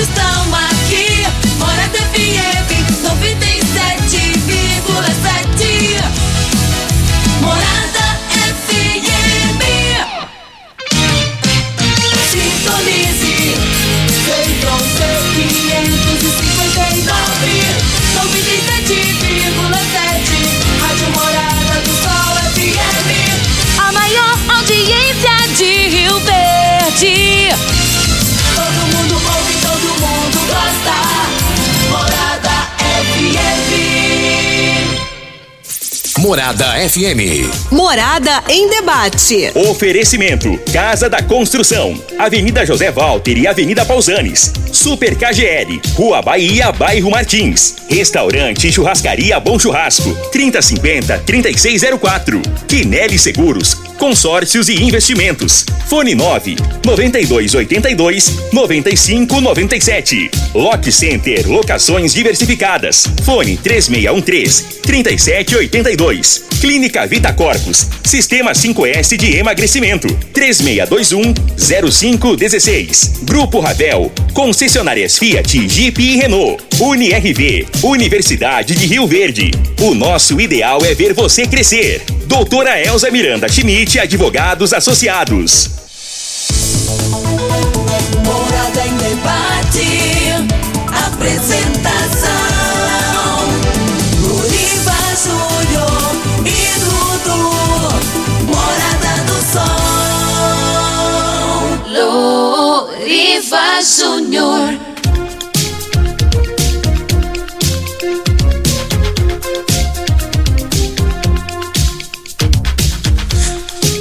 estão Morada FM. Morada em debate. Oferecimento: Casa da Construção, Avenida José Walter e Avenida Pausanes. Super KGL, Rua Bahia, Bairro Martins. Restaurante e Churrascaria Bom Churrasco, 3050-3604. Quinelli Seguros, Consórcios e Investimentos. Fone 9 9282 9597. Lock Center Locações Diversificadas. Fone 3613 3782. Clínica Vita Corpus. Sistema 5S de emagrecimento. 3621 0516. Grupo Ravel. Concessionárias Fiat, Jeep e Renault. UniRV. Universidade de Rio Verde. O nosso ideal é ver você crescer. Doutora Elza Miranda Schmidt, Advogados Associados. Morada em debate. Apresentação: Luriva Júnior e Dudu. Morada do Sol. Luriva Júnior.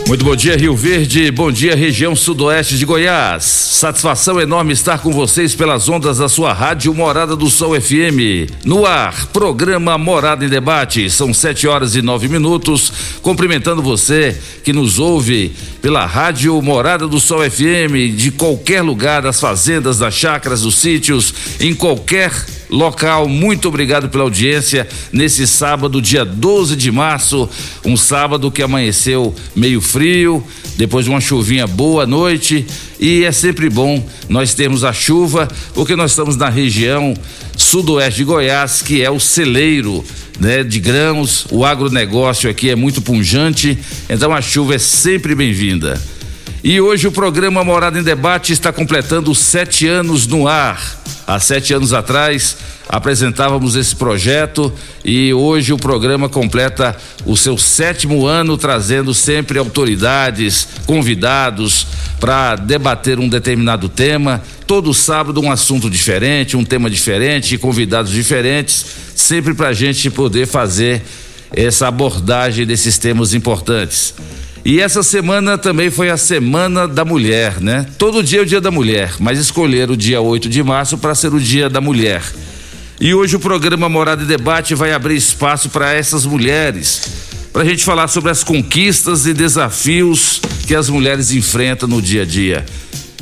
Muito bom dia, Rio Verde. Bom dia, região sudoeste de Goiás. Satisfação enorme estar com vocês pelas ondas da sua rádio Morada do Sol FM. No ar, programa Morada em Debate. São sete horas e nove minutos. Cumprimentando você que nos ouve pela rádio Morada do Sol FM, de qualquer lugar, das fazendas, das chácaras, dos sítios, em qualquer local. Muito obrigado pela audiência nesse sábado, dia 12 de março, um sábado que amanheceu meio frio, depois de uma chuvinha boa à noite, e é sempre bom nós termos a chuva, porque nós estamos na região sudoeste de Goiás, que é o celeiro né, de grãos, o agronegócio aqui é muito punjante, então a chuva é sempre bem-vinda. E hoje o programa Morada em Debate está completando sete anos no ar. Há sete anos atrás apresentávamos esse projeto e hoje o programa completa o seu sétimo ano, trazendo sempre autoridades, convidados para debater um determinado tema. Todo sábado um assunto diferente, um tema diferente, convidados diferentes, sempre para a gente poder fazer essa abordagem desses temas importantes. E essa semana também foi a Semana da Mulher, né? Todo dia é o Dia da Mulher, mas escolheram o dia 8 de março para ser o Dia da Mulher. E hoje o programa Morada e Debate vai abrir espaço para essas mulheres, para a gente falar sobre as conquistas e desafios que as mulheres enfrentam no dia a dia.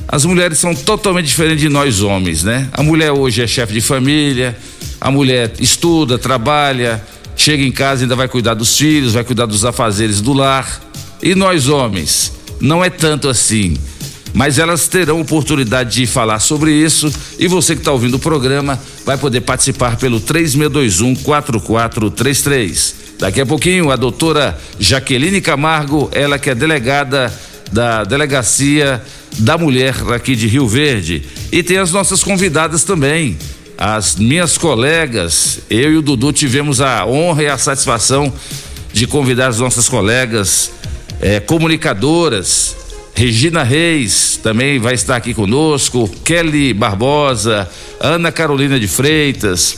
As mulheres são totalmente diferentes de nós homens, né? A mulher hoje é chefe de família, a mulher estuda, trabalha, chega em casa e ainda vai cuidar dos filhos, vai cuidar dos afazeres do lar. E nós homens, não é tanto assim. Mas elas terão oportunidade de falar sobre isso e você que está ouvindo o programa vai poder participar pelo 3621 4433. Daqui a pouquinho a doutora Jaqueline Camargo, ela que é delegada da Delegacia da Mulher aqui de Rio Verde. E tem as nossas convidadas também. As minhas colegas, eu e o Dudu tivemos a honra e a satisfação de convidar as nossas colegas eh, comunicadoras. Regina Reis também vai estar aqui conosco, Kelly Barbosa, Ana Carolina de Freitas,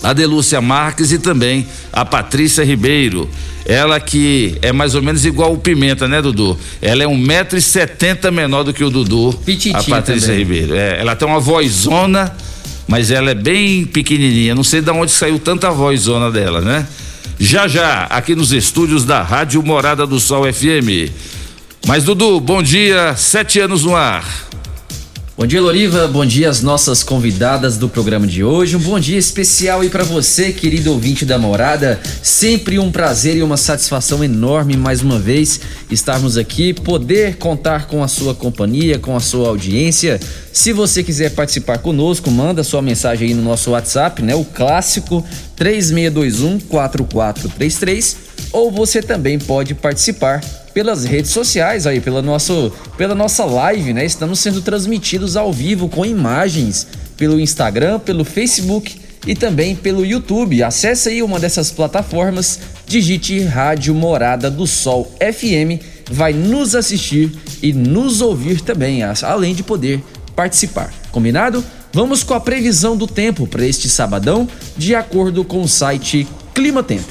a Delúcia Marques e também a Patrícia Ribeiro. Ela que é mais ou menos igual o Pimenta, né, Dudu? Ela é um metro e setenta menor do que o Dudu. Pititinha a Patrícia também. Ribeiro. É, ela tem uma vozona, mas ela é bem pequenininha. Não sei de onde saiu tanta vozona dela, né? Já já, aqui nos estúdios da Rádio Morada do Sol FM. Mas Dudu, bom dia, sete anos no ar. Bom dia, Loriva. Bom dia às nossas convidadas do programa de hoje. Um bom dia especial aí para você, querido ouvinte da morada. Sempre um prazer e uma satisfação enorme mais uma vez estarmos aqui, poder contar com a sua companhia, com a sua audiência. Se você quiser participar conosco, manda sua mensagem aí no nosso WhatsApp, né? O clássico 3621 4433 ou você também pode participar pelas redes sociais aí, pela, nosso, pela nossa live, né? Estamos sendo transmitidos ao vivo com imagens pelo Instagram, pelo Facebook e também pelo YouTube. Acesse aí uma dessas plataformas, digite Rádio Morada do Sol FM, vai nos assistir e nos ouvir também, além de poder participar. Combinado? Vamos com a previsão do tempo para este sabadão, de acordo com o site Clima Tempo.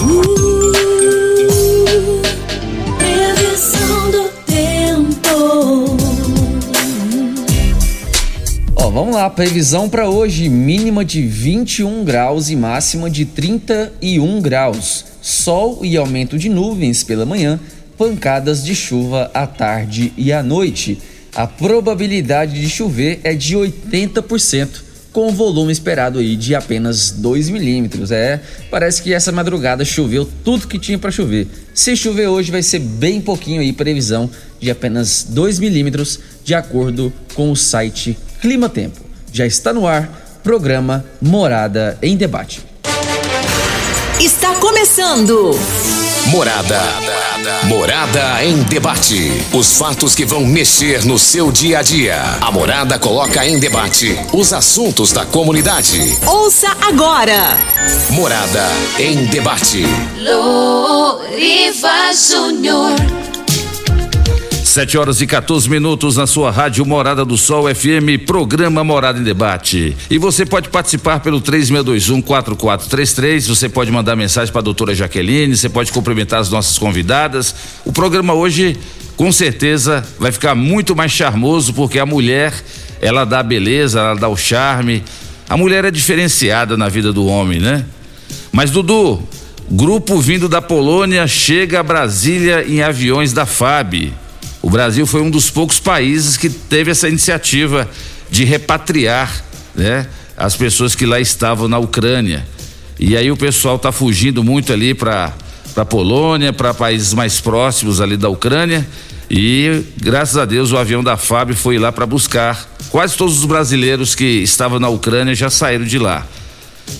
Uh! Vamos lá, previsão para hoje: mínima de 21 graus e máxima de 31 graus. Sol e aumento de nuvens pela manhã, pancadas de chuva à tarde e à noite. A probabilidade de chover é de 80%, com volume esperado aí de apenas 2 milímetros. É, parece que essa madrugada choveu tudo que tinha para chover. Se chover hoje, vai ser bem pouquinho aí, previsão de apenas 2 milímetros, de acordo com o site Clima Tempo. Já está no ar, programa Morada em Debate. Está começando. Morada. Morada em debate. Os fatos que vão mexer no seu dia a dia. A Morada coloca em debate os assuntos da comunidade. Ouça agora. Morada em debate. Loriva Júnior. 7 horas e 14 minutos na sua rádio Morada do Sol FM, programa Morada em Debate. E você pode participar pelo 3621 4433. Você pode mandar mensagem para a doutora Jaqueline, você pode cumprimentar as nossas convidadas. O programa hoje, com certeza, vai ficar muito mais charmoso, porque a mulher, ela dá beleza, ela dá o charme. A mulher é diferenciada na vida do homem, né? Mas, Dudu, grupo vindo da Polônia chega a Brasília em aviões da FAB. O Brasil foi um dos poucos países que teve essa iniciativa de repatriar, né, as pessoas que lá estavam na Ucrânia. E aí o pessoal está fugindo muito ali para para Polônia, para países mais próximos ali da Ucrânia. E graças a Deus o avião da FAB foi lá para buscar. Quase todos os brasileiros que estavam na Ucrânia já saíram de lá.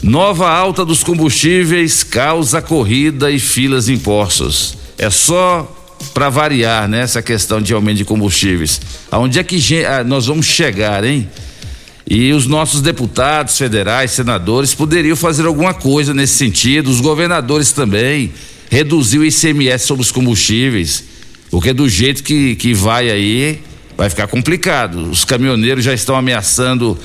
Nova alta dos combustíveis causa corrida e filas em postos. É só para variar, né? Questão de aumento de combustíveis. Aonde é que ah, nós vamos chegar, hein? E os nossos deputados federais, senadores, poderiam fazer alguma coisa nesse sentido, os governadores também, reduzir o ICMS sobre os combustíveis, porque do jeito que, que vai aí, vai ficar complicado. Os caminhoneiros já estão ameaçando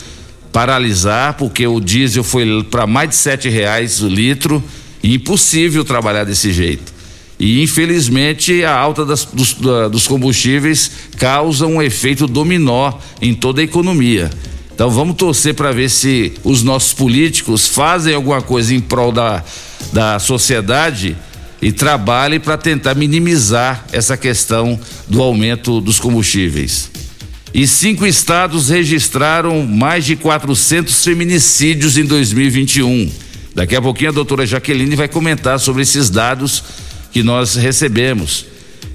paralisar, porque o diesel foi para mais de sete reais o litro, e impossível trabalhar desse jeito. E infelizmente a alta das, dos, dos combustíveis causa um efeito dominó em toda a economia. Então vamos torcer para ver se os nossos políticos fazem alguma coisa em prol da, da sociedade e trabalhem para tentar minimizar essa questão do aumento dos combustíveis. E cinco estados registraram mais de 400 feminicídios em 2021. Daqui a pouquinho a doutora Jaqueline vai comentar sobre esses dados que nós recebemos.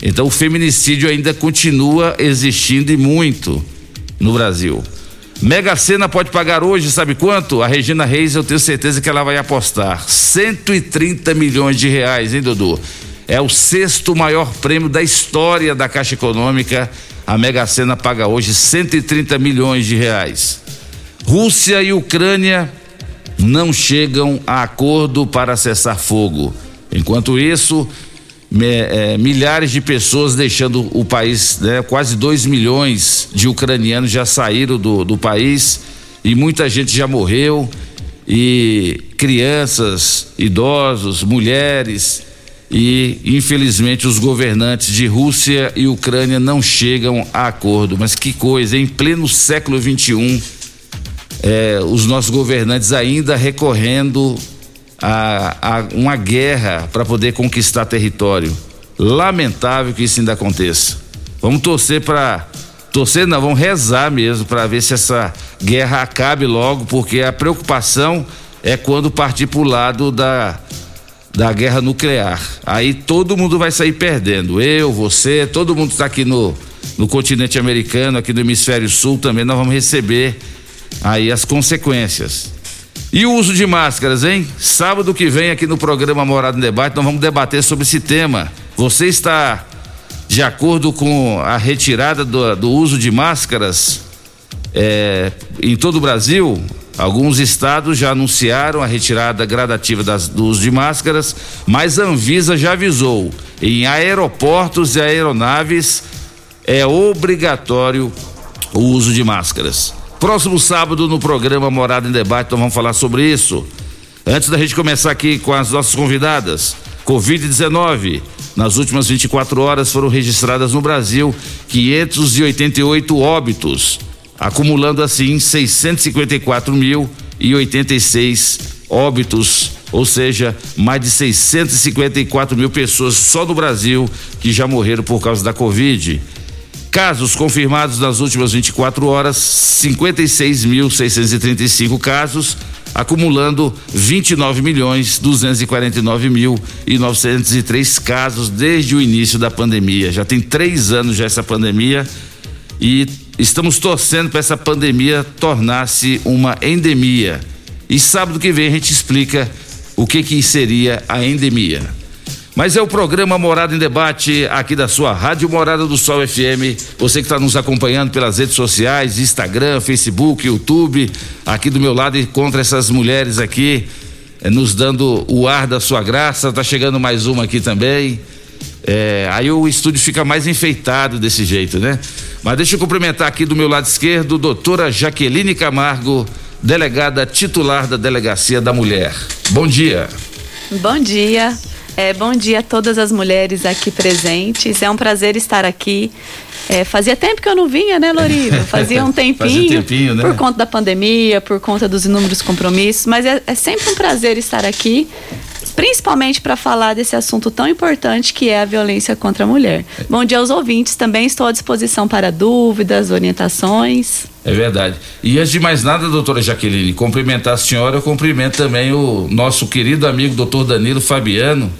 Então o feminicídio ainda continua existindo e muito no Brasil. Mega Sena pode pagar hoje, sabe quanto? A Regina Reis, eu tenho certeza que ela vai apostar 130 milhões de reais, hein, Dudu? É o sexto maior prêmio da história da Caixa Econômica. A Mega Sena paga hoje 130 milhões de reais. Rússia e Ucrânia não chegam a acordo para cessar fogo. Enquanto isso, é, milhares de pessoas deixando o país, né? quase 2 milhões de ucranianos já saíram do, do país e muita gente já morreu e crianças, idosos, mulheres e infelizmente os governantes de Rússia e Ucrânia não chegam a acordo. Mas que coisa, em pleno século 21, é, os nossos governantes ainda recorrendo a, a uma guerra para poder conquistar território. Lamentável que isso ainda aconteça. Vamos torcer para torcer, não, vamos rezar mesmo para ver se essa guerra acabe logo, porque a preocupação é quando partir para o lado da, da guerra nuclear. Aí todo mundo vai sair perdendo. Eu, você, todo mundo está aqui no, no continente americano, aqui no hemisfério sul também, nós vamos receber aí as consequências. E o uso de máscaras, hein? Sábado que vem aqui no programa Morada em Debate, nós vamos debater sobre esse tema. Você está de acordo com a retirada do, do uso de máscaras é, em todo o Brasil? Alguns estados já anunciaram a retirada gradativa das, do uso de máscaras, mas a Anvisa já avisou: em aeroportos e aeronaves é obrigatório o uso de máscaras. Próximo sábado no programa Morada em Debate, então vamos falar sobre isso. Antes da gente começar aqui com as nossas convidadas, Covid-19. Nas últimas 24 horas foram registradas no Brasil 588 óbitos, acumulando assim 654.086 óbitos, ou seja, mais de 654 mil pessoas só no Brasil que já morreram por causa da Covid. Casos confirmados nas últimas 24 horas, 56.635 casos, acumulando 29 milhões 249 mil e 903 casos desde o início da pandemia. Já tem três anos já essa pandemia e estamos torcendo para essa pandemia tornar-se uma endemia. E sábado que vem a gente explica o que que seria a endemia. Mas é o programa Morada em Debate aqui da sua Rádio Morada do Sol FM. Você que está nos acompanhando pelas redes sociais, Instagram, Facebook, YouTube, aqui do meu lado encontra essas mulheres aqui eh, nos dando o ar da sua graça. Tá chegando mais uma aqui também. É, aí o estúdio fica mais enfeitado desse jeito, né? Mas deixa eu cumprimentar aqui do meu lado esquerdo, doutora Jaqueline Camargo, delegada titular da Delegacia da Mulher. Bom dia. Bom dia. É, bom dia a todas as mulheres aqui presentes. É um prazer estar aqui. É, fazia tempo que eu não vinha, né, Loriva? Fazia um tempinho. Fazia um tempinho, né? Por conta da pandemia, por conta dos inúmeros compromissos. Mas é, é sempre um prazer estar aqui, principalmente para falar desse assunto tão importante que é a violência contra a mulher. Bom dia aos ouvintes. Também estou à disposição para dúvidas, orientações. É verdade. E antes de mais nada, doutora Jaqueline, cumprimentar a senhora, eu cumprimento também o nosso querido amigo doutor Danilo Fabiano,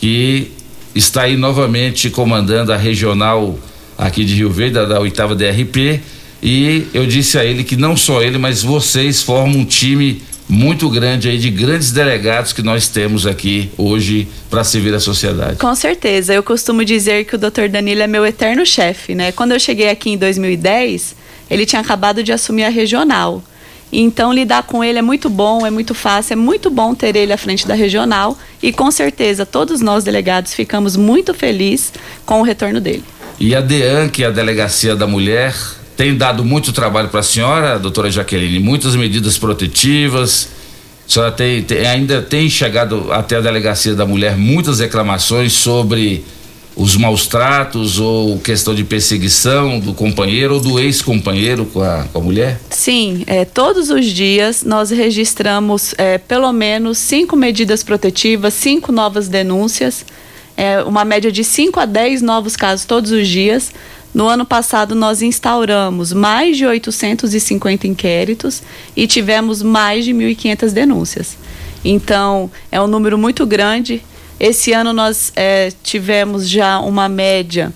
que está aí novamente comandando a regional aqui de Rio Verde, da, oitava DRP. E eu disse a ele que não só ele, mas vocês formam um time muito grande aí de grandes delegados que nós temos aqui hoje para servir a sociedade. Com certeza. Eu costumo dizer que o Dr. Danilo é meu eterno chefe, né? Quando eu cheguei aqui em 2010, ele tinha acabado de assumir a regional. Então, lidar com ele é muito bom, é muito fácil, é muito bom ter ele à frente da regional e com certeza todos nós delegados ficamos muito felizes com o retorno dele. E a DEAN, que é a Delegacia da Mulher, tem dado muito trabalho para a senhora, doutora Jaqueline, muitas medidas protetivas. A senhora tem, tem, ainda tem chegado até a Delegacia da Mulher muitas reclamações sobre os maus tratos ou questão de perseguição do companheiro ou do ex-companheiro com a, com a mulher? Sim, é, todos os dias nós registramos é, pelo menos cinco medidas protetivas, cinco novas denúncias, é, uma média de 5 a 10 novos casos todos os dias. No ano passado, nós instauramos mais de 850 inquéritos e tivemos mais de 1.500 denúncias. Então, é um número muito grande esse ano nós é, tivemos já uma média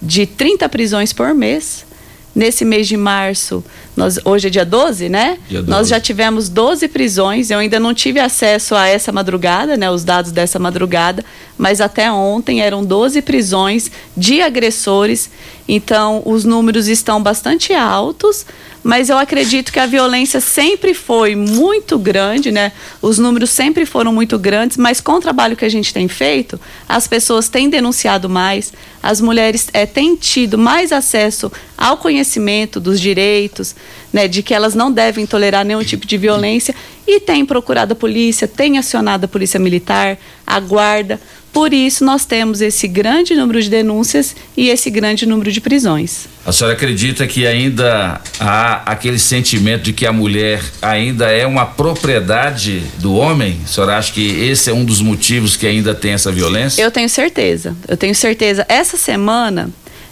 de 30 prisões por mês. Nesse mês de março, nós, hoje é dia 12, né? Dia 12. Nós já tivemos 12 prisões. Eu ainda não tive acesso a essa madrugada, né? Os dados dessa madrugada, mas até ontem eram 12 prisões de agressores. Então, os números estão bastante altos, mas eu acredito que a violência sempre foi muito grande, né? Os números sempre foram muito grandes, mas com o trabalho que a gente tem feito, as pessoas têm denunciado mais, as mulheres é, têm tido mais acesso ao conhecimento dos direitos, né, de que elas não devem tolerar nenhum tipo de violência e têm procurado a polícia, têm acionado a polícia militar, a guarda. Por isso nós temos esse grande número de denúncias e esse grande número de prisões. A senhora acredita que ainda há aquele sentimento de que a mulher ainda é uma propriedade do homem? A senhora acha que esse é um dos motivos que ainda tem essa violência? Eu tenho certeza. Eu tenho certeza. Essa semana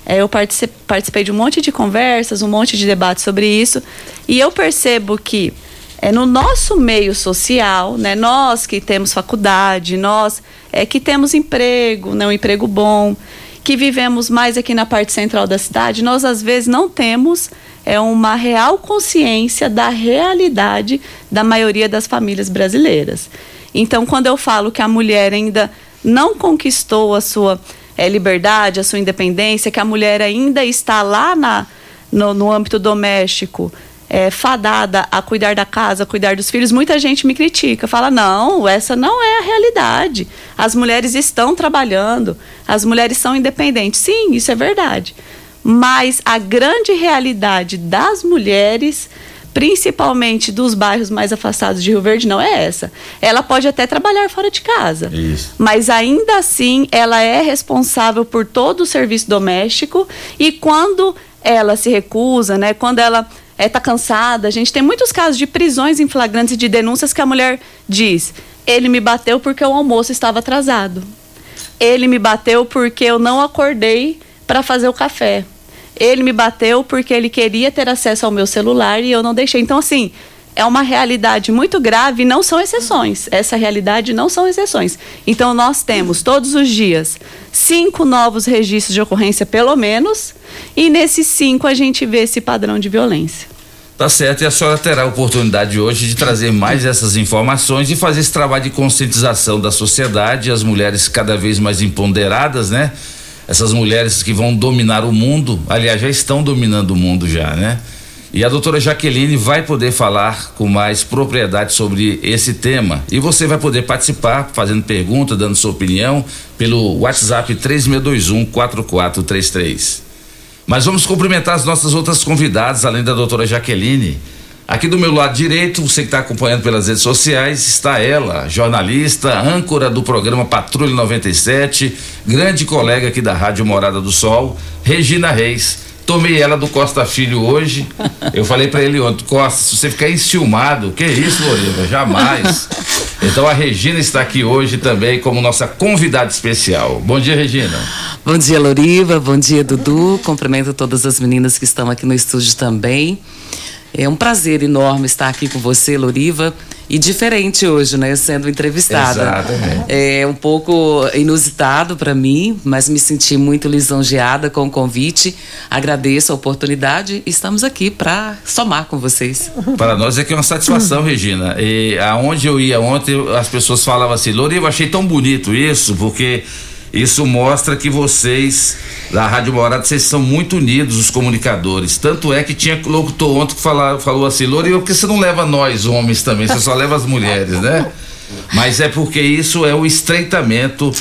É, eu partici- participei de um monte de conversas, um monte de debates sobre isso, e eu percebo que é no nosso meio social, né, nós que temos faculdade, nós é, que temos emprego, né, um emprego bom, que vivemos mais aqui na parte central da cidade, nós às vezes não temos é, uma real consciência da realidade da maioria das famílias brasileiras. Então, quando eu falo que a mulher ainda não conquistou a sua é, liberdade, a sua independência, que a mulher ainda está lá na, no, no âmbito doméstico, é, fadada a cuidar da casa, a cuidar dos filhos, muita gente me critica, fala: não, essa não é a realidade. As mulheres estão trabalhando, as mulheres são independentes. Sim, isso é verdade. Mas a grande realidade das mulheres, principalmente dos bairros mais afastados de Rio Verde, não é essa. Ela pode até trabalhar fora de casa. Isso. Mas ainda assim, ela é responsável por todo o serviço doméstico e quando ela se recusa, né, quando ela está cansada, a gente tem muitos casos de prisões em flagrantes e de denúncias que a mulher diz: ele me bateu porque o almoço estava atrasado. Ele me bateu porque eu não acordei para fazer o café. Ele me bateu porque ele queria ter acesso ao meu celular e eu não deixei. Então, assim, é uma realidade muito grave não são exceções. Essa realidade não são exceções. Então, nós temos todos os dias cinco novos registros de ocorrência, pelo menos, e nesses cinco a gente vê esse padrão de violência. Tá certo, e a senhora terá a oportunidade hoje de trazer mais essas informações e fazer esse trabalho de conscientização da sociedade, as mulheres cada vez mais empoderadas, né? Essas mulheres que vão dominar o mundo, aliás, já estão dominando o mundo já, né? E a doutora Jaqueline vai poder falar com mais propriedade sobre esse tema. E você vai poder participar, fazendo pergunta, dando sua opinião, pelo WhatsApp 3621-4433. Mas vamos cumprimentar as nossas outras convidadas, além da doutora Jaqueline. Aqui do meu lado direito, você que está acompanhando pelas redes sociais, está ela, jornalista, âncora do programa Patrulha 97, grande colega aqui da Rádio Morada do Sol, Regina Reis. Tomei ela do Costa Filho hoje. Eu falei para ele ontem, Costa, se você ficar enciumado, que isso, Loriva? Jamais. Então a Regina está aqui hoje também como nossa convidada especial. Bom dia, Regina. Bom dia, Loriva. Bom dia, Dudu. Cumprimento todas as meninas que estão aqui no estúdio também. É um prazer enorme estar aqui com você, Loriva. E diferente hoje, né? Sendo entrevistada. Exatamente. É um pouco inusitado para mim, mas me senti muito lisonjeada com o convite. Agradeço a oportunidade e estamos aqui para somar com vocês. Para nós é que é uma satisfação, Regina. E aonde eu ia ontem, as pessoas falavam assim, Loriva, achei tão bonito isso, porque isso mostra que vocês, da Rádio Morada, vocês são muito unidos, os comunicadores. Tanto é que tinha locutor ontem que fala, falou assim, Loriva, por que você não leva nós, homens, também? Você só leva as mulheres, né? Mas é porque isso é o estreitamento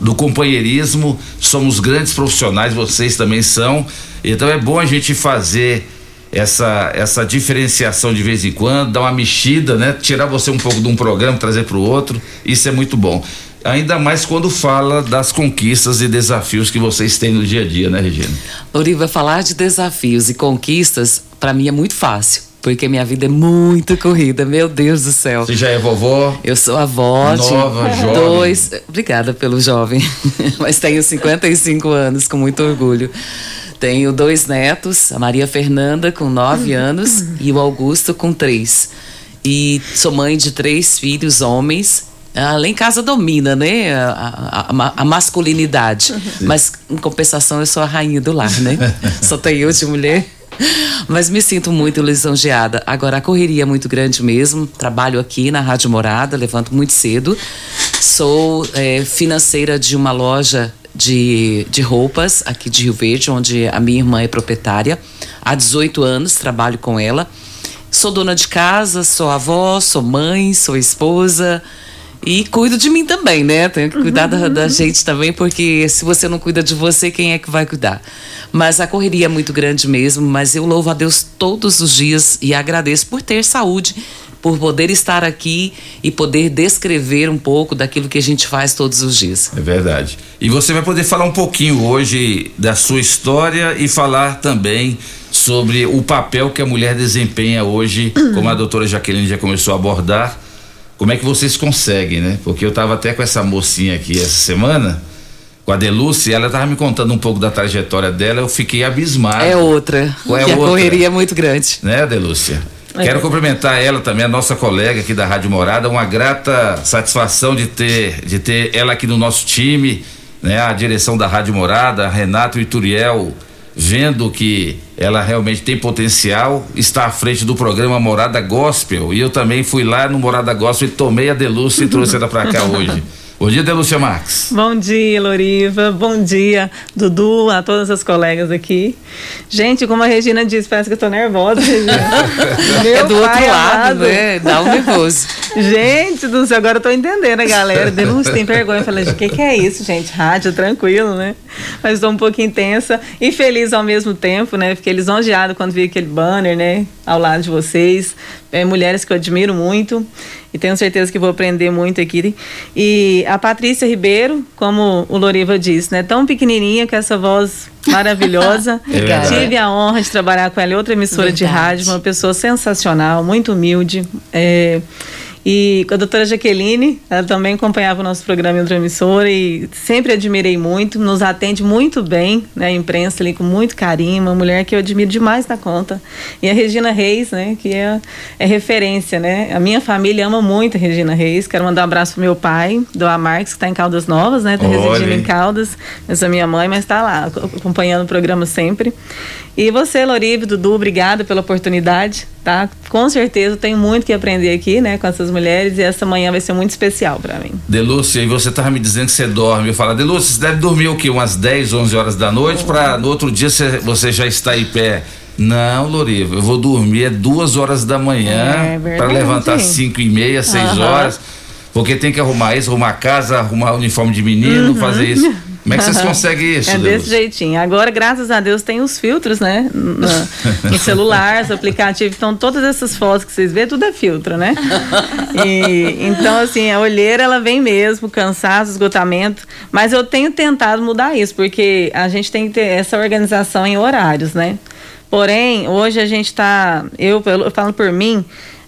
do companheirismo, somos grandes profissionais, vocês também são. Então é bom a gente fazer essa essa diferenciação de vez em quando, dar uma mexida, né? Tirar você um pouco de um programa, trazer para o outro, isso é muito bom. Ainda mais quando fala das conquistas e desafios que vocês têm no dia a dia, né, Regina? Loriva, falar de desafios e conquistas, para mim é muito fácil. Porque minha vida é muito corrida, meu Deus do céu. Você já é vovó? Eu sou avó Nova, de jovem. dois. Obrigada pelo jovem, mas tenho 55 anos, com muito orgulho. Tenho dois netos, a Maria Fernanda com nove anos e o Augusto com três. E sou mãe de três filhos homens. Além em casa domina, né? A, a- a ma- a masculinidade. Mas em compensação eu sou a rainha do lar, né? Só tenho eu de mulher. Mas me sinto muito lisonjeada. Agora, a correria é muito grande mesmo. Trabalho aqui na Rádio Morada, levanto muito cedo. Sou eh, financeira de uma loja de, de roupas aqui de Rio Verde, onde a minha irmã é proprietária. Há 18 anos trabalho com ela. Sou dona de casa, sou avó, sou mãe, sou esposa. E cuido de mim também, né? Tenho que cuidar da, da gente também, porque se você não cuida de você, quem é que vai cuidar? Mas a correria é muito grande mesmo, mas eu louvo a Deus todos os dias e agradeço por ter saúde, por poder estar aqui e poder descrever um pouco daquilo que a gente faz todos os dias. É verdade. E você vai poder falar um pouquinho hoje da sua história e falar também sobre o papel que a mulher desempenha hoje, como a doutora Jaqueline já começou a abordar. Como é que vocês conseguem, né? Porque eu estava até com essa mocinha aqui essa semana com a Deluce, ela tava me contando um pouco da trajetória dela, eu fiquei abismado. É outra. Qual é que a outra? correria é muito grande. Né, Delúcia? É. Quero cumprimentar ela também, a nossa colega aqui da Rádio Morada, uma grata satisfação de ter, de ter ela aqui no nosso time, né? A direção da Rádio Morada, Renato e Turiel, vendo que ela realmente tem potencial, está à frente do programa Morada Gospel. E eu também fui lá no Morada Gospel e tomei a Delúcia e trouxe ela para cá hoje. Bom dia, Delúcia Marques. Bom dia, Loriva. Bom dia, Dudu, a todas as colegas aqui. Gente, como a Regina disse, parece que eu tô nervosa, Regina. Meu é do outro lado, amado. né? Dá um nervoso. Gente do céu, agora eu tô entendendo a galera. Denúncia, tem vergonha. Eu falei, o que, que é isso, gente? Rádio, tranquilo, né? Mas estou um pouquinho tensa e feliz ao mesmo tempo, né? Fiquei lisonjeado quando vi aquele banner, né? Ao lado de vocês. É, mulheres que eu admiro muito e tenho certeza que vou aprender muito aqui. E a Patrícia Ribeiro, como o Loriva disse, né? Tão pequenininha com essa voz maravilhosa. Obrigada. Tive a honra de trabalhar com ela em outra emissora de Verdade. rádio, uma pessoa sensacional, muito humilde. É, e com a doutora Jaqueline, ela também acompanhava o nosso programa em outra emissora e sempre admirei muito, nos atende muito bem, né, a imprensa ali com muito carinho, uma mulher que eu admiro demais na conta. E a Regina Reis, né, que é, é referência, né? A minha família ama muito a Regina Reis. Quero mandar um abraço pro meu pai, do Amarques, que está em Caldas Novas, né? Tá Olha residindo em Caldas. Essa é minha mãe, mas está lá ac- acompanhando o programa sempre. E você, Lorive, Dudu, obrigada pela oportunidade, tá? Com certeza tenho muito que aprender aqui, né, com essas mulheres e essa manhã vai ser muito especial para mim. Delúcia, e você tava me dizendo que você dorme. Eu falo, Delúcia, você deve dormir o quê? Umas 10, 11 horas da noite, para no outro dia você, você já está em pé. Não, Loriva, eu vou dormir é duas horas da manhã É para levantar cinco e meia, seis Aham. horas, porque tem que arrumar isso, arrumar a casa, arrumar uniforme de menino, Uhum. fazer isso. Como é que vocês conseguem isso, É Delúcia? desse jeitinho. Agora, graças a Deus, tem os filtros, né? No, no celular, os aplicativos. Então, todas essas fotos que vocês vê, tudo é filtro, né? E, então, assim, a olheira, ela vem mesmo, cansaço, esgotamento. Mas eu tenho tentado mudar isso, porque a gente tem que ter essa organização em horários, né? Porém, hoje a gente está, eu, eu falo por mim,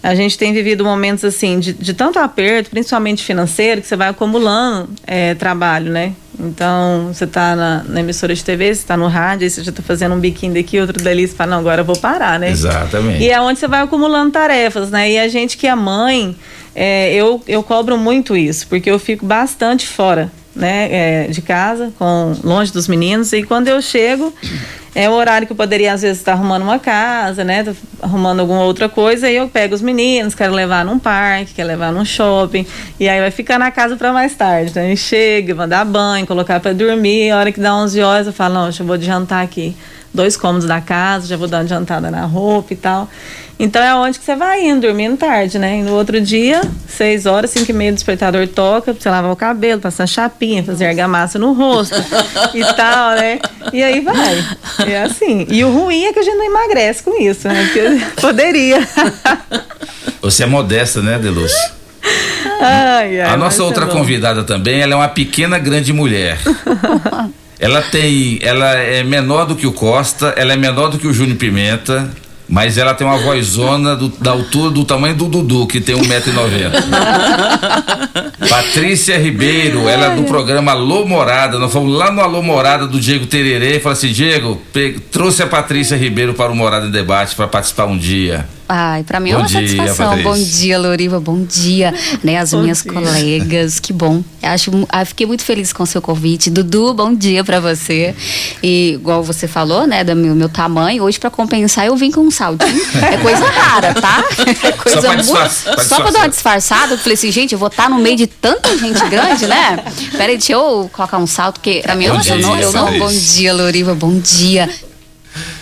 a gente tem vivido momentos assim de, de tanto aperto, principalmente financeiro, que você vai acumulando é, trabalho, né? Então, você está na, na emissora de TV, você está no rádio, aí você já está fazendo um biquinho daqui, outro dali, você fala, não, agora eu vou parar, né? Exatamente. E é onde você vai acumulando tarefas, né? E a gente que é mãe, é, eu, eu cobro muito isso, porque eu fico bastante fora, né? é, de casa, com, longe dos meninos, e quando eu chego, é o horário que eu poderia, às vezes, estar arrumando uma casa, né? Tô arrumando alguma outra coisa, e eu pego os meninos, quero levar num parque, quero levar num shopping, e aí vai ficar na casa para mais tarde, né? E chega, vou dar banho, colocar para dormir, a hora que dá 11 horas, eu falo, não, eu vou jantar aqui dois cômodos da casa, já vou dar uma adiantada na roupa e tal. Então é onde que você vai indo, dormindo tarde, né? E no outro dia, seis horas, cinco e meia, o despertador toca, pra você lavar o cabelo, passar chapinha, fazer argamassa no rosto e tal, né? E aí vai. É assim. E o ruim é que a gente não emagrece com isso, né? Porque poderia. Você é modesta, né, Delúcia? Ai, ai, A nossa é outra convidada também, ela é uma pequena grande mulher. ela tem, ela é menor do que o Costa, ela é menor do que o Júnior Pimenta, mas ela tem uma vozona do- da altura do tamanho do Dudu, que tem 1,90m. Patrícia Ribeiro, ela é do programa Alô Morada. Nós fomos lá no Alô Morada do Diego Tererê e falou assim: Diego, trouxe a Patrícia Ribeiro para o Morada em Debate para participar um dia. Ai, pra mim é Bom uma dia, satisfação. Patrícia. Bom dia, Loriva. Bom dia, né? As Bom minhas dia. colegas. Que bom. Eu Acho, ah, fiquei muito feliz com o seu convite. Dudu, bom dia pra você. E igual você falou, né, do meu, meu tamanho, hoje pra compensar eu vim com um saldinho. É coisa rara, tá? É coisa pra muito. pra Só pra dar uma disfarçada, eu falei assim, gente, eu vou estar no meio de tanta gente grande, né? Peraí, deixa eu colocar um salto, porque pra mim Bom eu, dia, não. Eu não bom dia, Loriva, bom dia.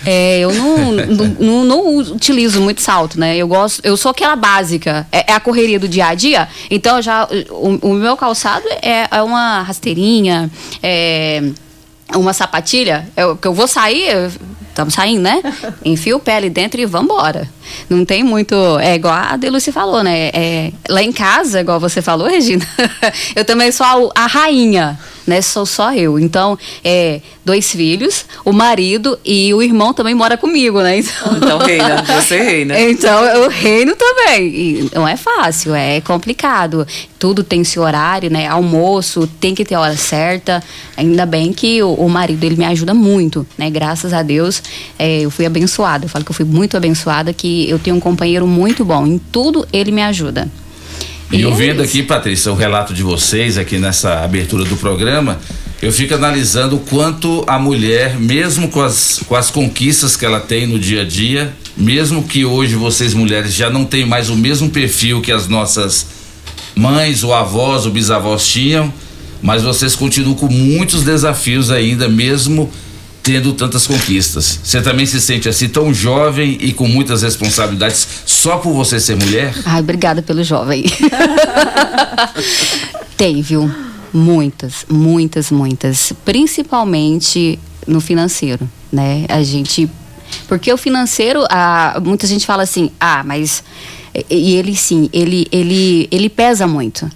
É, eu não, não, não- utilizo muito salto, né? Eu gosto, eu sou aquela básica. É, é a correria do dia a dia. Então já o, o meu calçado é, é uma rasteirinha, é uma sapatilha. Eu, que eu vou sair, estamos saindo, né? Enfio o pé ali dentro e vambora. Não tem muito. É igual a Deluce falou, né? É, lá em casa, igual você falou, Regina, eu também sou a, a rainha. Né? Sou só eu. Então, é dois filhos, o marido e o irmão também mora comigo, né? Então, Então reina, você reina. então eu reino também. E não é fácil, é complicado. Tudo tem seu horário, né? Almoço, tem que ter a hora certa. Ainda bem que o, o marido ele me ajuda muito, né? Graças a Deus, é, eu fui abençoada. Eu falo que eu fui muito abençoada, que eu tenho um companheiro muito bom. Em tudo ele me ajuda. E ouvindo aqui, Patrícia, o relato de vocês aqui nessa abertura do programa, eu fico analisando o quanto a mulher, mesmo com as, com as conquistas que ela tem no dia a dia, mesmo que hoje vocês mulheres já não têm mais o mesmo perfil que as nossas mães, ou avós, ou bisavós tinham, mas vocês continuam com muitos desafios ainda, mesmo tendo tantas conquistas. Você também se sente assim tão jovem e com muitas responsabilidades só por você ser mulher? Ai, obrigada pelo jovem. Tem, viu? Muitas, muitas, muitas. Principalmente no financeiro, né? A gente. Porque o financeiro, a, muita gente fala assim, ah, mas. E e ele sim, ele, ele, ele pesa muito.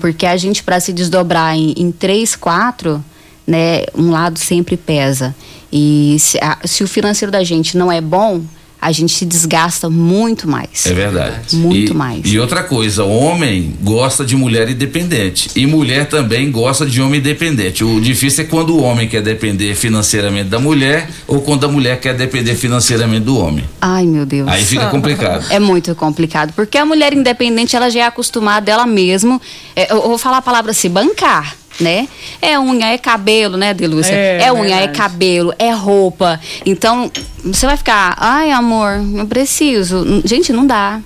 Porque a gente, para se desdobrar em, em três, quatro, né? Um lado sempre pesa. E se, a- se o financeiro da gente não é bom, a gente se desgasta muito mais. É verdade. Muito E- mais. E outra coisa, homem gosta de mulher independente. E mulher também gosta de homem independente. O difícil é quando o homem quer depender financeiramente da mulher ou quando a mulher quer depender financeiramente do homem. Ai, meu Deus. Aí fica complicado. É muito complicado, porque a mulher independente, ela já é acostumada ela mesma, é, eu vou falar a palavra se bancar, né? É unha, é cabelo, né, Delúcia? É, É, unha, é verdade. cabelo, é roupa. Então, você vai ficar, ai, amor, eu preciso. Gente, não dá.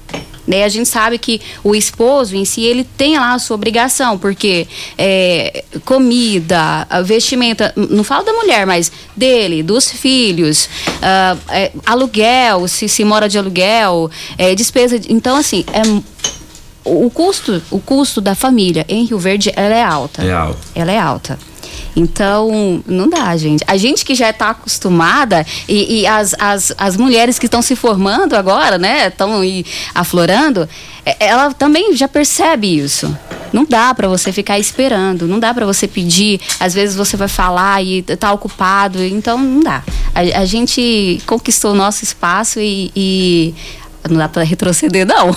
Né? A gente sabe que o esposo em si, ele tem lá a sua obrigação, porque é, comida, vestimenta, não falo da mulher, mas dele, dos filhos, ah, é, aluguel, se, se mora de aluguel, é, despesa. de- então, assim, é, o custo, o custo da família em Rio Verde, ela é alta. É alto. Ela é alta. Então, não dá, gente. A gente que já está acostumada e, e as, as, as mulheres que estão se formando agora, né? Estão aflorando, é- ela também já percebe isso. Não dá para você ficar esperando, não dá para você pedir. Às vezes você vai falar e tá ocupado, então não dá. A, a gente conquistou o nosso espaço e, e não dá para retroceder, não.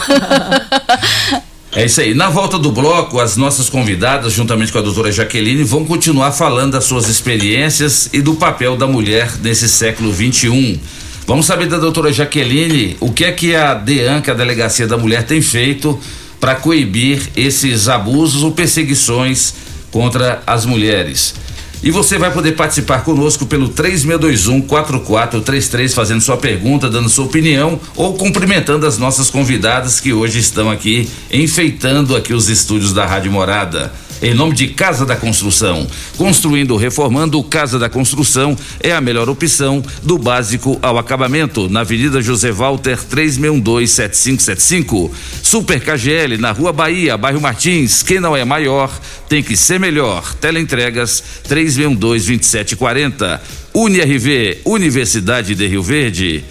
É isso aí. Na volta do bloco, as nossas convidadas, juntamente com a doutora Jaqueline, vão continuar falando das suas experiências e do papel da mulher nesse século XXI. Vamos saber da doutora Jaqueline o que é que a DEAN, que é a Delegacia da Mulher, tem feito para coibir esses abusos ou perseguições contra as mulheres. E você vai poder participar conosco pelo 3621-4433, fazendo sua pergunta, dando sua opinião ou cumprimentando as nossas convidadas que hoje estão aqui enfeitando aqui os estúdios da Rádio Morada. Em nome de Casa da Construção. Construindo ou reformando, Casa da Construção é a melhor opção do básico ao acabamento. Na Avenida José Walter 36127575. Super KGL na Rua Bahia, bairro Martins. Quem não é maior tem que ser melhor. Teleentregas 36122740. UniRV, Universidade de Rio Verde.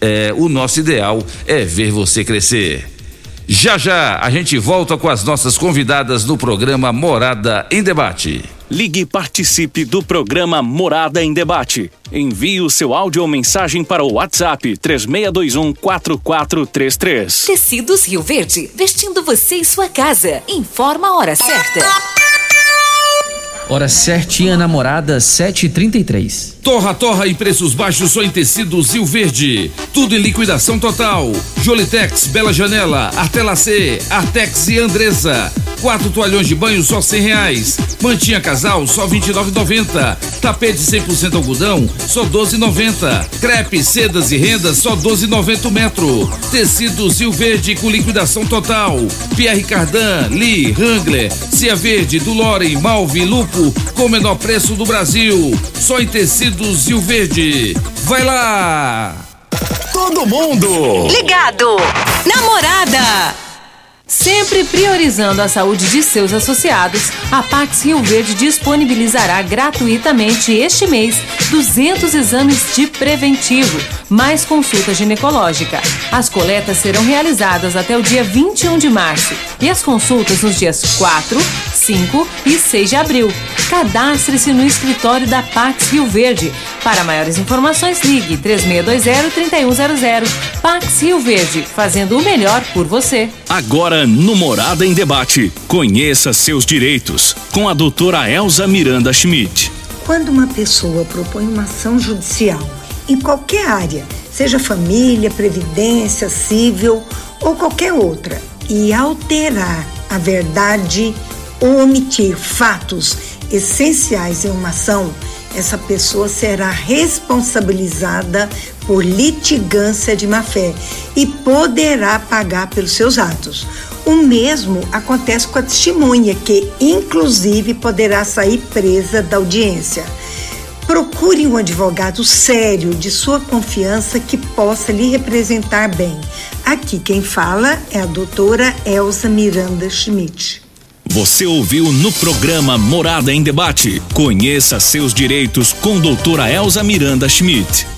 É, o nosso ideal é ver você crescer. Já já a gente volta com as nossas convidadas no programa Morada em Debate. Ligue e participe do programa Morada em Debate. Envie o seu áudio ou mensagem para o WhatsApp 3621 4433. Tecidos Rio Verde, vestindo você e sua casa. Informa a hora certa. Hora certinha, namorada, 7h33. Torra, torra e preços baixos só em tecidos Rio Verde. Tudo em liquidação total. Jolitex, Bela Janela, Artela C, Artex e Andresa. Quatro toalhões de banho só cem reais. Mantinha casal só vinte e Tapete 100% algodão só doze Crepe, sedas e rendas só doze o metro. Tecidos Rio Verde com liquidação total. Pierre Cardan, Lee, Wrangler, Cia Verde, Dulore, Malve, Lupo com o menor preço do Brasil. Só em tecidos Rio Verde. Vai lá! Todo mundo! Ligado! Namorada! Sempre priorizando a saúde de seus associados, a Pax Rio Verde disponibilizará gratuitamente este mês 200 exames de preventivo, mais consulta ginecológica. As coletas serão realizadas até o dia 21 de março e as consultas nos dias 4, 5 e 6 de abril. Cadastre-se no escritório da Pax Rio Verde. Para maiores informações, ligue 3620-3100. Pax Rio Verde, fazendo o melhor por você. Agora no Morada em Debate. Conheça seus direitos com a doutora Elza Miranda Schmidt. Quando uma pessoa propõe uma ação judicial em qualquer área, seja família, previdência, civil ou qualquer outra, e alterar a verdade ou omitir fatos essenciais em uma ação, essa pessoa será responsabilizada por litigância de má-fé e poderá pagar pelos seus atos. O mesmo acontece com a testemunha, que inclusive poderá sair presa da audiência. Procure um advogado sério, de sua confiança, que possa lhe representar bem. Aqui quem fala é a doutora Elza Miranda Schmidt. Você ouviu no programa Morada em Debate. Conheça seus direitos com doutora Elza Miranda Schmidt.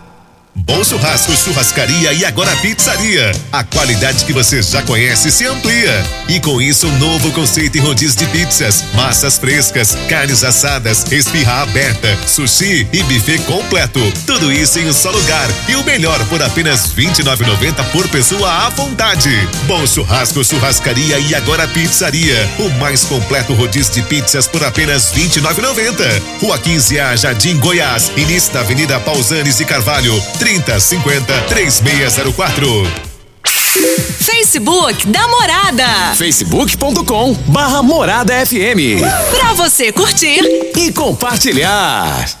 Bom Churrasco, Churrascaria e agora Pizzaria. A qualidade que você já conhece se amplia. E com isso, um novo conceito em rodízio de pizzas, massas frescas, carnes assadas, espirra aberta, sushi e buffet completo. Tudo isso em um só lugar. E o melhor por apenas R$ 29,90 por pessoa à vontade. Bom Churrasco, Churrascaria e agora Pizzaria. O mais completo rodízio de pizzas por apenas R$ 29,90. Rua 15A, Jardim Goiás. Início da Avenida Pausanes e Carvalho. 3050 3604. Facebook da Morada. facebook.com barra Morada FM. Pra você curtir e compartilhar.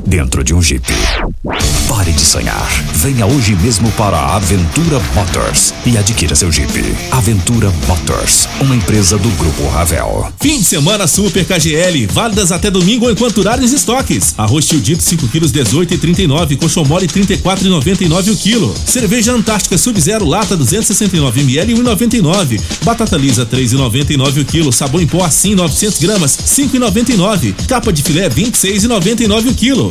dentro de um Jeep. Pare de sonhar. Venha hoje mesmo para a Aventura Motors e adquira seu Jeep. Aventura Motors, uma empresa do Grupo Ravel. Fim de semana Super KGL, válidas até domingo enquanto durarem os estoques. Arroz tio dito 5 quilos 18,39, coxão mole 34,99 o quilo. Cerveja Antártica Sub-Zero lata 269 ml 1,99. Batata lisa 3,99 o quilo. Sabão em pó assim 900 gramas 5,99. Capa de filé 26,99 o quilo.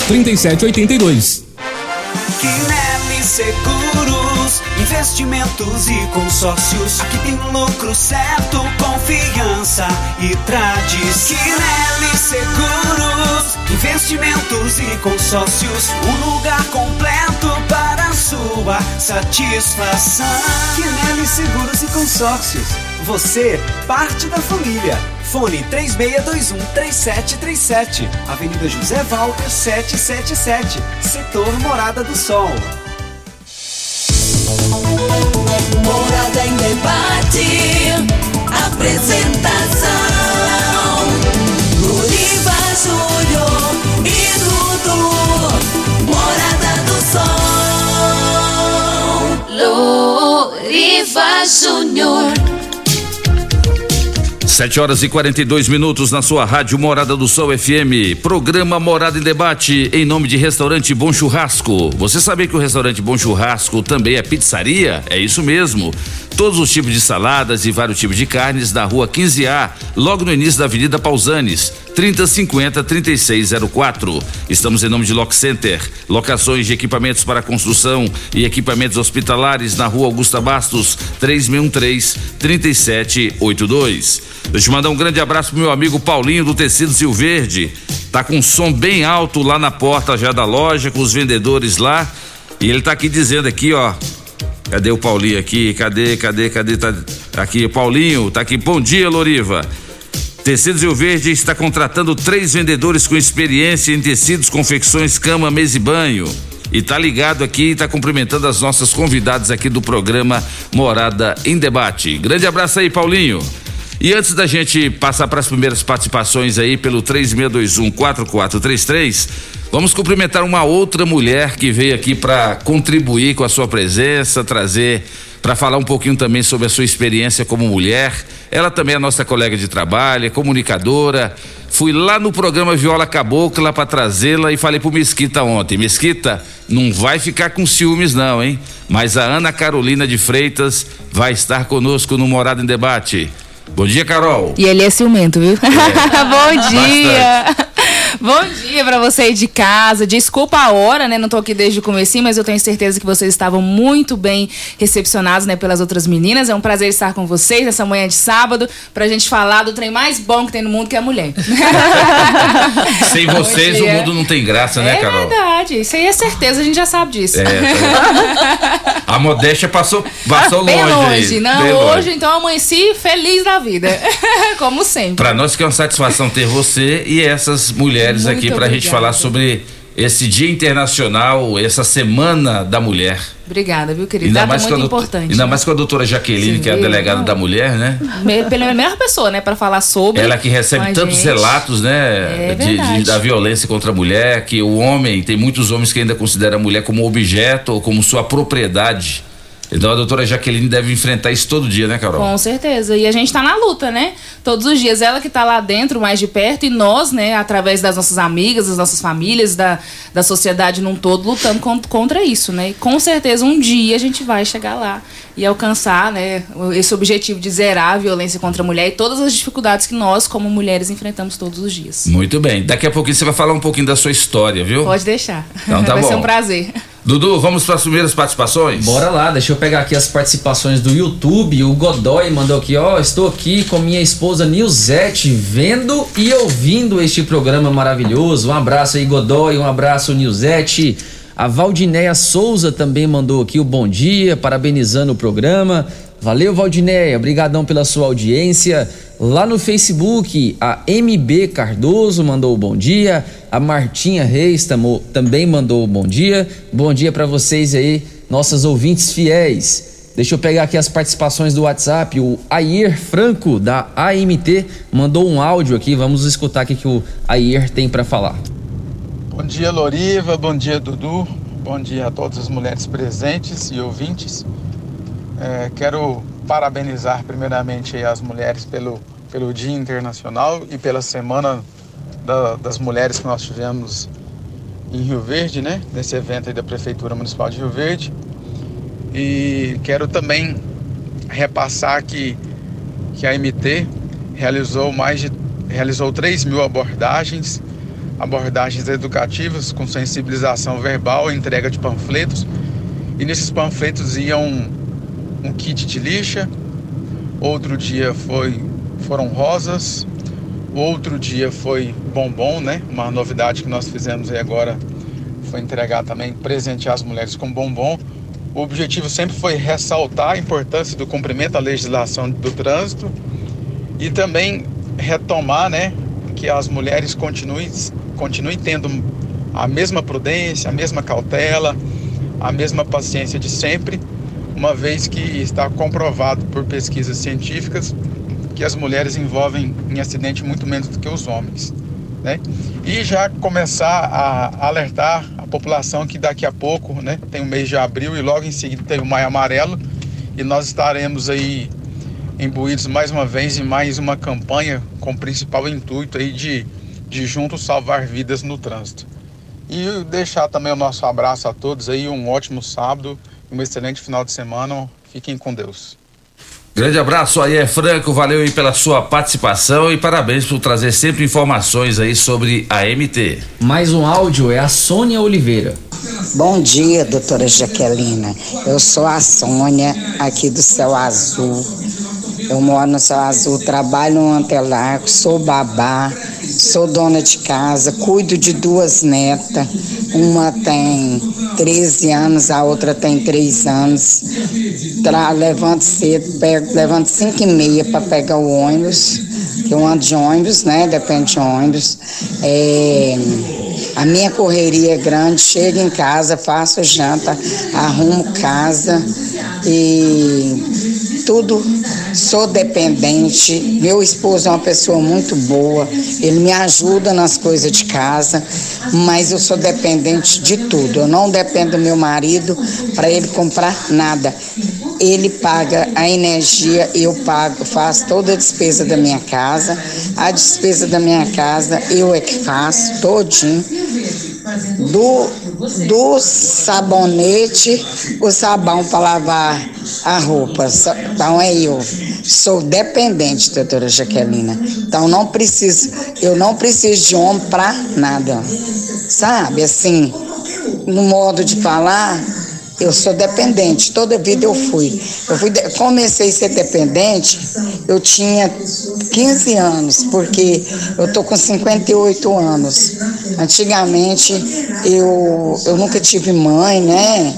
3613-3782. Quinelli Seguros, investimentos e consórcios. Aqui tem lucro certo, confiança e tradição. Quinelli Seguros, investimentos e consórcios. Um lugar completo para a sua satisfação. Quinelli Seguros e Consórcios. Você, parte da família. Fone 3621-3737. Avenida José Walter 777. Setor Morada do Sol. Morada em debate. Apresentação. Luriva Júnior e Dudu. Morada do Sol. Luriva Júnior. Sete horas e 42 minutos na sua rádio Morada do Sol FM. Programa Morada em Debate em nome de Restaurante Bom Churrasco. Você sabia que o Restaurante Bom Churrasco também é pizzaria? É isso mesmo. Todos os tipos de saladas e vários tipos de carnes da rua 15A, logo no início da Avenida Pausanes, 3050 3604. Estamos em nome de Lock Center, locações de equipamentos para construção e equipamentos hospitalares na rua Augusta Bastos, 3613 3782. Deixa eu mandar um grande abraço pro meu amigo Paulinho do Tecido Sil Verde. Tá com um som bem alto lá na porta já da loja, com os vendedores lá. E ele tá aqui dizendo aqui, ó. Cadê o Paulinho aqui? Cadê, cadê, cadê? Tá aqui, Paulinho, tá aqui. Bom dia, Loriva. Tecidos Rio Verde está contratando três vendedores com experiência em tecidos, confecções, cama, mesa e banho. E tá ligado aqui e tá cumprimentando as nossas convidadas aqui do programa Morada em Debate. Grande abraço aí, Paulinho. E antes da gente passar para as primeiras participações aí pelo 36214433, vamos cumprimentar uma outra mulher que veio aqui para contribuir com a sua presença, trazer para falar um pouquinho também sobre a sua experiência como mulher. Ela também é nossa colega de trabalho, é comunicadora. Fui lá no programa Viola Cabocla para trazê-la e falei pro Mesquita ontem, Mesquita, não vai ficar com ciúmes não, hein? Mas a Ana Carolina de Freitas vai estar conosco no Morada em Debate. Bom dia, Carol. E ele é ciumento, viu? Bom dia. Bom dia pra você aí de casa. Desculpa a hora, né? Não tô aqui desde o começo, mas eu tenho certeza que vocês estavam muito bem recepcionados, né, pelas outras meninas. É um prazer estar com vocês nessa manhã de sábado pra gente falar do trem mais bom que tem no mundo, que é a mulher. Sem vocês o mundo não tem graça, né, é Carol? verdade, isso aí é certeza, a gente já sabe disso. É, tá A modéstia passou, passou Bem longe. longe, aí, não. bem longe. Hoje, então, amanheci feliz da vida. Como sempre. Pra nós que é uma satisfação ter você e essas mulheres Muito aqui pra gente obrigada. falar sobre esse Dia Internacional, essa Semana da Mulher. Obrigada, viu, querido? Data muito com a doutor- importante. ainda mais com a doutora Jaqueline, Você que é a delegada não. da mulher, né? Pela melhor pessoa, né, pra falar sobre. Ela que recebe a tantos gente. relatos, né, É de- de- da violência contra a mulher, que o homem, tem muitos homens que ainda consideram a mulher como objeto ou como sua propriedade. Então a doutora Jaqueline deve enfrentar isso todo dia, né, Carol? Com certeza. E a gente tá na luta, né? Todos os dias. Ela que tá lá dentro, mais de perto, e nós, né, através das nossas amigas, das nossas famílias, da, da sociedade num todo, lutando con- contra isso, né? E com certeza um dia a gente vai chegar lá e alcançar, né, esse objetivo de zerar a violência contra a mulher e todas as dificuldades que nós, como mulheres, enfrentamos todos os dias. Muito bem. Daqui a pouquinho você vai falar um pouquinho da sua história, viu? Pode deixar. Então tá vai ser bom. um prazer. Dudu, vamos para as primeiras participações? Bora lá, deixa eu pegar aqui as participações do YouTube. O Godoy mandou aqui, ó, estou aqui com minha esposa Nilzete, vendo e ouvindo este programa maravilhoso. Um abraço aí, Godoy, um abraço, Nilzete. A Valdinéia Souza também mandou aqui o bom dia, parabenizando o programa. Valeu, Valdinéia, obrigadão pela sua audiência. Lá no Facebook, a MB Cardoso mandou o bom dia, a Martinha Reis tamo- também mandou o bom dia. Bom dia para vocês aí, nossas ouvintes fiéis. Deixa eu pegar aqui as participações do WhatsApp. O Ayer Franco, da AMT, mandou um áudio aqui. Vamos escutar o que o Ayer tem para falar. Bom dia, Loriva. Bom dia, Dudu. Bom dia a todas as mulheres presentes e ouvintes. É, quero parabenizar primeiramente as mulheres pelo, pelo Dia Internacional e pela Semana da- das Mulheres que nós tivemos em Rio Verde, né? Nesse evento da Prefeitura Municipal de Rio Verde. E quero também repassar que, que a MT realizou mais de realizou 3 mil abordagens, abordagens educativas com sensibilização verbal, entrega de panfletos. E nesses panfletos iam um, kit de lixa, outro dia foi foram rosas, outro dia foi bombom, né? Uma novidade que nós fizemos aí agora foi entregar também, presentear as mulheres com bombom. O objetivo sempre foi ressaltar a importância do cumprimento da legislação do trânsito e também retomar, né, que as mulheres continuem, continuem tendo a mesma prudência, a mesma cautela, a mesma paciência de sempre, uma vez que está comprovado por pesquisas científicas que as mulheres envolvem em acidente muito menos do que os homens. Né? E já começar a alertar a população que daqui a pouco né, tem o mês de abril e logo em seguida tem o maio amarelo e nós estaremos aí imbuídos mais uma vez em mais uma campanha com o principal intuito aí de, de juntos salvar vidas no trânsito. E deixar também o nosso abraço a todos aí, um ótimo sábado, um excelente final de semana. Fiquem com Deus. Grande abraço aí, é Franco, valeu aí pela sua participação e parabéns por trazer sempre informações aí sobre a MT. Mais um áudio é a Sônia Oliveira. Bom dia, doutora Jaquelina. Eu sou a Sônia, aqui do Céu Azul. Eu moro no Céu Azul, trabalho no Antelarco, sou babá, sou dona de casa, cuido de duas netas. Uma tem 13 anos, a outra tem 3 anos. Tra levanto cedo, pego, levanto 5 e meia para pegar o ônibus. Eu ando de ônibus, né? Depende de ônibus. É, a minha correria é grande, chego em casa, faço janta, arrumo casa e tudo. Sou dependente. Meu esposo é uma pessoa muito boa. Ele me ajuda nas coisas de casa, mas eu sou dependente de tudo. Eu não dependo do meu marido para ele comprar nada. Ele paga a energia, eu pago, faço toda a despesa da minha casa. A despesa da minha casa eu é que faço todinho do, do sabonete, o sabão para lavar a roupa. Então é eu. Sou dependente, doutora Jaquelina. Então não preciso, eu não preciso de homem para nada. Sabe, assim, no modo de falar, eu sou dependente, toda vida eu fui. Eu fui comecei a ser dependente, eu tinha 15 anos, porque eu tô com 58 anos. Antigamente eu, eu nunca tive mãe, né?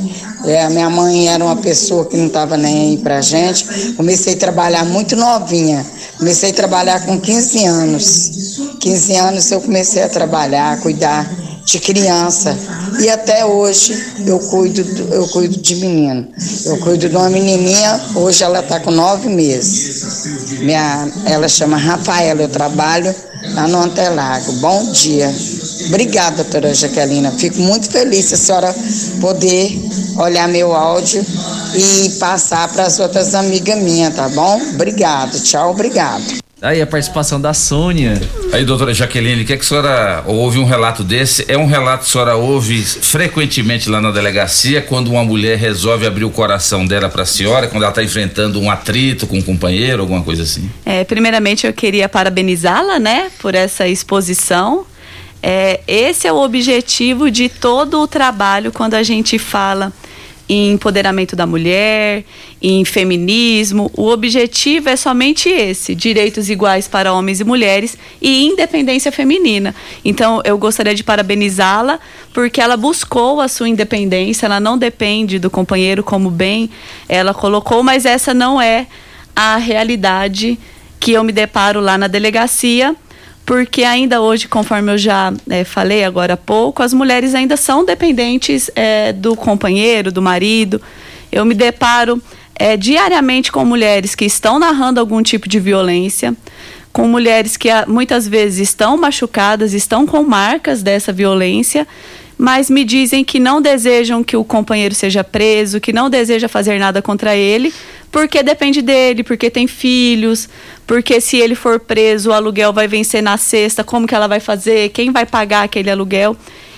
É, a minha mãe era uma pessoa que não estava nem aí pra gente. Comecei a trabalhar muito novinha. Comecei a trabalhar com 15 anos. 15 anos eu comecei a trabalhar, cuidar de criança. E até hoje eu cuido, do- eu cuido de menino. Eu cuido de uma menininha, hoje ela está com nove meses. Minha, ela chama Rafaela, eu trabalho lá no Antelago. Bom dia. Obrigada, doutora Jaquelina. Fico muito feliz a senhora poder olhar meu áudio e passar para as outras amigas minhas, tá bom? Obrigado. Tchau, obrigado. Aí a participação da Sônia. Aí, doutora Jaqueline, o que, é que a senhora ouve um relato desse? É um relato que a senhora ouve frequentemente lá na delegacia, quando uma mulher resolve abrir o coração dela para a senhora, quando ela está enfrentando um atrito com um companheiro, alguma coisa assim? É, primeiramente, eu queria parabenizá-la, né, por essa exposição. É, esse é o objetivo de todo o trabalho quando a gente fala em empoderamento da mulher, em feminismo. O objetivo é somente esse: direitos iguais para homens e mulheres e independência feminina. Então, eu gostaria de parabenizá-la porque ela buscou a sua independência, ela não depende do companheiro, como bem ela colocou, mas essa não é a realidade que eu me deparo lá na delegacia, porque ainda hoje, conforme eu já eh, falei agora há pouco, as mulheres ainda são dependentes eh, do companheiro, do marido. Eu me deparo eh, diariamente com mulheres que estão narrando algum tipo de violência, com mulheres que ah, muitas vezes estão machucadas, estão com marcas dessa violência, mas me dizem que não desejam que o companheiro seja preso, que não deseja fazer nada contra ele, porque depende dele, porque tem filhos, porque se ele for preso, o aluguel vai vencer na sexta, como que ela vai fazer, quem vai pagar aquele aluguel?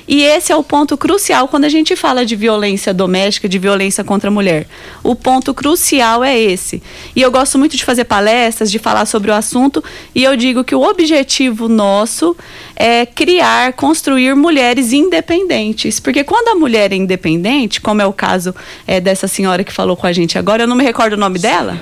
E esse é o ponto crucial quando a gente fala de violência doméstica, de violência contra a mulher. O ponto crucial é esse. E eu gosto muito de fazer palestras, de falar sobre o assunto, e eu digo que o objetivo nosso é criar, construir mulheres independentes. Porque quando a mulher é independente, como é o caso é, dessa senhora que falou com a gente agora, eu não me recordo o nome dela,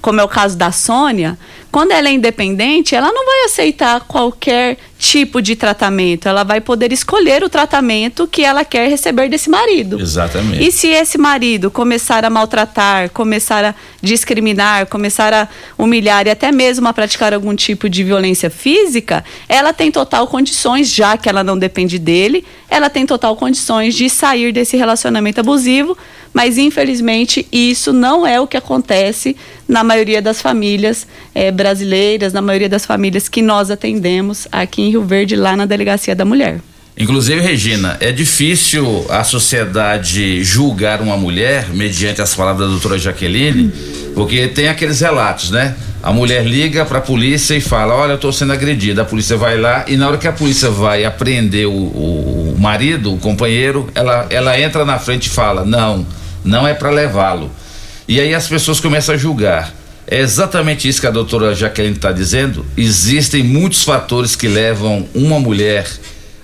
como é o caso da Sônia, quando ela é independente, ela não vai aceitar qualquer tipo de tratamento. Ela vai poder escolher o tratamento que ela quer receber desse marido. Exatamente. E se esse marido começar a maltratar, começar a discriminar, começar a humilhar e até mesmo a praticar algum tipo de violência física, ela tem total condições, já que ela não depende dele, ela tem total condições de sair desse relacionamento abusivo, mas infelizmente isso não é o que acontece na maioria das famílias eh, brasileiras, na maioria das famílias que nós atendemos aqui em Rio Verde, lá na Delegacia da Mulher. Inclusive, Regina, é difícil a sociedade julgar uma mulher mediante as palavras da doutora Jaqueline, porque tem aqueles relatos, né? A mulher liga para a polícia e fala: Olha, eu estou sendo agredida. A polícia vai lá e na hora que a polícia vai apreender o, o- marido, o companheiro, ela, ela entra na frente e fala: Não, não é para levá-lo. E aí as pessoas começam a julgar. É exatamente isso que a doutora Jaqueline está dizendo. Existem muitos fatores que levam uma mulher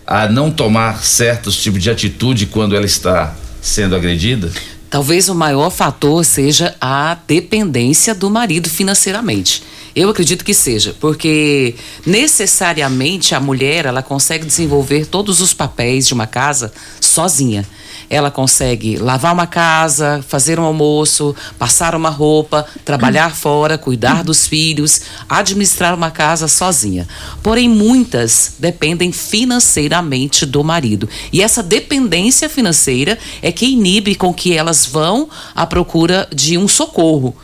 a não tomar certos tipos de atitude quando ela está sendo agredida. Talvez o maior fator seja a dependência do marido financeiramente. Eu acredito que seja, porque necessariamente a mulher ela consegue desenvolver todos os papéis de uma casa sozinha. Ela consegue lavar uma casa, fazer um almoço, passar uma roupa, trabalhar fora, cuidar dos filhos, administrar uma casa sozinha. Porém, muitas dependem financeiramente do marido. E essa dependência financeira é que inibe com que elas vão à procura de um socorro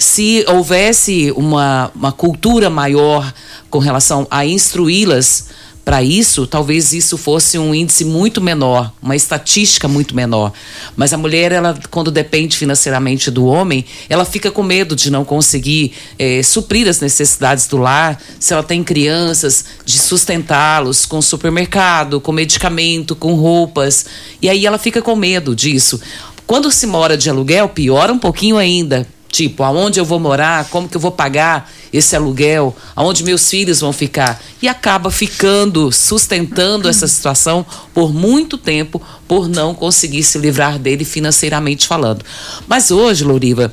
se houvesse uma, uma cultura maior com relação a instruí-las para isso, talvez isso fosse um índice muito menor, uma estatística muito menor. Mas a mulher, ela, quando depende financeiramente do homem, ela fica com medo de não conseguir eh, suprir as necessidades do lar, se ela tem crianças, de sustentá-los com supermercado, com medicamento, com roupas. E aí ela fica com medo disso. Quando se mora de aluguel, piora um pouquinho ainda. Tipo, aonde eu vou morar, como que eu vou pagar esse aluguel, aonde meus filhos vão ficar. E acaba ficando, sustentando essa situação por muito tempo, por não conseguir se livrar dele financeiramente falando. Mas hoje, Louriva,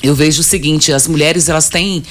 eu vejo o seguinte, as mulheres elas têm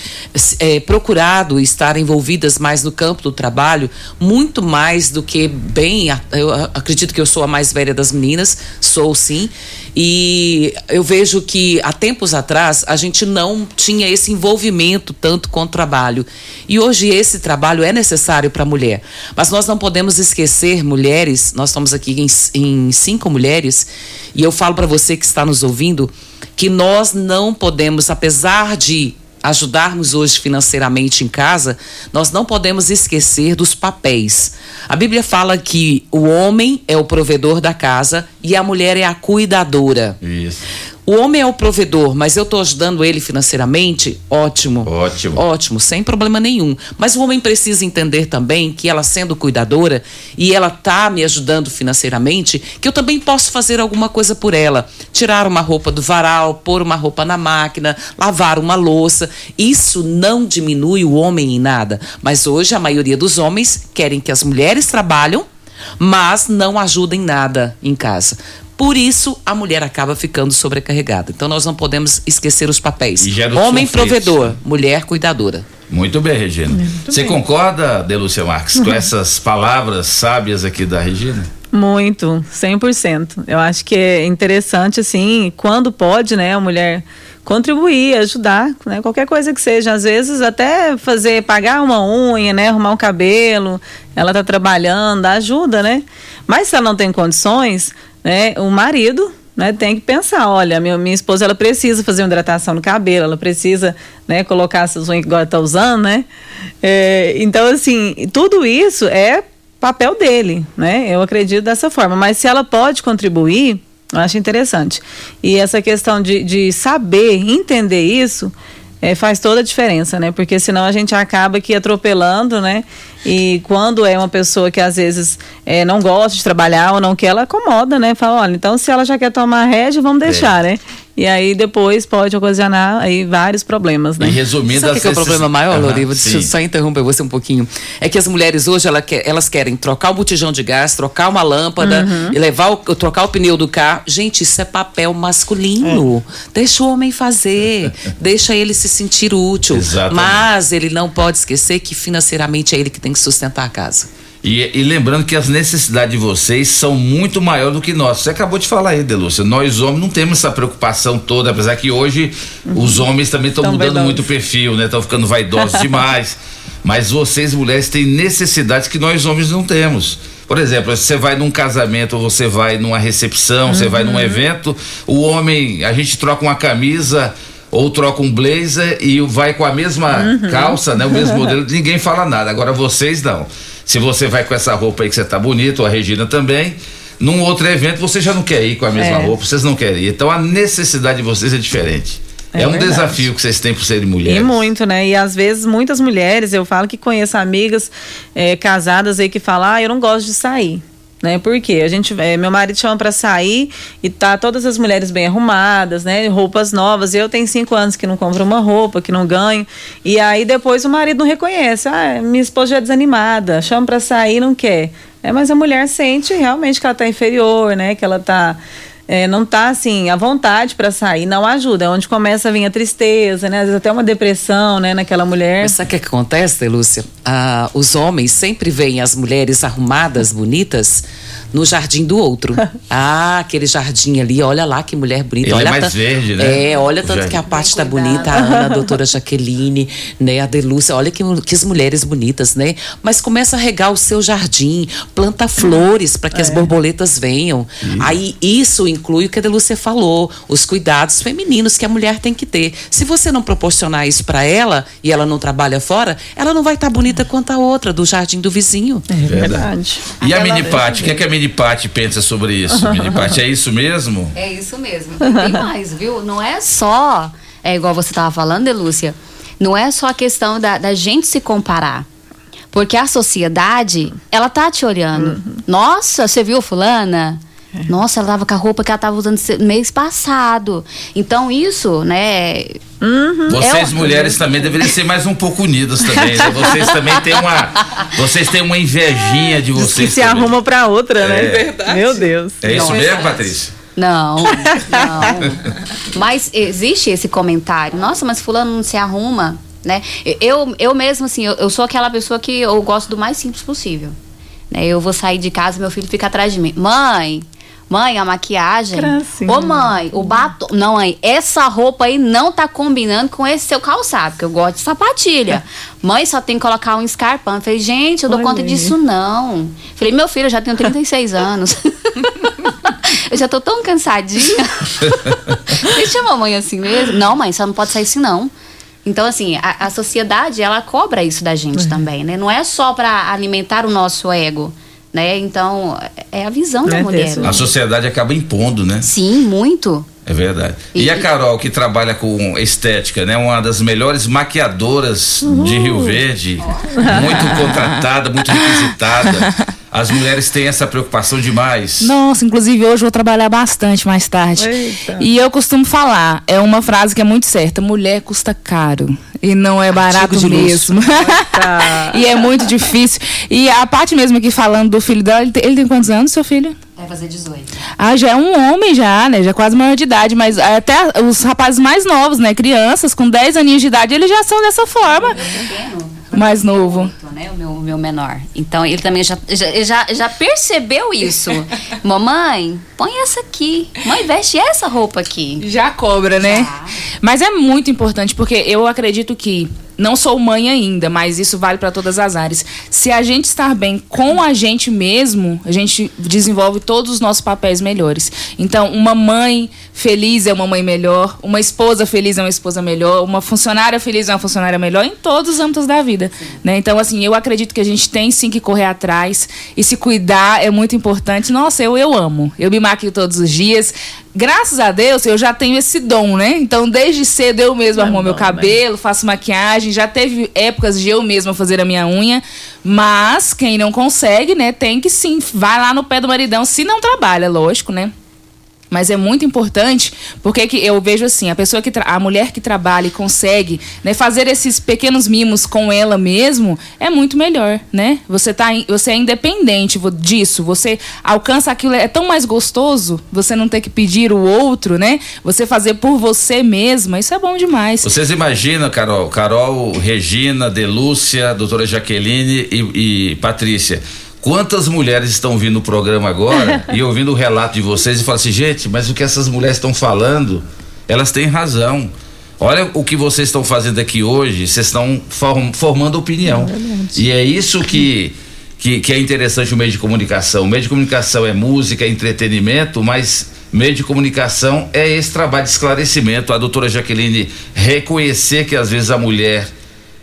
eh, procurado estar envolvidas mais no campo do trabalho, muito mais do que bem, eu acredito que eu sou a mais velha das meninas, sou sim, e eu vejo que há tempos atrás a gente não tinha esse envolvimento tanto com o trabalho. E hoje esse trabalho é necessário para a mulher. Mas nós não podemos esquecer, mulheres, nós estamos aqui em, em cinco mulheres, e eu falo para você que está nos ouvindo que nós não podemos, apesar de ajudarmos hoje financeiramente em casa, nós não podemos esquecer dos papéis. A Bíblia fala que o homem é o provedor da casa e a mulher é a cuidadora. Isso. O homem é o provedor, mas eu estou ajudando ele financeiramente? Ótimo. Ótimo. Ótimo, sem problema nenhum. Mas o homem precisa entender também que ela sendo cuidadora e ela tá me ajudando financeiramente, que eu também posso fazer alguma coisa por ela. Tirar uma roupa do varal, pôr uma roupa na máquina, lavar uma louça. Isso não diminui o homem em nada. Mas hoje a maioria dos homens querem que as mulheres trabalham, mas não ajudem nada em casa. Por isso, a mulher acaba ficando sobrecarregada. Então, nós não podemos esquecer os papéis. E gera os Homem provedor, mulher cuidadora. Muito bem, Regina. Você bem. concorda, Delúcia Marques, com essas palavras sábias aqui da Regina? Muito, 100%. Eu acho que é interessante, assim, quando pode, né, a mulher contribuir, ajudar, né, qualquer coisa que seja. Às vezes até fazer, pagar uma unha, né, arrumar um cabelo, ela tá trabalhando, ajuda, né? Mas se ela não tem condições, né, o marido, né, tem que pensar, olha, minha, minha esposa, ela precisa fazer uma hidratação no cabelo, ela precisa, né, colocar essas unhas que agora tá usando, né? É, então, assim, tudo isso é papel dele, né? Eu acredito dessa forma. Mas se ela pode contribuir, eu acho interessante. E essa questão de, de saber, entender isso, eh, faz toda a diferença, né? Porque senão a gente acaba aqui atropelando, né? E quando é uma pessoa que às vezes eh, não gosta de trabalhar ou não quer, ela acomoda, né? Fala, olha, então se ela já quer tomar rédea, vamos deixar, né? E aí depois pode ocasionar aí vários problemas, né? E resumindo, Sabe o que, que é o problema maior, Aham, Loriva? Deixa eu só interromper você um pouquinho. É que as mulheres hoje, ela quer- elas querem trocar o botijão de gás, trocar uma lâmpada, Uhum. e levar o, trocar o pneu do carro. Gente, isso é papel masculino. Deixa o homem fazer. deixa ele se sentir útil. Exatamente. Mas ele não pode esquecer que financeiramente é ele que tem que sustentar a casa. E, e lembrando que as necessidades de vocês são muito maiores do que nós. Você acabou de falar aí, Delúcia. Nós homens não temos essa preocupação toda, apesar que hoje os homens também estão Tão mudando vaidosos. muito o perfil, né? Estão ficando vaidosos demais. Mas vocês, mulheres, têm necessidades que nós homens não temos. Por exemplo, se você vai num casamento, ou você vai numa recepção, você vai num evento, o homem, a gente troca uma camisa ou troca um blazer e vai com a mesma Uhum. calça, né? O mesmo modelo, ninguém fala nada. Agora vocês não. Se você vai com essa roupa aí que você tá bonito, a Regina também, num outro evento você já não quer ir com a mesma É. roupa, vocês não querem ir. Então a necessidade de vocês é diferente. É, É um verdade. desafio que vocês têm por serem E mulheres. muito, né? E às vezes muitas mulheres, eu falo que conheço amigas eh, casadas aí que falam, ah, eu não gosto de sair. Né? Por quê? A gente, eh, meu marido chama pra sair e tá todas as mulheres bem arrumadas, né? Roupas novas. Eu tenho cinco anos que não compro uma roupa, que não ganho. E aí depois o marido não reconhece. Ah, minha esposa já é desanimada, chama pra sair não quer. É, mas a mulher sente realmente que ela tá inferior, né? Que ela tá é, não tá assim à vontade para sair, não ajuda. É onde começa a vir a tristeza, né? Às vezes até uma depressão, né, naquela mulher. Mas sabe o que que acontece, Lúcia? Ah, os homens sempre veem as mulheres arrumadas, bonitas, no jardim do outro. ah, aquele jardim ali, olha lá que mulher bonita. Ele é olha mais tan- verde, né? É, olha O tanto jardim. que a parte tá bonita, a Ana, a doutora Jaqueline, né, a Delúcia, olha que, que as mulheres bonitas, né? Mas começa a regar o seu jardim, planta flores para que as borboletas venham. Aí isso inclui o que a Delúcia falou, os cuidados femininos que a mulher tem que ter. Se você não proporcionar isso para ela e ela não trabalha fora, ela não vai estar bonita quanto a outra do jardim do vizinho. É verdade. E a Mini Pati, o que, é que a Mini Pati pensa sobre isso? Mini Pati, é isso mesmo? É isso mesmo. E Tem mais, viu? Não é só, é igual você estava falando, Delúcia, não é só a questão da, da gente se comparar. Porque a sociedade, ela tá te olhando. Nossa, você viu fulana? Nossa, ela tava com a roupa que ela tava usando mês passado. Então, isso, né? Vocês É mulheres também deveriam ser mais um pouco unidas também, né? Vocês também têm uma, vocês têm uma invejinha de Diz que vocês se também. arruma pra outra, né? É. Verdade. Meu Deus. É isso Não, é mesmo, verdade. Patrícia? Não, não. Mas existe esse comentário. Nossa, mas fulano não se arruma, né? Eu, eu mesmo, assim, eu, eu sou aquela pessoa que eu gosto do mais simples possível. Né? Eu vou sair de casa, meu filho fica atrás de mim. Mãe, mãe, a maquiagem. Gracinha. Ô mãe, o batom. Não, mãe, essa roupa aí não tá combinando com esse seu calçado, porque eu gosto de sapatilha. mãe, só tem que colocar um escarpão. Eu falei, gente, eu dou conta disso não. Falei, meu filho, eu já tenho 36 anos. eu já tô tão cansadinha. Chama a mãe assim mesmo? Não, mãe, você não pode sair assim, não. Então, assim, a, a sociedade, ela cobra isso da gente também, né? Não é só para alimentar o nosso ego, né? Então, é a visão da mulher. A sociedade acaba impondo, né? Sim, muito. É verdade. E a Carol, que trabalha com estética, né? Uma das melhores maquiadoras de Rio Verde, muito contratada, muito requisitada. As mulheres têm essa preocupação demais. Nossa, inclusive hoje eu vou trabalhar bastante mais tarde. Eita. E eu costumo falar, é uma frase que é muito certa: mulher custa caro. E não é barato mesmo. e é muito difícil. E a parte mesmo aqui falando do filho dela, ele tem, ele tem quantos anos, seu filho? Vai fazer 18. Ah, já é um homem já, né? Já é quase maior de idade, mas até os rapazes mais novos, né? Crianças com 10 aninhos de idade, eles já são dessa forma. Mais novo. Né, o meu, meu menor. Então ele também já, já, já, já percebeu isso. Mamãe, põe essa aqui. Mãe, veste essa roupa aqui. Já cobra, né? Mas é muito importante, porque eu acredito que. Não sou mãe ainda, mas isso vale para todas as áreas. Se a gente estar bem com a gente mesmo, a gente desenvolve todos os nossos papéis melhores. Então, uma mãe feliz é uma mãe melhor, uma esposa feliz é uma esposa melhor, uma funcionária feliz é uma funcionária melhor em todos os âmbitos da vida. Né? Então, assim, eu acredito que a gente tem sim que correr atrás e se cuidar é muito importante. Nossa, eu, eu amo. Eu me maquio todos os dias. Graças a Deus, eu já tenho esse dom, né? Então, desde cedo eu mesmo arrumo meu cabelo, faço maquiagem. Já teve épocas de eu mesma fazer a minha unha. Mas quem não consegue, né, tem que sim, vai lá no pé do maridão, se não trabalha, lógico, né? Mas é muito importante, porque que eu vejo assim, a pessoa que a mulher que trabalha e consegue, né, fazer esses pequenos mimos com ela mesmo é muito melhor, né? Você tá você é independente disso, você alcança aquilo é tão mais gostoso, você não ter que pedir o outro, né? Você fazer por você mesma, isso é bom demais. Vocês imaginam, Carol, Carol, Regina, Delúcia, doutora Jaqueline e, e Patrícia, quantas mulheres estão vindo no programa agora e ouvindo o relato de vocês e falam assim, gente, mas o que essas mulheres estão falando, elas têm razão. Olha o que vocês estão fazendo aqui hoje, vocês estão form- formando opinião. e é isso que, que, que é interessante o meio de comunicação. O meio de comunicação é música, é entretenimento, mas meio de comunicação é esse trabalho de esclarecimento. A doutora Jaqueline reconhecer que às vezes a mulher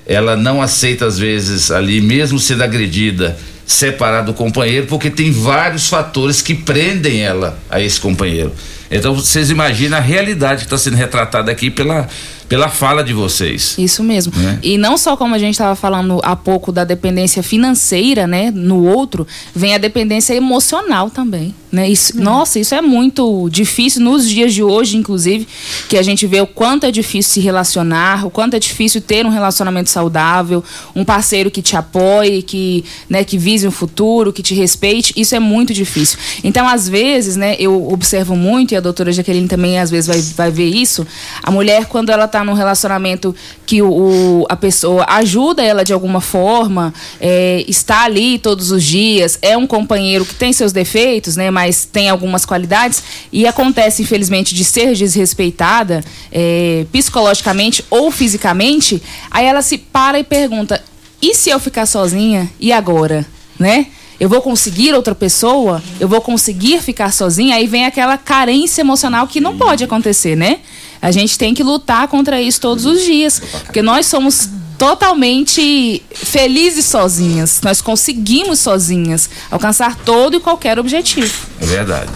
ela não aceita às vezes ali, mesmo sendo agredida, separar do companheiro, porque tem vários fatores que prendem ela a esse companheiro. Então vocês imaginam a realidade que está sendo retratada aqui pela, pela fala de vocês. Isso mesmo. Né? E não só como a gente estava falando há pouco da dependência financeira, né, no outro, vem a dependência emocional também, né? Isso, Nossa, isso é muito difícil nos dias de hoje, inclusive, que a gente vê o quanto é difícil se relacionar, o quanto é difícil ter um relacionamento saudável, um parceiro que te apoie, que, né, que vise um futuro, que te respeite. Isso é muito difícil. Então, às vezes, né, eu observo muito e a doutora Jaqueline também às vezes vai, vai ver isso. A mulher quando ela está num relacionamento que o, o- a pessoa ajuda ela de alguma forma, é, está ali todos os dias, é um companheiro que tem seus defeitos, né, mas tem algumas qualidades e acontece infelizmente de ser desrespeitada é, psicologicamente ou fisicamente, aí ela se para e pergunta: e se eu ficar sozinha? E agora, né? Eu vou conseguir outra pessoa? Eu vou conseguir ficar sozinha? Aí vem aquela carência emocional que não pode acontecer, né? A gente tem que lutar contra isso todos os dias, porque nós somos totalmente felizes sozinhas. Nós conseguimos sozinhas alcançar todo e qualquer objetivo. É verdade.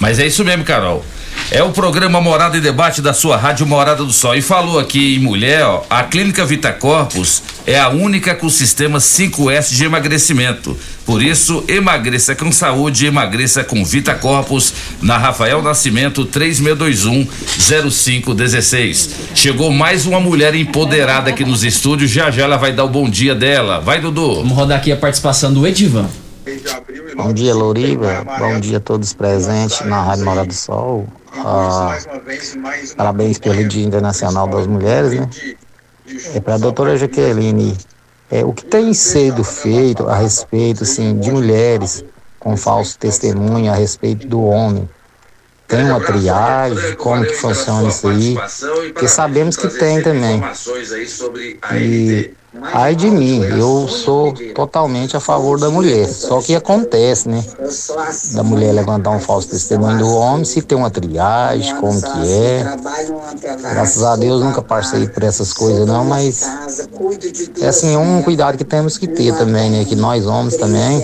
Mas é isso mesmo, Carol. É o programa Morada e Debate da sua Rádio Morada do Sol. E falou aqui em mulher, ó, a Clínica Vita Corpus é a única com sistema 5S de emagrecimento. Por isso, emagreça com saúde, emagreça com Vita Corpus na Rafael Nascimento 3621-0516. Chegou mais uma mulher empoderada aqui nos estúdios. Já já ela vai dar o bom dia dela. Vai, Dudu. Vamos rodar aqui a participação do Edivan. Bom dia, Louriva. Bom dia a todos presentes na Rádio Morada do Sol. Ah, parabéns pelo Dia Internacional das Mulheres, né? É para a doutora Jaqueline. É, o que tem sido feito a respeito assim, de mulheres com falso testemunho a respeito do homem? Tem uma triagem? Como que funciona isso aí? Porque sabemos que tem também. E ai de mim, eu sou totalmente a favor da mulher. Só que acontece, né? Da mulher levantar um falso testemunho do homem, se tem uma triagem, como que é. Graças a Deus nunca passei por essas coisas não, mas é assim, um cuidado que temos que ter também, né? Que nós homens também,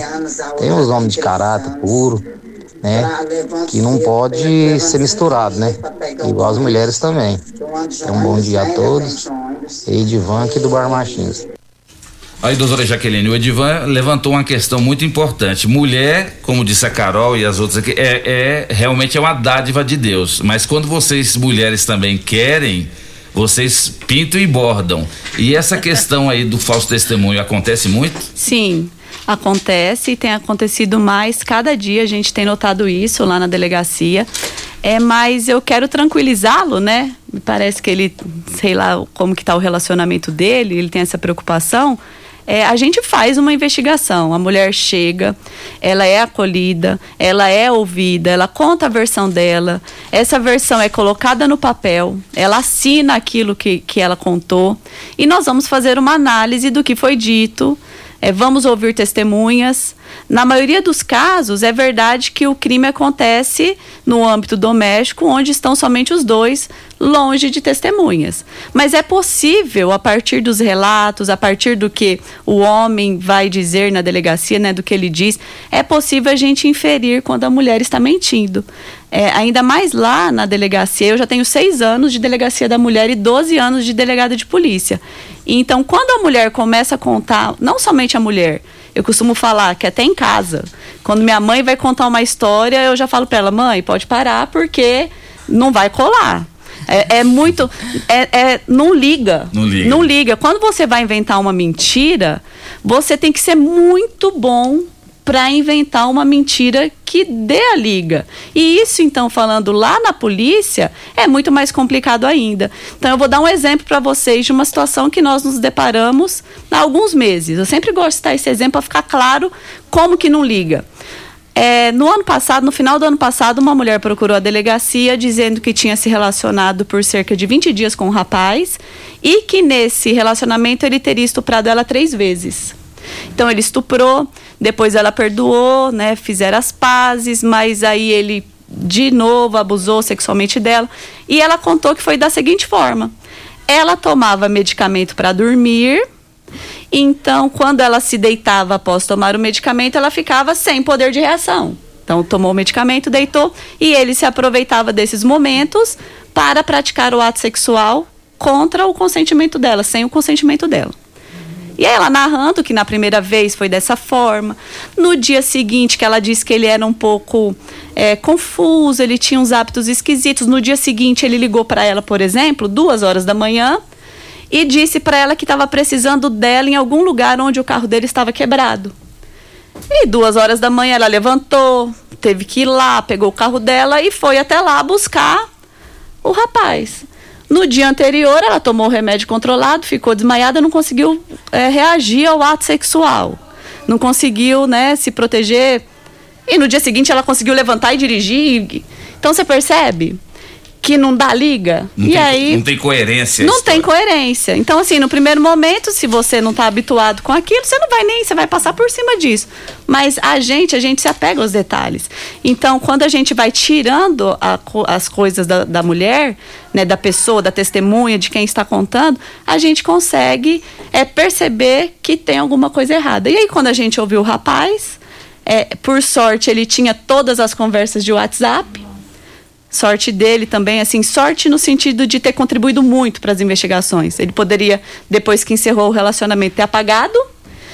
temos homens de caráter puro, né? Que não pode ser misturado, né? Igual as mulheres também. Então, um bom dia a todos. Edivan aqui do Bar Martins. Aí, doutora Jaqueline, o Edivan levantou uma questão muito importante. Mulher, como disse a Carol e as outras aqui, é, é realmente é uma dádiva de Deus. Mas quando vocês, mulheres, também querem, vocês pintam e bordam. E essa questão aí do falso testemunho acontece muito? Sim, acontece e tem acontecido mais. Cada dia a gente tem notado isso lá na delegacia. É, mas eu quero tranquilizá-lo, né? Me parece que ele, sei lá como que tá o relacionamento dele, ele tem essa preocupação. É, a gente faz uma investigação. A mulher chega, ela é acolhida, ela é ouvida, ela conta a versão dela. Essa versão é colocada no papel, ela assina aquilo que, que ela contou e nós vamos fazer uma análise do que foi dito. É, vamos ouvir testemunhas. Na maioria dos casos, é verdade que o crime acontece no âmbito doméstico, onde estão somente os dois, longe de testemunhas. Mas é possível, a partir dos relatos, a partir do que o homem vai dizer na delegacia, né, do que ele diz, é possível a gente inferir quando a mulher está mentindo. É, ainda mais lá na delegacia, eu já tenho seis anos de delegacia da mulher e 12 anos de delegada de polícia. Então, quando a mulher começa a contar, não somente a mulher, eu costumo falar que até em casa, quando minha mãe vai contar uma história, eu já falo para ela, mãe, pode parar porque não vai colar. É, é muito. É, é- não liga. Não liga. Não liga. Quando você vai inventar uma mentira, você tem que ser muito bom para inventar uma mentira que dê a liga. E isso, então, falando lá na polícia, é muito mais complicado ainda. Então, eu vou dar um exemplo para vocês de uma situação que nós nos deparamos há alguns meses. Eu sempre gosto de citar esse exemplo para ficar claro como que não liga. É, no ano passado, no final do ano passado, uma mulher procurou a delegacia dizendo que tinha se relacionado por cerca de 20 dias com um rapaz e que nesse relacionamento ele teria estuprado ela três vezes. Então ele estuprou, depois ela perdoou, né? Fizeram as pazes, mas aí ele de novo abusou sexualmente dela. E ela contou que foi da seguinte forma: ela tomava medicamento para dormir Então, quando ela se deitava após tomar o medicamento, ela ficava sem poder de reação. Então, tomou o medicamento, deitou e ele se aproveitava desses momentos para praticar o ato sexual contra o consentimento dela, sem o consentimento dela. E aí ela narrando que na primeira vez foi dessa forma. No dia seguinte, que ela disse que ele era um pouco é, confuso, ele tinha uns hábitos esquisitos. No dia seguinte, ele ligou para ela, por exemplo, duas horas da manhã, e disse para ela que estava precisando dela em algum lugar onde o carro dele estava quebrado. E duas horas da manhã ela levantou, teve que ir lá, pegou o carro dela e foi até lá buscar o rapaz. No dia anterior, ela tomou o remédio controlado, ficou desmaiada, não conseguiu é, reagir ao ato sexual. Não conseguiu, né, se proteger. E no dia seguinte ela conseguiu levantar e dirigir. Então você percebe que não dá liga. Não e tem, aí não tem coerência. não tem coerência. Então, assim, no primeiro momento, se você não está habituado com aquilo, você não vai nem, você vai passar por cima disso. Mas a gente, a gente se apega aos detalhes. Então, quando a gente vai tirando a as coisas da, da mulher, né, da pessoa, da testemunha, de quem está contando, a gente consegue é, perceber que tem alguma coisa errada. E aí, quando a gente ouviu o rapaz, é, por sorte, ele tinha todas as conversas de WhatsApp. Sorte dele também, assim, sorte no sentido de ter contribuído muito para as investigações. Ele poderia, depois que encerrou o relacionamento, ter apagado.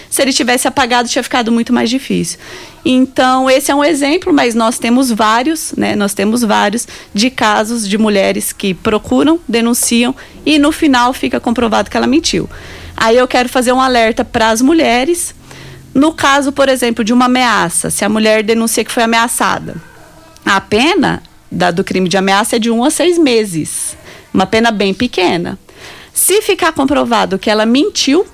Se ele tivesse apagado, tinha ficado muito mais difícil. Então, esse é um exemplo, mas nós temos vários, né? Nós temos vários de casos de mulheres que procuram, denunciam e no final fica comprovado que ela mentiu. Aí eu quero fazer um alerta para as mulheres. No caso, por exemplo, de uma ameaça, se a mulher denuncia que foi ameaçada, a pena da- do crime de ameaça é de um a seis meses. Uma pena bem pequena. Se ficar comprovado que ela mentiu,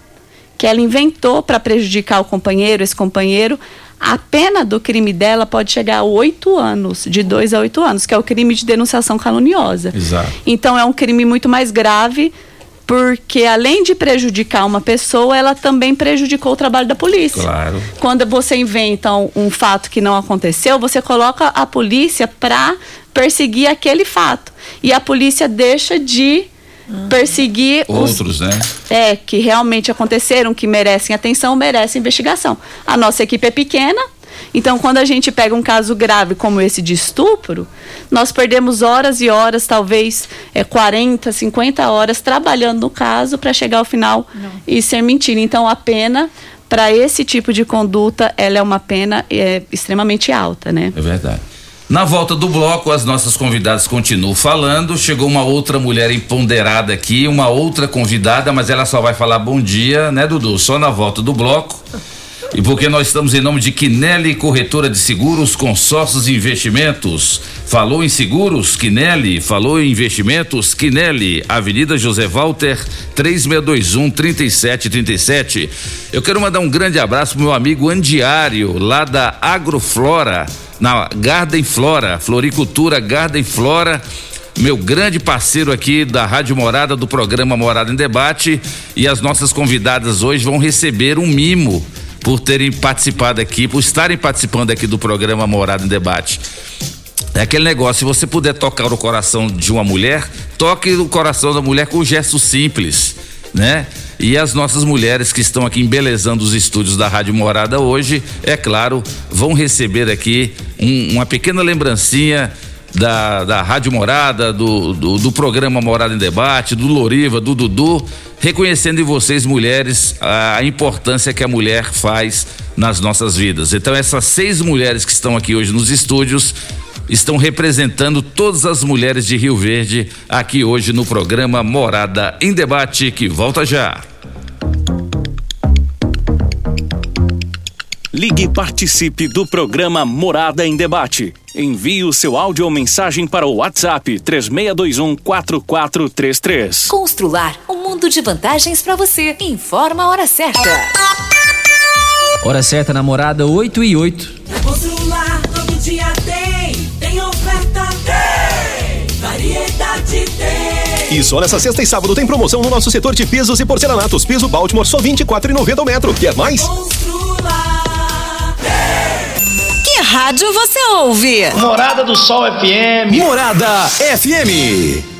que ela inventou para prejudicar o companheiro, esse companheiro, a pena do crime dela pode chegar a oito anos, de dois a oito anos, que é o crime de denunciação caluniosa. Exato. Então é um crime muito mais grave, porque além de prejudicar uma pessoa, ela também prejudicou o trabalho da polícia. Claro. Quando você inventa um, um fato que não aconteceu, você coloca a polícia para perseguir aquele fato. E a polícia deixa de perseguir os Outros, né? é, que realmente aconteceram, que merecem atenção, merecem investigação. A nossa equipe é pequena, então quando a gente pega um caso grave como esse de estupro, nós perdemos horas e horas, talvez é, 40, 50 horas trabalhando no caso para chegar ao final e ser mentira. Então a pena para esse tipo de conduta, ela é uma pena é, extremamente alta, né? É verdade. Na volta do bloco, as nossas convidadas continuam falando. Chegou uma outra mulher empoderada aqui, uma outra convidada, mas ela só vai falar bom dia, né, Dudu? Só na volta do bloco. E porque nós estamos em nome de Quinelli Corretora de Seguros, Consórcios e Investimentos. Falou em seguros, Quinelli. Falou em investimentos, Quinelli. Avenida José Walter, 3621 3737. Eu quero mandar um grande abraço pro meu amigo Andiário, lá da Agroflora, na Garden Flora, Floricultura Garden Flora meu grande parceiro aqui da Rádio Morada, do programa Morada em Debate. E as nossas convidadas hoje vão receber um mimo por terem participado aqui, por estarem participando aqui do programa Morada em Debate. É aquele negócio, se você puder tocar o coração de uma mulher, toque o coração da mulher com um gesto simples, né? E as nossas mulheres que estão aqui embelezando os estúdios da Rádio Morada hoje, é claro, vão receber aqui um- uma pequena lembrancinha da, da Rádio Morada, do, do, do programa Morada em Debate, do Loriva, do Dudu, reconhecendo em vocês, mulheres, a, a importância que a mulher faz nas nossas vidas. Então, essas seis mulheres que estão aqui hoje nos estúdios estão representando todas as mulheres de Rio Verde aqui hoje no programa Morada em Debate, que volta já. Ligue e participe do programa Morada em Debate. Envie o seu áudio ou mensagem para o WhatsApp 3621 4433. Constrular um mundo de vantagens para você. Informa a hora certa. Hora certa, namorada 8 e 8. Constrular todo dia tem, tem oferta tem, variedade tem. E só nessa sexta e sábado tem promoção no nosso setor de pisos e porcelanatos. Piso Baltimore só R$ 24,90 o metro. Quer mais? Rádio você ouve? Morada do Sol FM. Morada FM.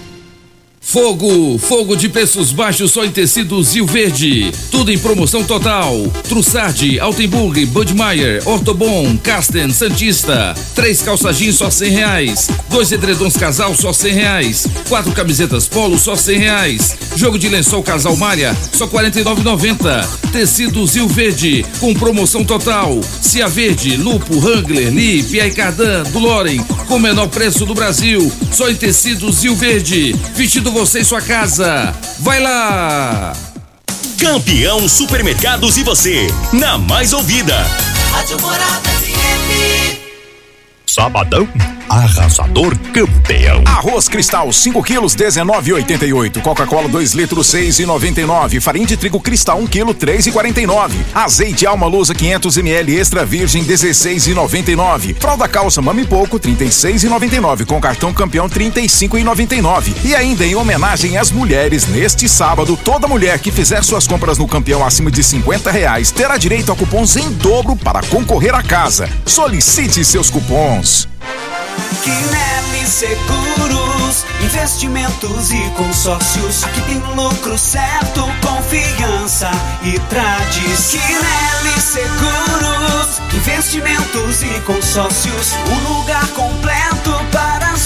Fogo, fogo de preços baixos só em tecidos Rio Verde. Tudo em promoção total. Trussardi, Altenburg, Budmeier, Ortobon, Casten, Santista. Três calça jeans só cem reais. Dois edredons casal só cem reais. Quatro camisetas polo só cem reais. Jogo de lençol casal malha só quarenta e nove noventa. Tecidos Rio Verde com promoção total. Cia Verde, Lupo, Wrangler, Lee, Pierre Cardan, do Loren com o menor preço do Brasil. Só em tecidos Rio Verde. Vestido você em sua casa. Vai lá! Campeão Supermercados e você, na mais ouvida. Rádio Morada FM. Sabadão, arrasador campeão. Arroz Cristal 5 quilos 19,88. Coca-Cola 2 litros 6,99. Farinha de trigo Cristal 1 quilo 3,49. Azeite Alma Lusa 500 ml extra virgem 16,99. Fralda calça Mami Pouco 36,99 com cartão campeão 35,99. E ainda em homenagem às mulheres neste sábado, toda mulher que fizer suas compras no campeão acima de 50 reais terá direito a cupons em dobro para concorrer à casa. Solicite seus cupons. Quinelli Seguros, investimentos e consórcios. Aqui tem lucro certo, confiança e tradição. Quinelli Seguros, investimentos e consórcios. Um lugar completo para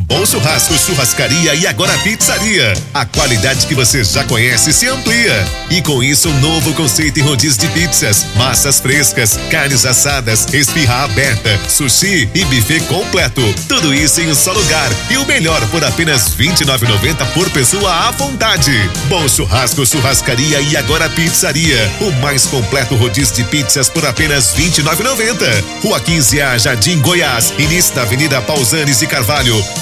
Bom Churrasco, Churrascaria e agora Pizzaria. A qualidade que você já conhece se amplia. E com isso, um novo conceito em rodízio de pizzas, massas frescas, carnes assadas, esfirra aberta, sushi e buffet completo. Tudo isso em um só lugar. E o melhor por apenas R$ 29,90 por pessoa à vontade. Bom Churrasco, Churrascaria e agora Pizzaria. O mais completo rodízio de pizzas por apenas R$ 29,90. Rua 15 A, Jardim Goiás. Início da Avenida Pausanes e Carvalho.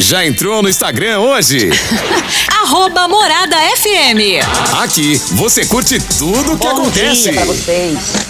Já entrou no Instagram hoje? Arroba Morada FM. Aqui você curte tudo o que Bom acontece. dia pra vocês.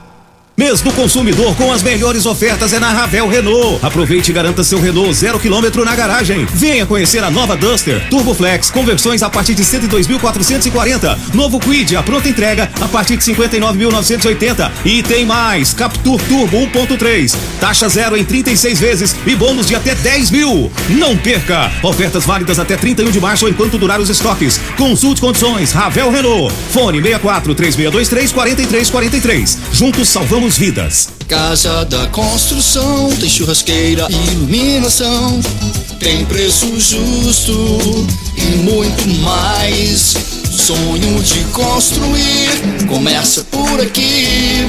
Mês do consumidor com as melhores ofertas é na Ravel Renault. Aproveite e garanta seu Renault zero quilômetro na garagem. Venha conhecer a nova Duster Turbo Flex, conversões a partir de 102.440. Novo Quid, a pronta entrega a partir de 59.980. E tem mais, Captur Turbo 1.3, taxa zero em 36 vezes e bônus de até 10 mil. Não perca! Ofertas válidas até 31 de março enquanto durar os estoques. Consulte condições, Ravel Renault. Fone 64 3623 4343. Juntos salvamos vidas. Casa da Construção tem churrasqueira iluminação, tem preço justo e muito mais. Sonho de construir começa por aqui.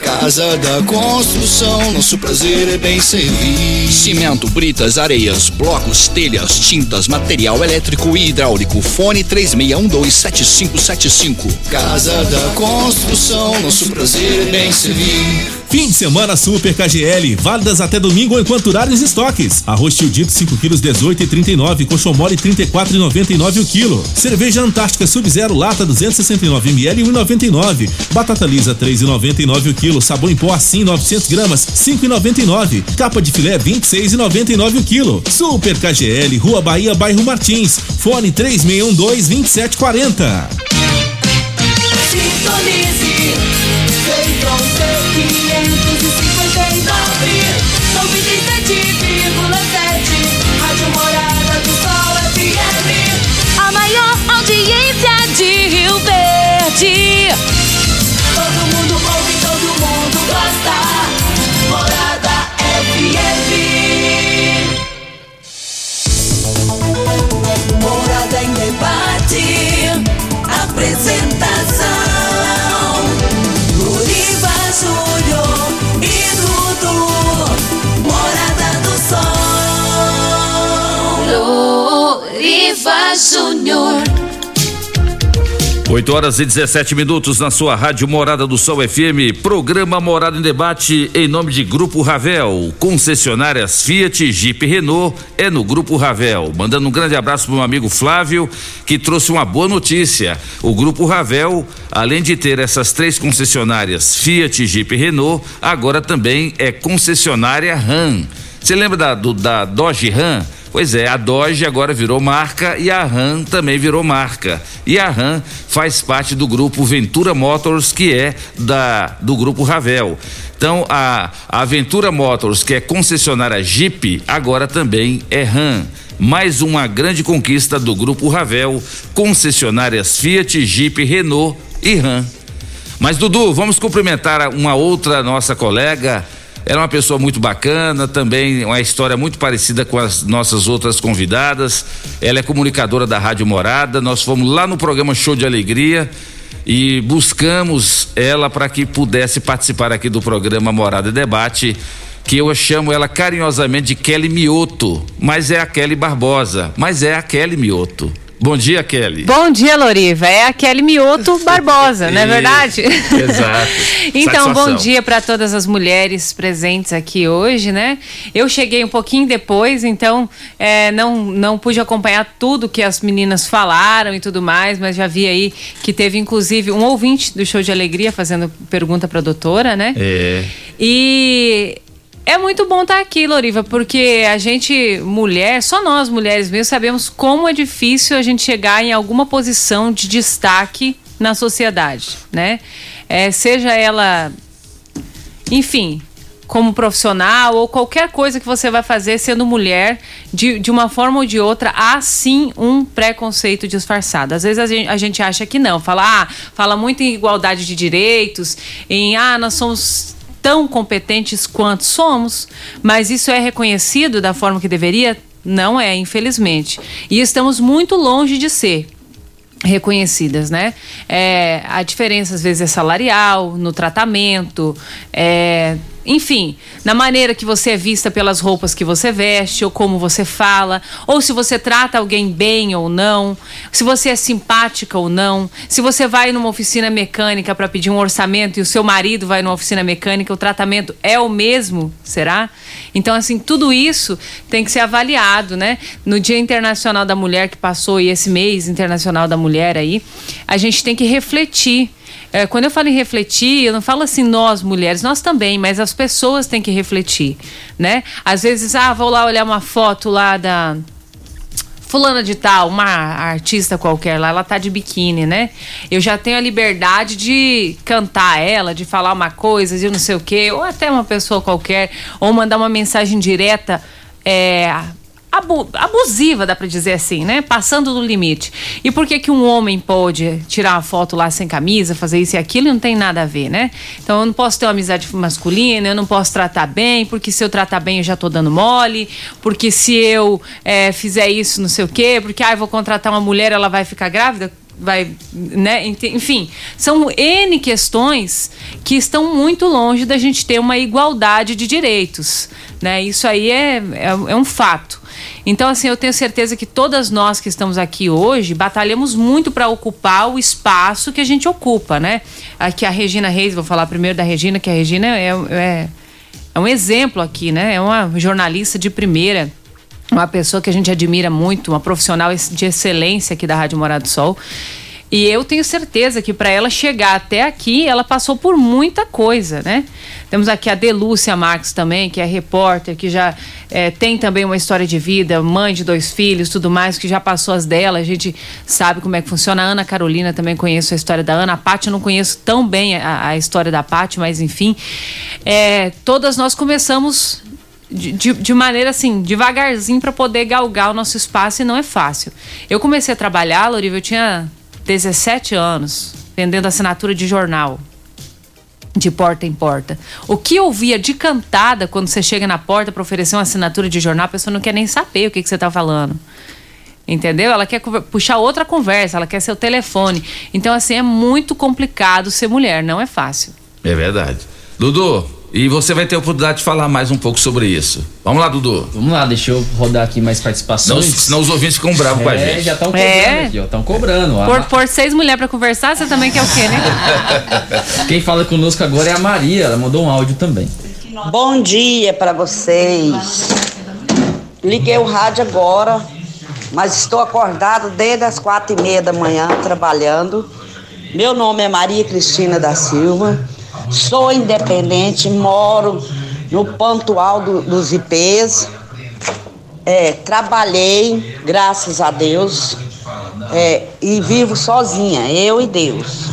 Casa da Construção, nosso prazer é bem servir. Cimento, britas, areias, blocos, telhas, tintas, material elétrico e hidráulico. Fone 36127575. Casa da Construção, nosso prazer é bem servir. Fim de semana Super KGL, válidas até domingo enquanto durarem os estoques. Arroz tio dito 5 quilos 18,39, colchão mole 34,99 o quilo. Cerveja Antártica Sub-Zero lata 269 ml 1,99. Batata lisa 3,99 o quilo. Sabão em pó assim 900 gramas 5,99. Capa de filé 26,99 o quilo. Super KGL, Rua Bahia, bairro Martins. Fone 3612 2740. Sintonize. Feitron Todo mundo ouve, todo mundo gosta. Morada FM. Morada em debate. Apresentação. Luriva Júnior e Dudu. Morada do Sol. Luriva Júnior. 8 horas e 17 minutos na sua rádio Morada do Sol FM, programa Morada em Debate em nome de Grupo Ravel, concessionárias Fiat, Jeep Renault, é no Grupo Ravel. Mandando um grande abraço pro meu amigo Flávio, que trouxe uma boa notícia. O Grupo Ravel, além de ter essas três concessionárias Fiat, Jeep Renault, agora também é concessionária RAM. Você lembra da, do, da Dodge RAM? Pois é, a Dodge agora virou marca e a RAM também virou marca. E a RAM faz parte do grupo Ventura Motors, que é da do grupo Ravel. Então a, a Ventura Motors, que é concessionária Jeep, agora também é RAM. Mais uma grande conquista do grupo Ravel, concessionárias Fiat, Jeep, Renault e RAM. Mas Dudu, vamos cumprimentar uma outra nossa colega. Ela é uma pessoa muito bacana, também uma história muito parecida com as nossas outras convidadas. Ela é comunicadora da Rádio Morada. Nós fomos lá no programa Show de Alegria e buscamos ela para que pudesse participar aqui do programa Morada e Debate, que eu chamo ela carinhosamente de Kelly Mioto, mas é a Kelly Barbosa, mas é a Kelly Mioto. Bom dia, Kelly. Bom dia, Loriva. É a Kelly Mioto Barbosa, não é verdade? Exato. então, Satisfação. bom dia para todas as mulheres presentes aqui hoje, né? Eu cheguei um pouquinho depois, então é, não, não pude acompanhar tudo que as meninas falaram e tudo mais, mas já vi aí que teve inclusive um ouvinte do Show de Alegria fazendo pergunta para a doutora, né? É. E é muito bom estar aqui, Loriva, porque a gente, mulher, só nós mulheres mesmo, sabemos como é difícil a gente chegar em alguma posição de destaque na sociedade, né? É, seja ela, enfim, como profissional ou qualquer coisa que você vai fazer sendo mulher, de, de uma forma ou de outra, há sim um preconceito disfarçado. Às vezes a gente, a gente acha que não, fala, ah, fala muito em igualdade de direitos, em ah, nós somos tão competentes quanto somos, mas isso é reconhecido da forma que deveria? Não é, infelizmente. E estamos muito longe de ser reconhecidas, né? É, a diferença às vezes é salarial, no tratamento, é, enfim, na maneira que você é vista pelas roupas que você veste, ou como você fala, ou se você trata alguém bem ou não, se você é simpática ou não, se você vai numa oficina mecânica para pedir um orçamento e o seu marido vai numa oficina mecânica, o tratamento é o mesmo, será? Então, assim, tudo isso tem que ser avaliado, né? No Dia Internacional da Mulher que passou e esse mês internacional da mulher aí, a gente tem que refletir. É, quando eu falo em refletir, eu não falo assim nós mulheres, nós também, mas as pessoas têm que refletir, né? Às vezes, ah, vou lá olhar uma foto lá da fulana de tal, uma artista qualquer lá, ela tá de biquíni, né? Eu já tenho a liberdade de cantar ela, de falar uma coisa, de não sei o quê, ou até uma pessoa qualquer, ou mandar uma mensagem direta, é, abu- abusiva, dá pra dizer assim, né? Passando do limite. E por que que um homem pode tirar uma foto lá sem camisa, fazer isso e aquilo e não tem nada a ver, né? Então eu não posso ter uma amizade masculina, eu não posso tratar bem, porque se eu tratar bem eu já tô dando mole, porque se eu é, fizer isso não sei o quê, porque ah, eu vou contratar uma mulher, ela vai ficar grávida? Vai, né? Enfim, são N questões que estão muito longe da gente ter uma igualdade de direitos, né? Isso aí é, é, é um fato. Então, assim, eu tenho certeza que todas nós que estamos aqui hoje batalhamos muito para ocupar o espaço que a gente ocupa, né? Aqui a Regina Reis, vou falar primeiro da Regina, que a Regina é, é, é um exemplo aqui, né? É uma jornalista de primeira uma pessoa que a gente admira muito, uma profissional de excelência aqui da Rádio Morado do Sol. E eu tenho certeza que para ela chegar até aqui, ela passou por muita coisa, né? Temos aqui a Delúcia Marques também, que é repórter, que já eh, tem também uma história de vida, mãe de dois filhos, tudo mais, que já passou as dela, a gente sabe como é que funciona. A Ana Carolina também conheço a história da Ana. A Paty eu não conheço tão bem a, a história da Paty, mas enfim. Eh, todas nós começamos de, de, maneira assim, devagarzinho para poder galgar o nosso espaço e não é fácil. Eu comecei a trabalhar, Loriva, eu tinha 17 anos. vendendo assinatura de jornal. De porta em porta. O que eu via de cantada quando você chega na porta para oferecer uma assinatura de jornal, a pessoa não quer nem saber o que, que você tá falando. Entendeu? Ela quer puxar outra conversa, ela quer seu telefone. Então, assim, é muito complicado ser mulher, não é fácil. É verdade. Dudu, e você vai ter a oportunidade de falar mais um pouco sobre isso. Vamos lá, Dudu. Vamos lá, deixa eu rodar aqui mais Não, participações. senão os ouvintes ficam bravos com a É, gente. já estão cobrando É. aqui, ó. Estão cobrando. A Por, Ma- por seis mulheres para conversar, você também quer o quê, né? Quem fala conosco agora é a Maria. Ela mandou um áudio também. Bom dia para vocês. Liguei o rádio agora, mas estou acordado desde as quatro e meia da manhã trabalhando. Meu nome é Maria Cristina da Silva. Sou independente, moro no pontual do- dos IPs. É, trabalhei, graças a Deus, é, e vivo sozinha, eu e Deus.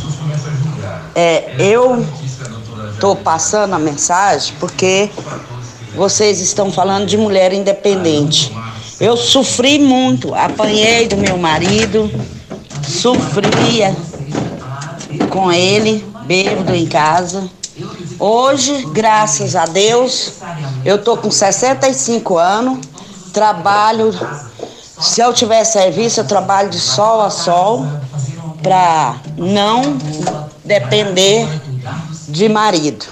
É, eu estou passando a mensagem porque vocês estão falando de mulher independente. Eu sofri muito, apanhei do meu marido, sofria com ele, bêbado em casa. Hoje, graças a Deus, eu tô com 65 anos, trabalho. Se eu tiver serviço, eu trabalho de sol a sol para não depender de marido.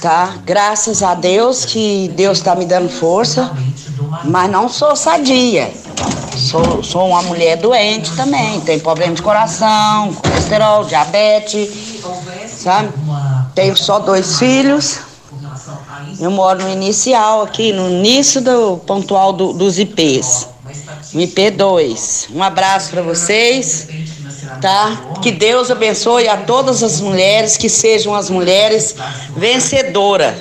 Tá? Graças a Deus que Deus está me dando força, mas não sou sadia. Sou, sou uma mulher doente também, tem problema de coração, colesterol, diabetes, sabe? Tenho só dois filhos. Eu moro no inicial aqui, no início do pontual do- dos IPs. No IP2. Um abraço para vocês, tá? Que Deus abençoe a todas as mulheres, que sejam as mulheres vencedoras.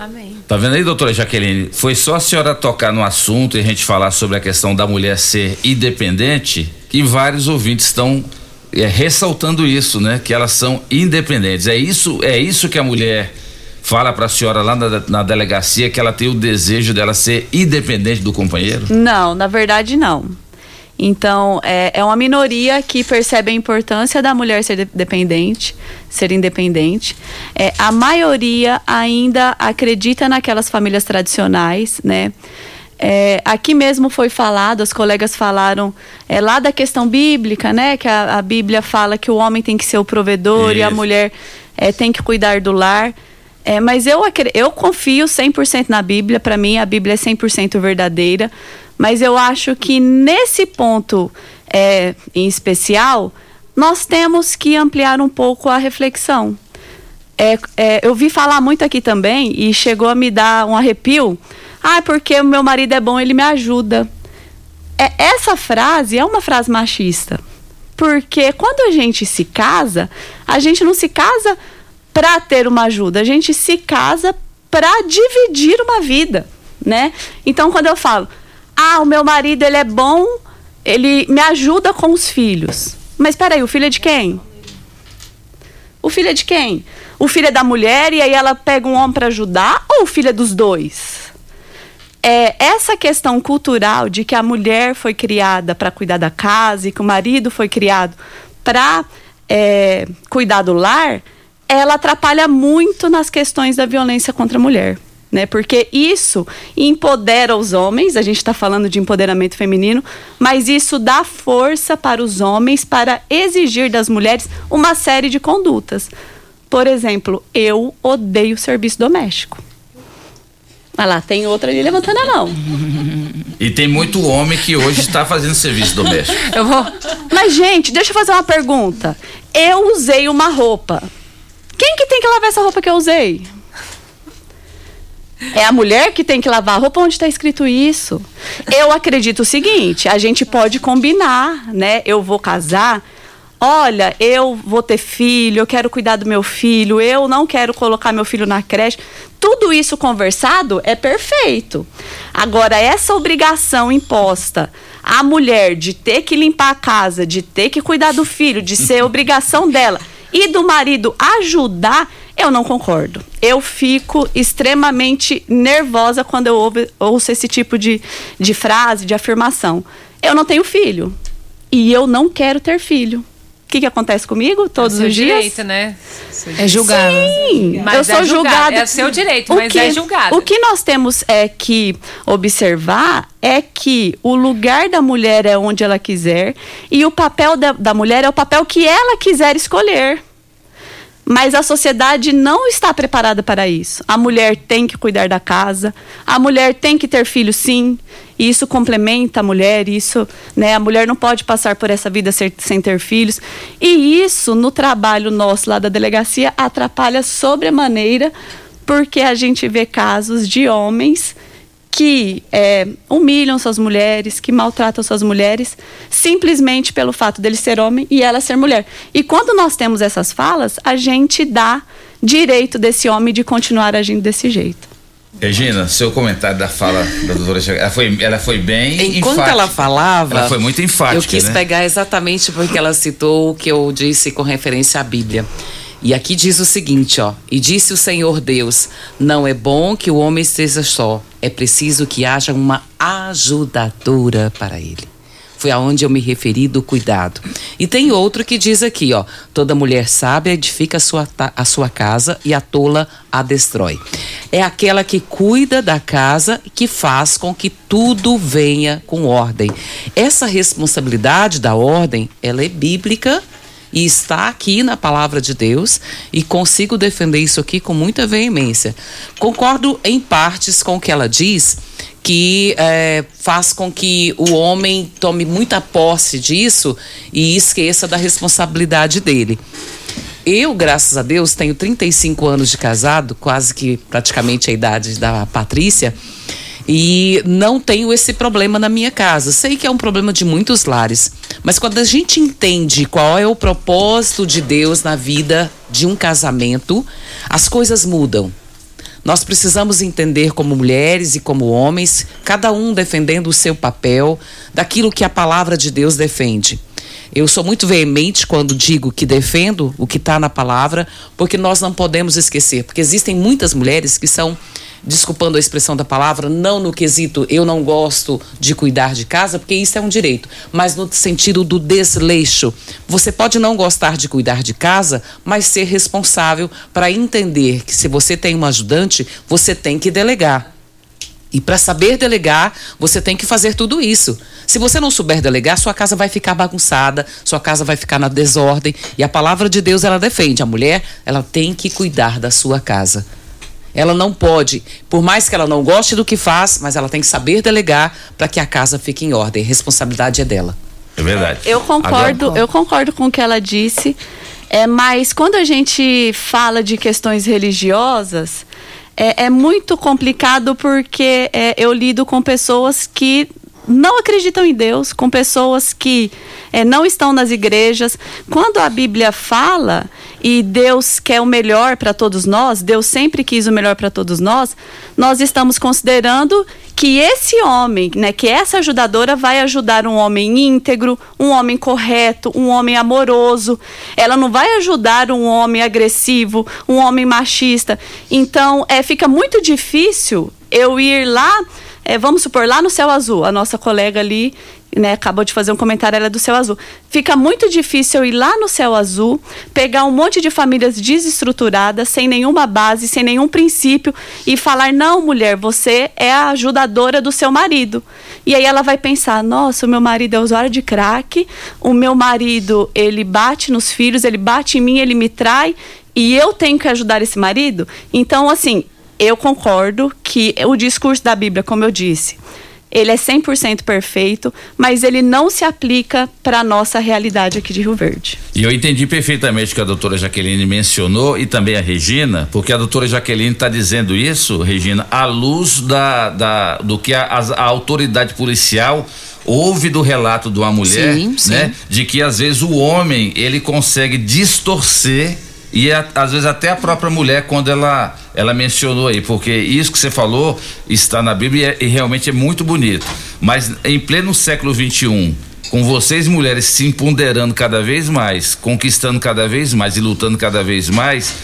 Amém. Tá vendo aí, doutora Jaqueline? Foi só a senhora tocar no assunto e a gente falar sobre a questão da mulher ser independente que vários ouvintes estão é, ressaltando isso, né? Que elas são independentes. É isso, é isso que a mulher fala pra senhora lá na, na delegacia, que ela tem o desejo dela ser independente do companheiro? Não, na verdade não. Então, é, é uma minoria que percebe a importância da mulher ser de- dependente, ser independente. É, a maioria ainda acredita naquelas famílias tradicionais, né? É, aqui mesmo foi falado, as colegas falaram é, lá da questão bíblica, né? Que a, a Bíblia fala que o homem tem que ser o provedor e a Isso. mulher é, tem que cuidar do lar. É, mas eu, eu confio 100% na Bíblia. Para mim, a Bíblia é 100% verdadeira. Mas eu acho que nesse ponto é, em especial, nós temos que ampliar um pouco a reflexão. É, é, eu vi falar muito aqui também e chegou a me dar um arrepio. Ah, porque o meu marido é bom, ele me ajuda. É, essa frase é uma frase machista. Porque quando a gente se casa, a gente não se casa para ter uma ajuda, a gente se casa para dividir uma vida, né? Então quando eu falo, ah, o meu marido ele é bom, ele me ajuda com os filhos. Mas peraí, o filho é de quem? O filho é de quem? O filho é da mulher e aí ela pega um homem para ajudar ou o filho é dos dois? É, essa questão cultural de que a mulher foi criada para cuidar da casa e que o marido foi criado para é, cuidar do lar, ela atrapalha muito nas questões da violência contra a mulher. Né? Porque isso empodera os homens, a gente está falando de empoderamento feminino, mas isso dá força para os homens para exigir das mulheres uma série de condutas. Por exemplo, eu odeio serviço doméstico. Olha lá, tem outra ali levantando a mão. E tem muito homem que hoje está fazendo serviço doméstico. Eu vou. Mas, gente, deixa eu fazer uma pergunta. Eu usei uma roupa. Quem que tem que lavar essa roupa que eu usei? É a mulher que tem que lavar a roupa onde está escrito isso. Eu acredito o seguinte: a gente pode combinar, né? Eu vou casar. Olha, eu vou ter filho, eu quero cuidar do meu filho, eu não quero colocar meu filho na creche. Tudo isso conversado é perfeito. Agora, essa obrigação imposta à mulher de ter que limpar a casa, de ter que cuidar do filho, de ser obrigação dela e do marido ajudar, eu não concordo. Eu fico extremamente nervosa quando eu ouve- ouço esse tipo de, de frase, de afirmação. Eu não tenho filho. E eu não quero ter filho. Que, que acontece comigo todos seu os dias? direito, né? É julgado. Sim, Mas eu sou é julgado, julgada. é seu direito, O mas que- é julgado. O que nós temos é que observar é que o lugar da mulher é onde ela quiser e o papel da, da mulher é o papel que ela quiser escolher. Mas a sociedade não está preparada para isso. A mulher tem que cuidar da casa, a mulher tem que ter filhos, sim. E isso complementa a mulher, isso, né? A mulher não pode passar por essa vida ser- sem ter filhos. E isso, no trabalho nosso lá da delegacia, atrapalha sobremaneira, porque a gente vê casos de homens que é, humilham suas mulheres, que maltratam suas mulheres, simplesmente pelo fato dele ser homem e ela ser mulher. E quando nós temos essas falas, a gente dá direito desse homem de continuar agindo desse jeito. Regina, seu comentário da fala da doutora Jaqueline, ela foi, ela foi bem Enquanto enfática. ela falava, Ela foi muito enfática, eu quis né? pegar exatamente porque ela citou o que eu disse com referência à Bíblia. E aqui diz o seguinte, ó: "E disse o Senhor Deus: Não é bom que o homem esteja só, é preciso que haja uma ajudadora para ele." Foi aonde eu me referi do cuidado. E tem outro que diz aqui, ó: Toda mulher sábia edifica a sua, a sua casa e a tola a destrói. É aquela que cuida da casa que faz com que tudo venha com ordem. Essa responsabilidade da ordem, ela é bíblica e está aqui na palavra de Deus e consigo defender isso aqui com muita veemência. Concordo em partes com o que ela diz, que eh, faz com que o homem tome muita posse disso e esqueça da responsabilidade dele. Eu, graças a Deus, tenho 35 anos de casado, quase que praticamente a idade da Patrícia, e não tenho esse problema na minha casa. Sei que é um problema de muitos lares, mas quando a gente entende qual é o propósito de Deus na vida de um casamento, as coisas mudam. Nós precisamos entender como mulheres e como homens, cada um defendendo o seu papel, daquilo que a palavra de Deus defende. Eu sou muito veemente quando digo que defendo o que está na palavra, porque nós não podemos esquecer, porque existem muitas mulheres que são, desculpando a expressão da palavra, não no quesito eu não gosto de cuidar de casa, porque isso é um direito, mas no sentido do desleixo. Você pode não gostar de cuidar de casa, mas ser responsável para entender que se você tem um ajudante, você tem que delegar. E para saber delegar, você tem que fazer tudo isso. Se você não souber delegar, sua casa vai ficar bagunçada, sua casa vai ficar na desordem. E a palavra de Deus ela defende. A mulher, ela tem que cuidar da sua casa. Ela não pode, por mais que ela não goste do que faz, mas ela tem que saber delegar para que a casa fique em ordem. A responsabilidade é dela. É verdade. Eu concordo, eu concordo com o que ela disse. É, mas quando a gente fala de questões religiosas, é, é muito complicado porque é, eu lido com pessoas que não acreditam em Deus, com pessoas que é, não estão nas igrejas. Quando a Bíblia fala e Deus quer o melhor para todos nós, Deus sempre quis o melhor para todos nós, nós estamos considerando que esse homem, né, que essa ajudadora vai ajudar um homem íntegro, um homem correto, um homem amoroso. Ela não vai ajudar um homem agressivo, um homem machista. Então, é, fica muito difícil eu ir lá, é, vamos supor, lá no céu azul, a nossa colega ali né, acabou de fazer um comentário, ela é do céu azul. Fica muito difícil ir lá no céu azul, pegar um monte de famílias desestruturadas, sem nenhuma base, sem nenhum princípio, e falar: não, mulher, você é a ajudadora do seu marido. E aí ela vai pensar: nossa, o meu marido é usuário de crack, o meu marido, ele bate nos filhos, ele bate em mim, ele me trai, e eu tenho que ajudar esse marido? Então, assim, eu concordo que o discurso da Bíblia, como eu disse, ele é 100% perfeito, mas ele não se aplica para a nossa realidade aqui de Rio Verde. E eu entendi perfeitamente o que a doutora Jaqueline mencionou e também a Regina, porque a doutora Jaqueline está dizendo isso, Regina, à luz da, da do que a, a- a autoridade policial ouve do relato de uma mulher, Sim, sim. né? De que às vezes o homem ele consegue distorcer e a- às vezes até a própria mulher quando ela ela mencionou aí, porque isso que você falou está na Bíblia e, é- e realmente é muito bonito. Mas em pleno século 21, com vocês mulheres se empoderando cada vez mais, conquistando cada vez mais e lutando cada vez mais,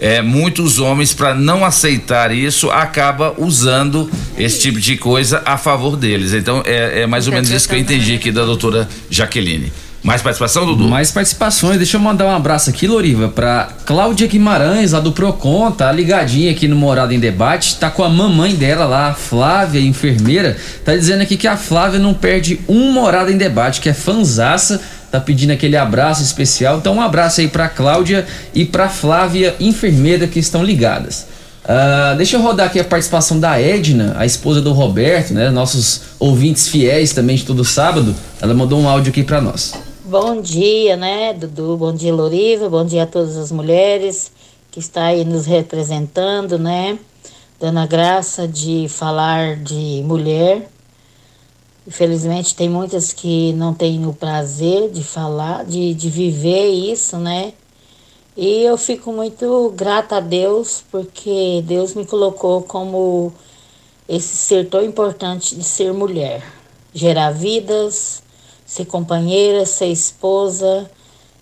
é, muitos homens para não aceitar isso acaba usando esse tipo de coisa a favor deles. Então é, é mais ou menos isso que eu entendi aqui da doutora Jaqueline. Mais participação, Dudu? Mais participações. Deixa eu mandar um abraço aqui, Loriva, pra Cláudia Guimarães, lá do Procon, tá ligadinha aqui no Morada em Debate. Tá com a mamãe dela lá, a Flávia, enfermeira. Tá dizendo aqui que a Flávia não perde um Morada em Debate, que é fanzaça. Tá pedindo aquele abraço especial. Então, um abraço aí pra Cláudia e pra Flávia, enfermeira, que estão ligadas. Ah, deixa eu rodar aqui a participação da Edna, a esposa do Roberto, né? Nossos ouvintes fiéis também de todo sábado. Ela mandou um áudio aqui pra nós. Bom dia, né, Dudu? Bom dia, Loriva. Bom dia a todas as mulheres que está aí nos representando, né? Dando a graça de falar de mulher. Infelizmente, tem muitas que não têm o prazer de falar, de, de viver isso, né? E eu fico muito grata a Deus, porque Deus me colocou como esse ser tão importante de ser mulher. Gerar vidas, ser companheira, ser esposa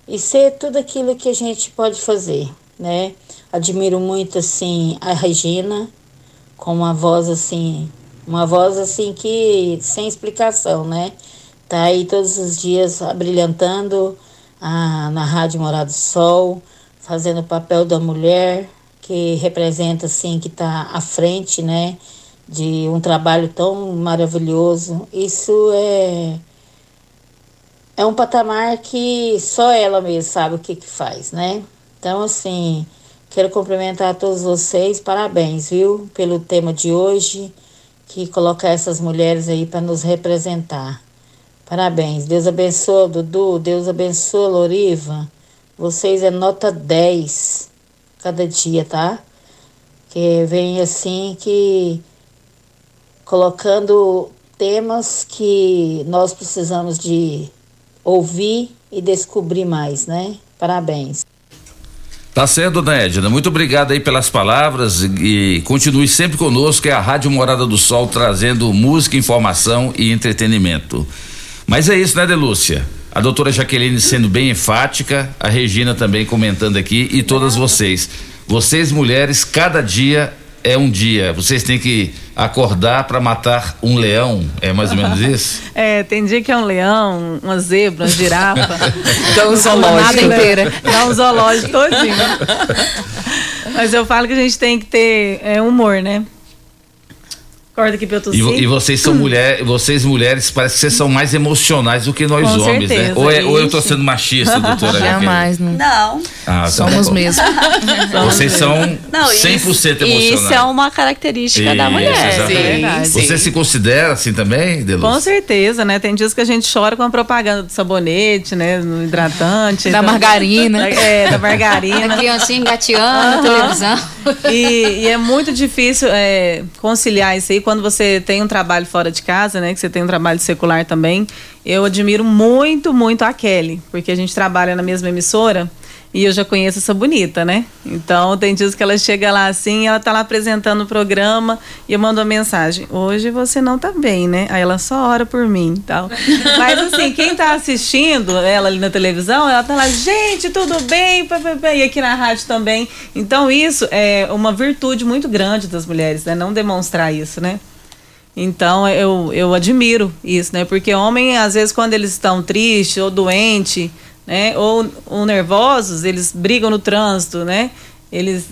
e ser tudo aquilo que a gente pode fazer, né? Admiro muito assim a Regina com uma voz assim, uma voz assim que sem explicação, né? Tá aí todos os dias brilhantando a, na Rádio Morado do Sol, fazendo o papel da mulher que representa assim que está à frente, né? De um trabalho tão maravilhoso. Isso é é um patamar que só ela mesma sabe o que que faz, né? Então, assim, quero cumprimentar a todos vocês, parabéns, viu, pelo tema de hoje, que coloca essas mulheres aí para nos representar. Parabéns, Deus abençoe, Dudu, Deus abençoe, Loriva. Vocês é nota 10 cada dia, tá? Que vem assim que colocando temas que nós precisamos de ouvir e descobrir mais, né? Parabéns. Tá certo, dona Edna. Muito obrigado aí pelas palavras e, continue sempre conosco, é a Rádio Morada do Sol trazendo música, informação e entretenimento. Mas é isso, né, Delúcia? A doutora Jaqueline sendo bem enfática, a Regina também comentando aqui e todas vocês. Vocês mulheres, cada dia é um dia. Vocês têm que acordar para matar um leão. É mais ou menos isso? É, tem dia que é um leão, uma zebra, uma girafa. Então, um zoológico. inteira. Dá um zoológico todinho. Mas eu falo que a gente tem que ter é, humor, né? Acorda tossir. E, e vocês são mulher, vocês mulheres, parece que vocês são mais emocionais do que nós Com homens, certeza, né? Ou, é- ou eu tô sendo machista, doutora? Jamais, não. Não. Ah, tá Somos bom. mesmo. Vocês são Não, 100% isso, emocionais. isso é uma característica da Isso, mulher. exatamente. Você se considera assim também, Deluz? Com certeza, né? Tem dias que a gente chora com a propaganda do sabonete, né? No hidratante. Da margarina. É, da margarina. Da criancinha engateando na televisão. E, e é muito difícil é, conciliar isso aí quando você tem um trabalho fora de casa, né? Que você tem um trabalho secular também. Eu admiro muito, muito a Kelly, porque a gente trabalha na mesma emissora. E eu já conheço essa bonita, né? Então tem dias que ela chega lá assim, ela tá lá apresentando o programa e eu mando uma mensagem: Hoje você não tá bem, né? Aí ela só ora por mim tal. Mas assim, quem tá assistindo ela ali na televisão, ela tá lá, gente, tudo bem? Pá, pá, pá", E aqui na rádio também. Então isso é uma virtude muito grande das mulheres, né? Não demonstrar isso, né? Então eu, eu admiro isso, né? Porque homem, às vezes, quando eles estão tristes ou doentes, né? Ou, ou nervosos, eles brigam no trânsito, né? Eles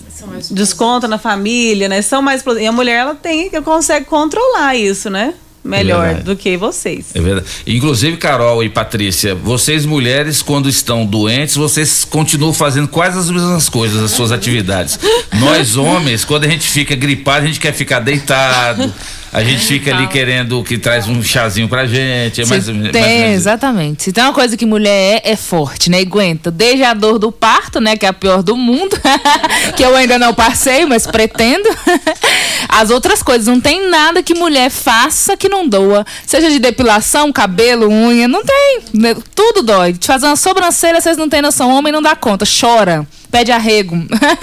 descontam na família, né? São mais. E a mulher, ela tem, consegue controlar isso, né? Melhor verdade. do que vocês. É verdade. Inclusive, Carol e Patrícia, vocês mulheres, quando estão doentes, vocês continuam fazendo quase as mesmas coisas, as suas atividades. Nós, homens, quando a gente fica gripado, a gente quer ficar deitado. A gente fica ali querendo que traz um chazinho pra gente. É mais, mais tem, isso. exatamente. Se tem uma coisa que mulher é, é forte, né? E aguenta. Desde a dor do parto, né? Que é a pior do mundo. que eu ainda não passei, mas pretendo. As outras coisas. Não tem nada que mulher faça que não doa. Seja de depilação, cabelo, unha. Não tem. Tudo dói. De fazer uma sobrancelha, vocês não têm noção. Homem não dá conta. Chora. Pede arrego.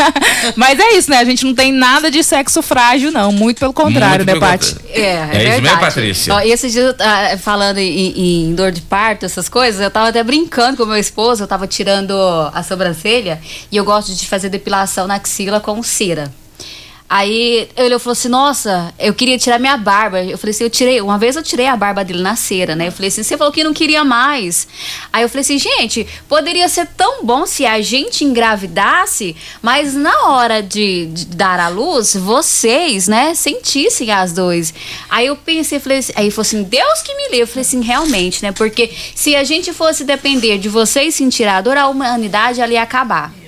mas é isso, né? A gente não tem nada de sexo frágil, não. Muito pelo contrário, Muito né, Paty? É, é, É isso verdade. mesmo, Patrícia? Ó, esses dias, ah, falando em, em dor de parto, essas coisas, eu tava até brincando com o meu esposo, eu tava tirando a sobrancelha e eu gosto de fazer depilação na axila com cera. Aí ele falou assim: Nossa, eu queria tirar minha barba. Eu falei assim: Eu tirei. Uma vez eu tirei a barba dele na cera, né? Eu falei assim: Você falou que não queria mais. Aí eu falei assim: Gente, poderia ser tão bom se a gente engravidasse, mas na hora de, de dar à luz, vocês, né, sentissem as dois. Aí eu pensei, falei assim, aí falou assim: Deus que me livre. Eu falei assim: Realmente, né? Porque se a gente fosse depender de vocês sentir a dor, a humanidade ela ia acabar.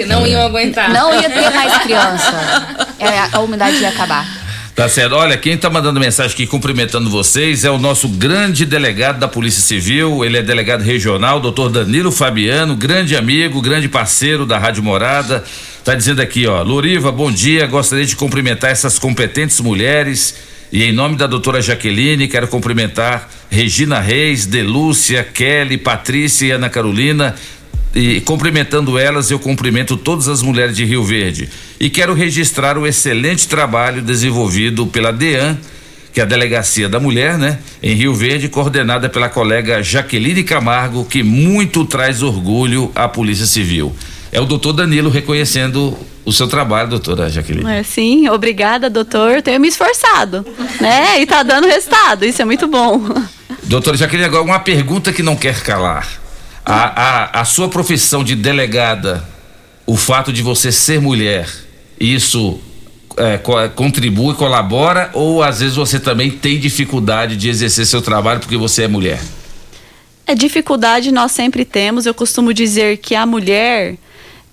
Porque não iam aguentar. Não ia ter mais criança. É, a umidade ia acabar. Tá certo. Olha, quem tá mandando mensagem aqui cumprimentando vocês é o nosso grande delegado da Polícia Civil. Ele é delegado regional, doutor Danilo Fabiano, grande amigo, grande parceiro da Rádio Morada. Tá dizendo aqui, ó, Loriva, bom dia. Gostaria de cumprimentar essas competentes mulheres. E em nome da doutora Jaqueline, quero cumprimentar Regina Reis, Delúcia, Kelly, Patrícia e Ana Carolina, e cumprimentando elas, eu cumprimento todas as mulheres de Rio Verde. E quero registrar o excelente trabalho desenvolvido pela DEAN, que é a Delegacia da Mulher, né? Em Rio Verde, coordenada pela colega Jaqueline Camargo, que muito traz orgulho à Polícia Civil. É o doutor Danilo reconhecendo o seu trabalho, doutora Jaqueline. É, sim, obrigada, doutor. Tenho me esforçado, né? E tá dando resultado. Isso é muito bom. Doutora Jaqueline, agora uma pergunta que não quer calar. A, a, a sua profissão de delegada, o fato de você ser mulher, isso é, co- contribui, colabora ou às vezes você também tem dificuldade de exercer seu trabalho porque você é mulher? É dificuldade nós sempre temos. Eu costumo dizer que a mulher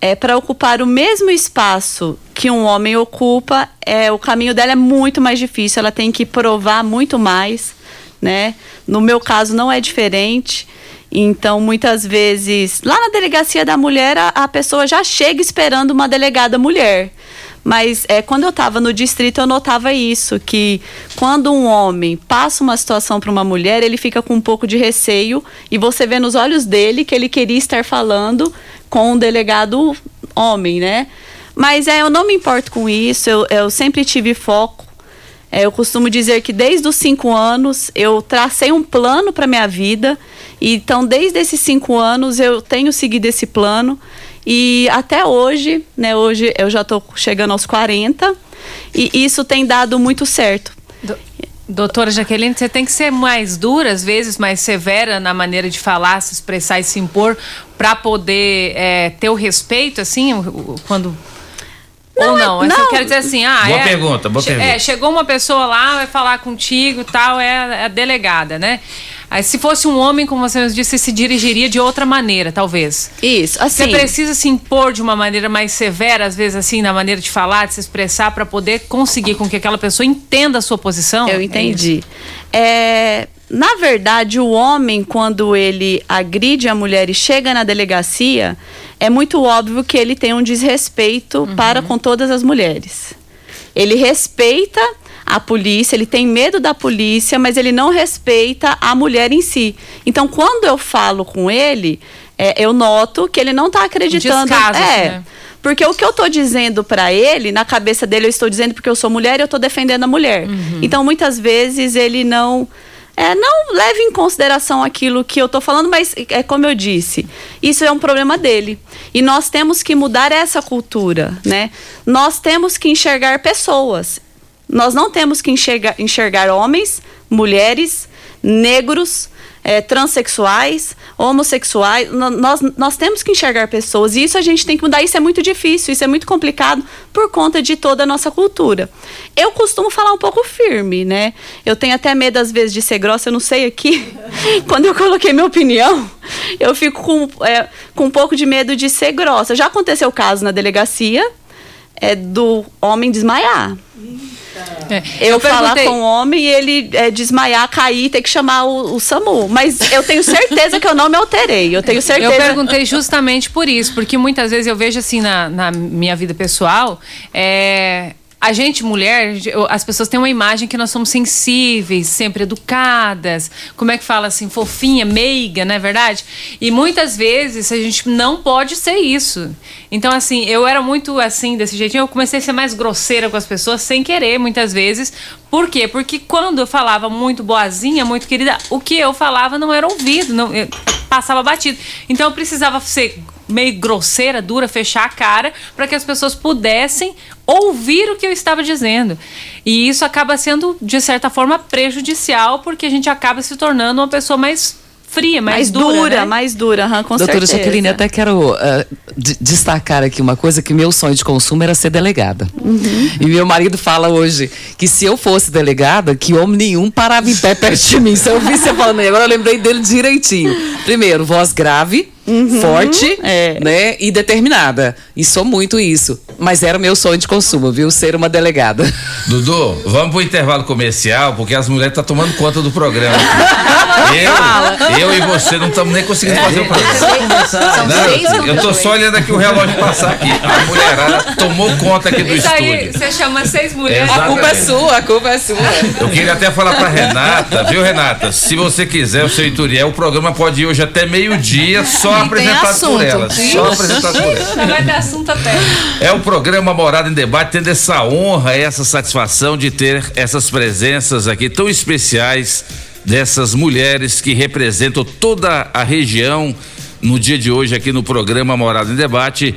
é para ocupar o mesmo espaço que um homem ocupa, é o caminho dela é muito mais difícil. Ela tem que provar muito mais, né? No meu caso não é diferente. Então, muitas vezes, lá na delegacia da mulher, a, a pessoa já chega esperando uma delegada mulher. Mas é, quando eu estava no distrito, eu notava isso, que quando um homem passa uma situação para uma mulher, ele fica com um pouco de receio e você vê nos olhos dele que ele queria estar falando com um delegado homem, né? Mas é, eu não me importo com isso, eu, eu sempre tive foco. É, eu costumo dizer que desde os cinco anos eu tracei um plano para minha vida. E, então, desde esses cinco anos eu tenho seguido esse plano. E até hoje, né? Hoje eu já estou chegando aos 40 e isso tem dado muito certo. Doutora Jaqueline, você tem que ser mais dura, às vezes, mais severa na maneira de falar, se expressar e se impor, para poder é, ter o respeito, assim, o- o- quando. Ou não? é- Eu não. quero dizer assim, ah, Boa é, pergunta, boa che- pergunta. É, chegou uma pessoa lá, vai falar contigo e tal, é a delegada, né? Aí, se fosse um homem, como você disse, se dirigiria de outra maneira, talvez. Isso, assim. Você precisa se impor de uma maneira mais severa, às vezes, assim, na maneira de falar, de se expressar, para poder conseguir com que aquela pessoa entenda a sua posição? Eu entendi. É, na verdade, o homem, quando ele agride a mulher e chega na delegacia, é muito óbvio que ele tem um desrespeito para com todas as mulheres. Ele respeita a polícia, ele tem medo da polícia, mas ele não respeita a mulher em si. Então, quando eu falo com ele, é, eu noto que ele não está acreditando. descaso, é, né? porque o que eu tô dizendo pra ele, na cabeça dele, eu estou dizendo porque eu sou mulher e eu tô defendendo a mulher. Então, muitas vezes, ele não. É, não leva em consideração aquilo que eu tô falando, mas é como eu disse, isso é um problema dele. E nós temos que mudar essa cultura, né? Nós temos que enxergar pessoas. Nós não temos que enxergar, enxergar homens, mulheres, negros, eh, transexuais, homossexuais. Nós, nós temos que enxergar pessoas. E isso a gente tem que mudar. Isso é muito difícil, isso é muito complicado por conta de toda a nossa cultura. Eu costumo falar um pouco firme, né? Eu tenho até medo, às vezes, de ser grossa, eu não sei aqui. Quando eu coloquei minha opinião, eu fico com, eh, com um pouco de medo de ser grossa. Já aconteceu o caso na delegacia é, do homem desmaiar. Eu, Eu falar perguntei- com o homem e ele é, desmaiar, cair, ter que chamar o, o SAMU. Mas eu tenho certeza que eu não me alterei. Eu tenho certeza. Eu perguntei justamente por isso, porque muitas vezes eu vejo assim na, na minha vida pessoal, é, a gente, mulher, as pessoas têm uma imagem que nós somos sensíveis, sempre educadas, como é que fala assim, fofinha, meiga, não é verdade? E muitas vezes a gente não pode ser isso. Então, assim, eu era muito assim, desse jeitinho, eu comecei a ser mais grosseira com as pessoas sem querer, muitas vezes. Por quê? Porque quando eu falava muito boazinha, muito querida, o que eu falava não era ouvido, não, passava batido. Então eu precisava ser meio grosseira, dura, fechar a cara para que as pessoas pudessem ouvir o que eu estava dizendo. E isso acaba sendo, de certa forma, prejudicial, porque a gente acaba se tornando uma pessoa mais fria, mais, Mais dura. dura, né? mais dura, aham, com Doutora certeza. Jaqueline, até quero d- destacar aqui uma coisa que meu sonho de consumo era ser delegada. Uhum. E meu marido fala hoje que se eu fosse delegada, que homem nenhum parava em pé perto de mim. Se eu ouvisse você falando, aí, agora eu lembrei dele direitinho. Primeiro, voz grave, Uhum. forte, né? E determinada. E sou muito isso. Mas era o meu sonho de consumo, viu? Ser uma delegada. Dudu, vamos pro intervalo comercial, porque as mulheres estão tomando conta do programa. eu, eu e você não estamos nem conseguindo fazer o programa. São Não, seis eu tô só olhando aqui o relógio passar aqui. A mulherada tomou conta aqui do Isso aí, estúdio. você chama seis mulheres. Exatamente. A culpa é sua, a culpa é sua. Eu queria até falar pra Renata, viu, Renata? Se você quiser, o seu Ituriel, o programa pode ir hoje até meio-dia, só tem apresentado por assunto. ela. Só apresentado por ela. Vai ter assunto até. É o programa Morada em Debate, tendo essa honra, essa satisfação de ter essas presenças aqui tão especiais dessas mulheres que representam toda a região no dia de hoje aqui no programa Morada em Debate.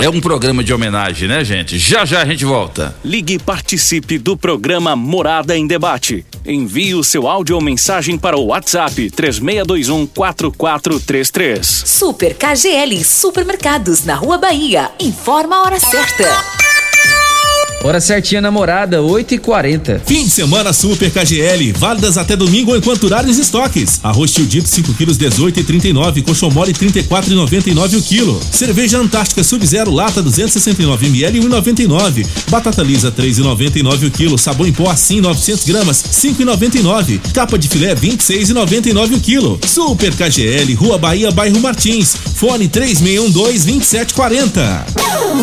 É um programa de homenagem, né, gente? Já já a gente volta. Ligue e participe do programa Morada em Debate. Envie o seu áudio ou mensagem para o WhatsApp 3621 4433. Super KGL Supermercados na Rua Bahia. Informa a hora certa. Hora certinha, namorada, 8h40. Fim de semana Super KGL, válidas até domingo enquanto durarem os estoques. Arroz Tildito 5 quilos 18,39, coxão mole 34,99 o quilo. Cerveja Antártica Sub-Zero lata 269 ml 1,99. Batata lisa 3,99 o quilo. Sabão em pó assim 900 gramas 5,99. Capa de filé 26,99 o quilo. Super KGL, Rua Bahia, bairro Martins. Fone 3612 2740.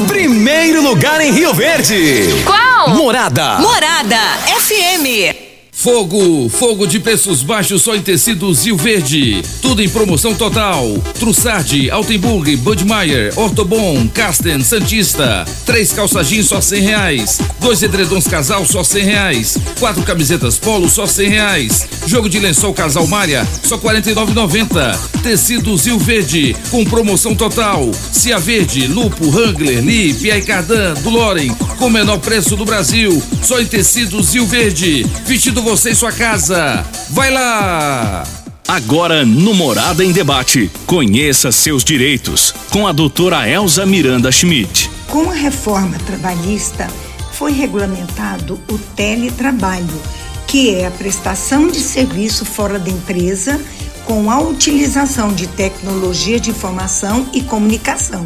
Primeiro lugar em Rio Verde. Qual? Morada. Morada FM. Fogo, fogo de preços baixos só em tecidos Rio Verde. Tudo em promoção total. Trussardi, Altenburg, Budmeier, Ortobon, Casten, Santista. Três calça jeans só cem reais. Dois edredons casal só cem reais. Quatro camisetas polo só cem reais. Jogo de lençol casal malha só quarenta e nove Tecidos Rio Verde com promoção total. Cia Verde, Lupo, Wrangler, Lee, Pierre Cardan, do Loren com o menor preço do Brasil. Só em tecidos Rio Verde. Vestido você em sua casa. Vai lá! Agora no Morada em Debate. Conheça seus direitos com a doutora Elza Miranda Schmidt. Com a reforma trabalhista, foi regulamentado o teletrabalho, que é a prestação de serviço fora da empresa com a utilização de tecnologia de informação e comunicação.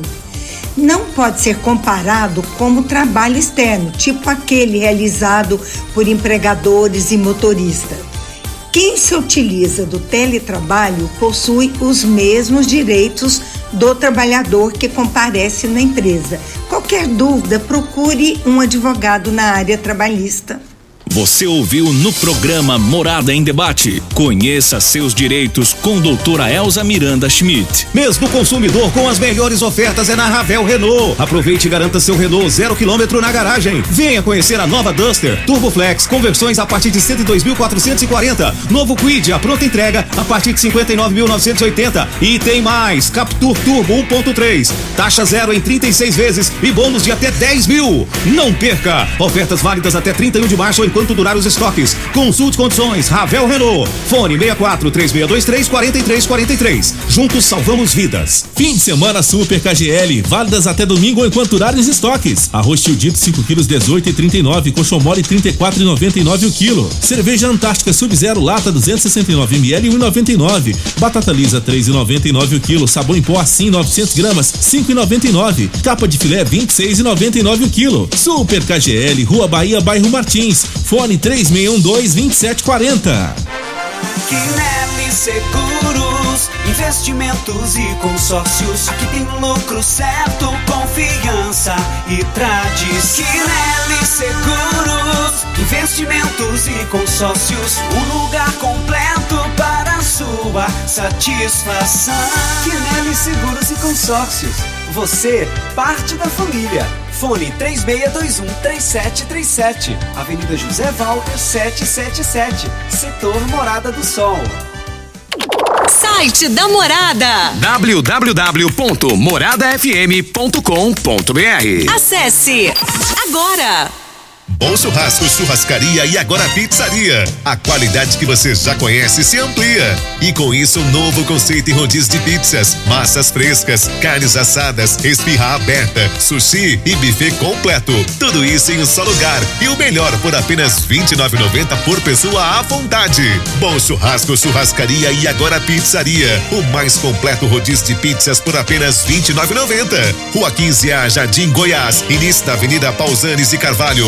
Não pode ser comparado como trabalho externo, tipo aquele realizado por empregadores e motoristas. Quem se utiliza do teletrabalho possui os mesmos direitos do trabalhador que comparece na empresa. Qualquer dúvida, procure um advogado na área trabalhista. Você ouviu no programa Morada em Debate. Conheça seus direitos com doutora Elza Miranda Schmidt. Mesmo consumidor com as melhores ofertas é na Ravel Renault. Aproveite e garanta seu Renault zero quilômetro na garagem. Venha conhecer a nova Duster, Turbo Flex, conversões a partir de 102.440. Novo Quid, a pronta entrega a partir de 59.980. E tem mais, Captur Turbo 1.3, taxa zero em 36 vezes e bônus de até 10 mil. Não perca! Ofertas válidas até 31 de março enquanto durar os estoques. Consulte condições, Ravel Renault. Fone 64 3623 4343. Juntos salvamos vidas. Fim de semana Super KGL, válidas até domingo enquanto durarem os estoques. Arroz Tildito 5 quilos 18,39, coxão mole 34,99 o quilo. Cerveja Antártica Sub-Zero lata 269 ml 1,99. Batata lisa 3,99 o quilo. Sabão em pó assim 900 gramas 5,99. Capa de filé 26,99 o quilo. Super KGL, Rua Bahia, bairro Martins. Fone 3612 2740. Quinelli Seguros, investimentos e consórcios. Aqui tem lucro certo, confiança e tradição. Quinelli Seguros, investimentos e consórcios. Um lugar completo para sua satisfação. Quinelli Seguros e Consórcios. Você, parte da família. Fone 3621-3737. Avenida José Walter 777. Setor Morada do Sol. Site da Morada. www.moradafm.com.br Acesse agora. Bom Churrasco, Churrascaria e agora Pizzaria. A qualidade que você já conhece se amplia. E com isso, um novo conceito em rodízio de pizzas, massas frescas, carnes assadas, espirra aberta, sushi e buffet completo. Tudo isso em um só lugar. E o melhor por apenas R$ 29,90 por pessoa à vontade. Bom Churrasco, Churrascaria e agora Pizzaria. O mais completo rodízio de pizzas por apenas R$ 29,90. Rua 15A, Jardim Goiás. Início da Avenida Pausanes e Carvalho.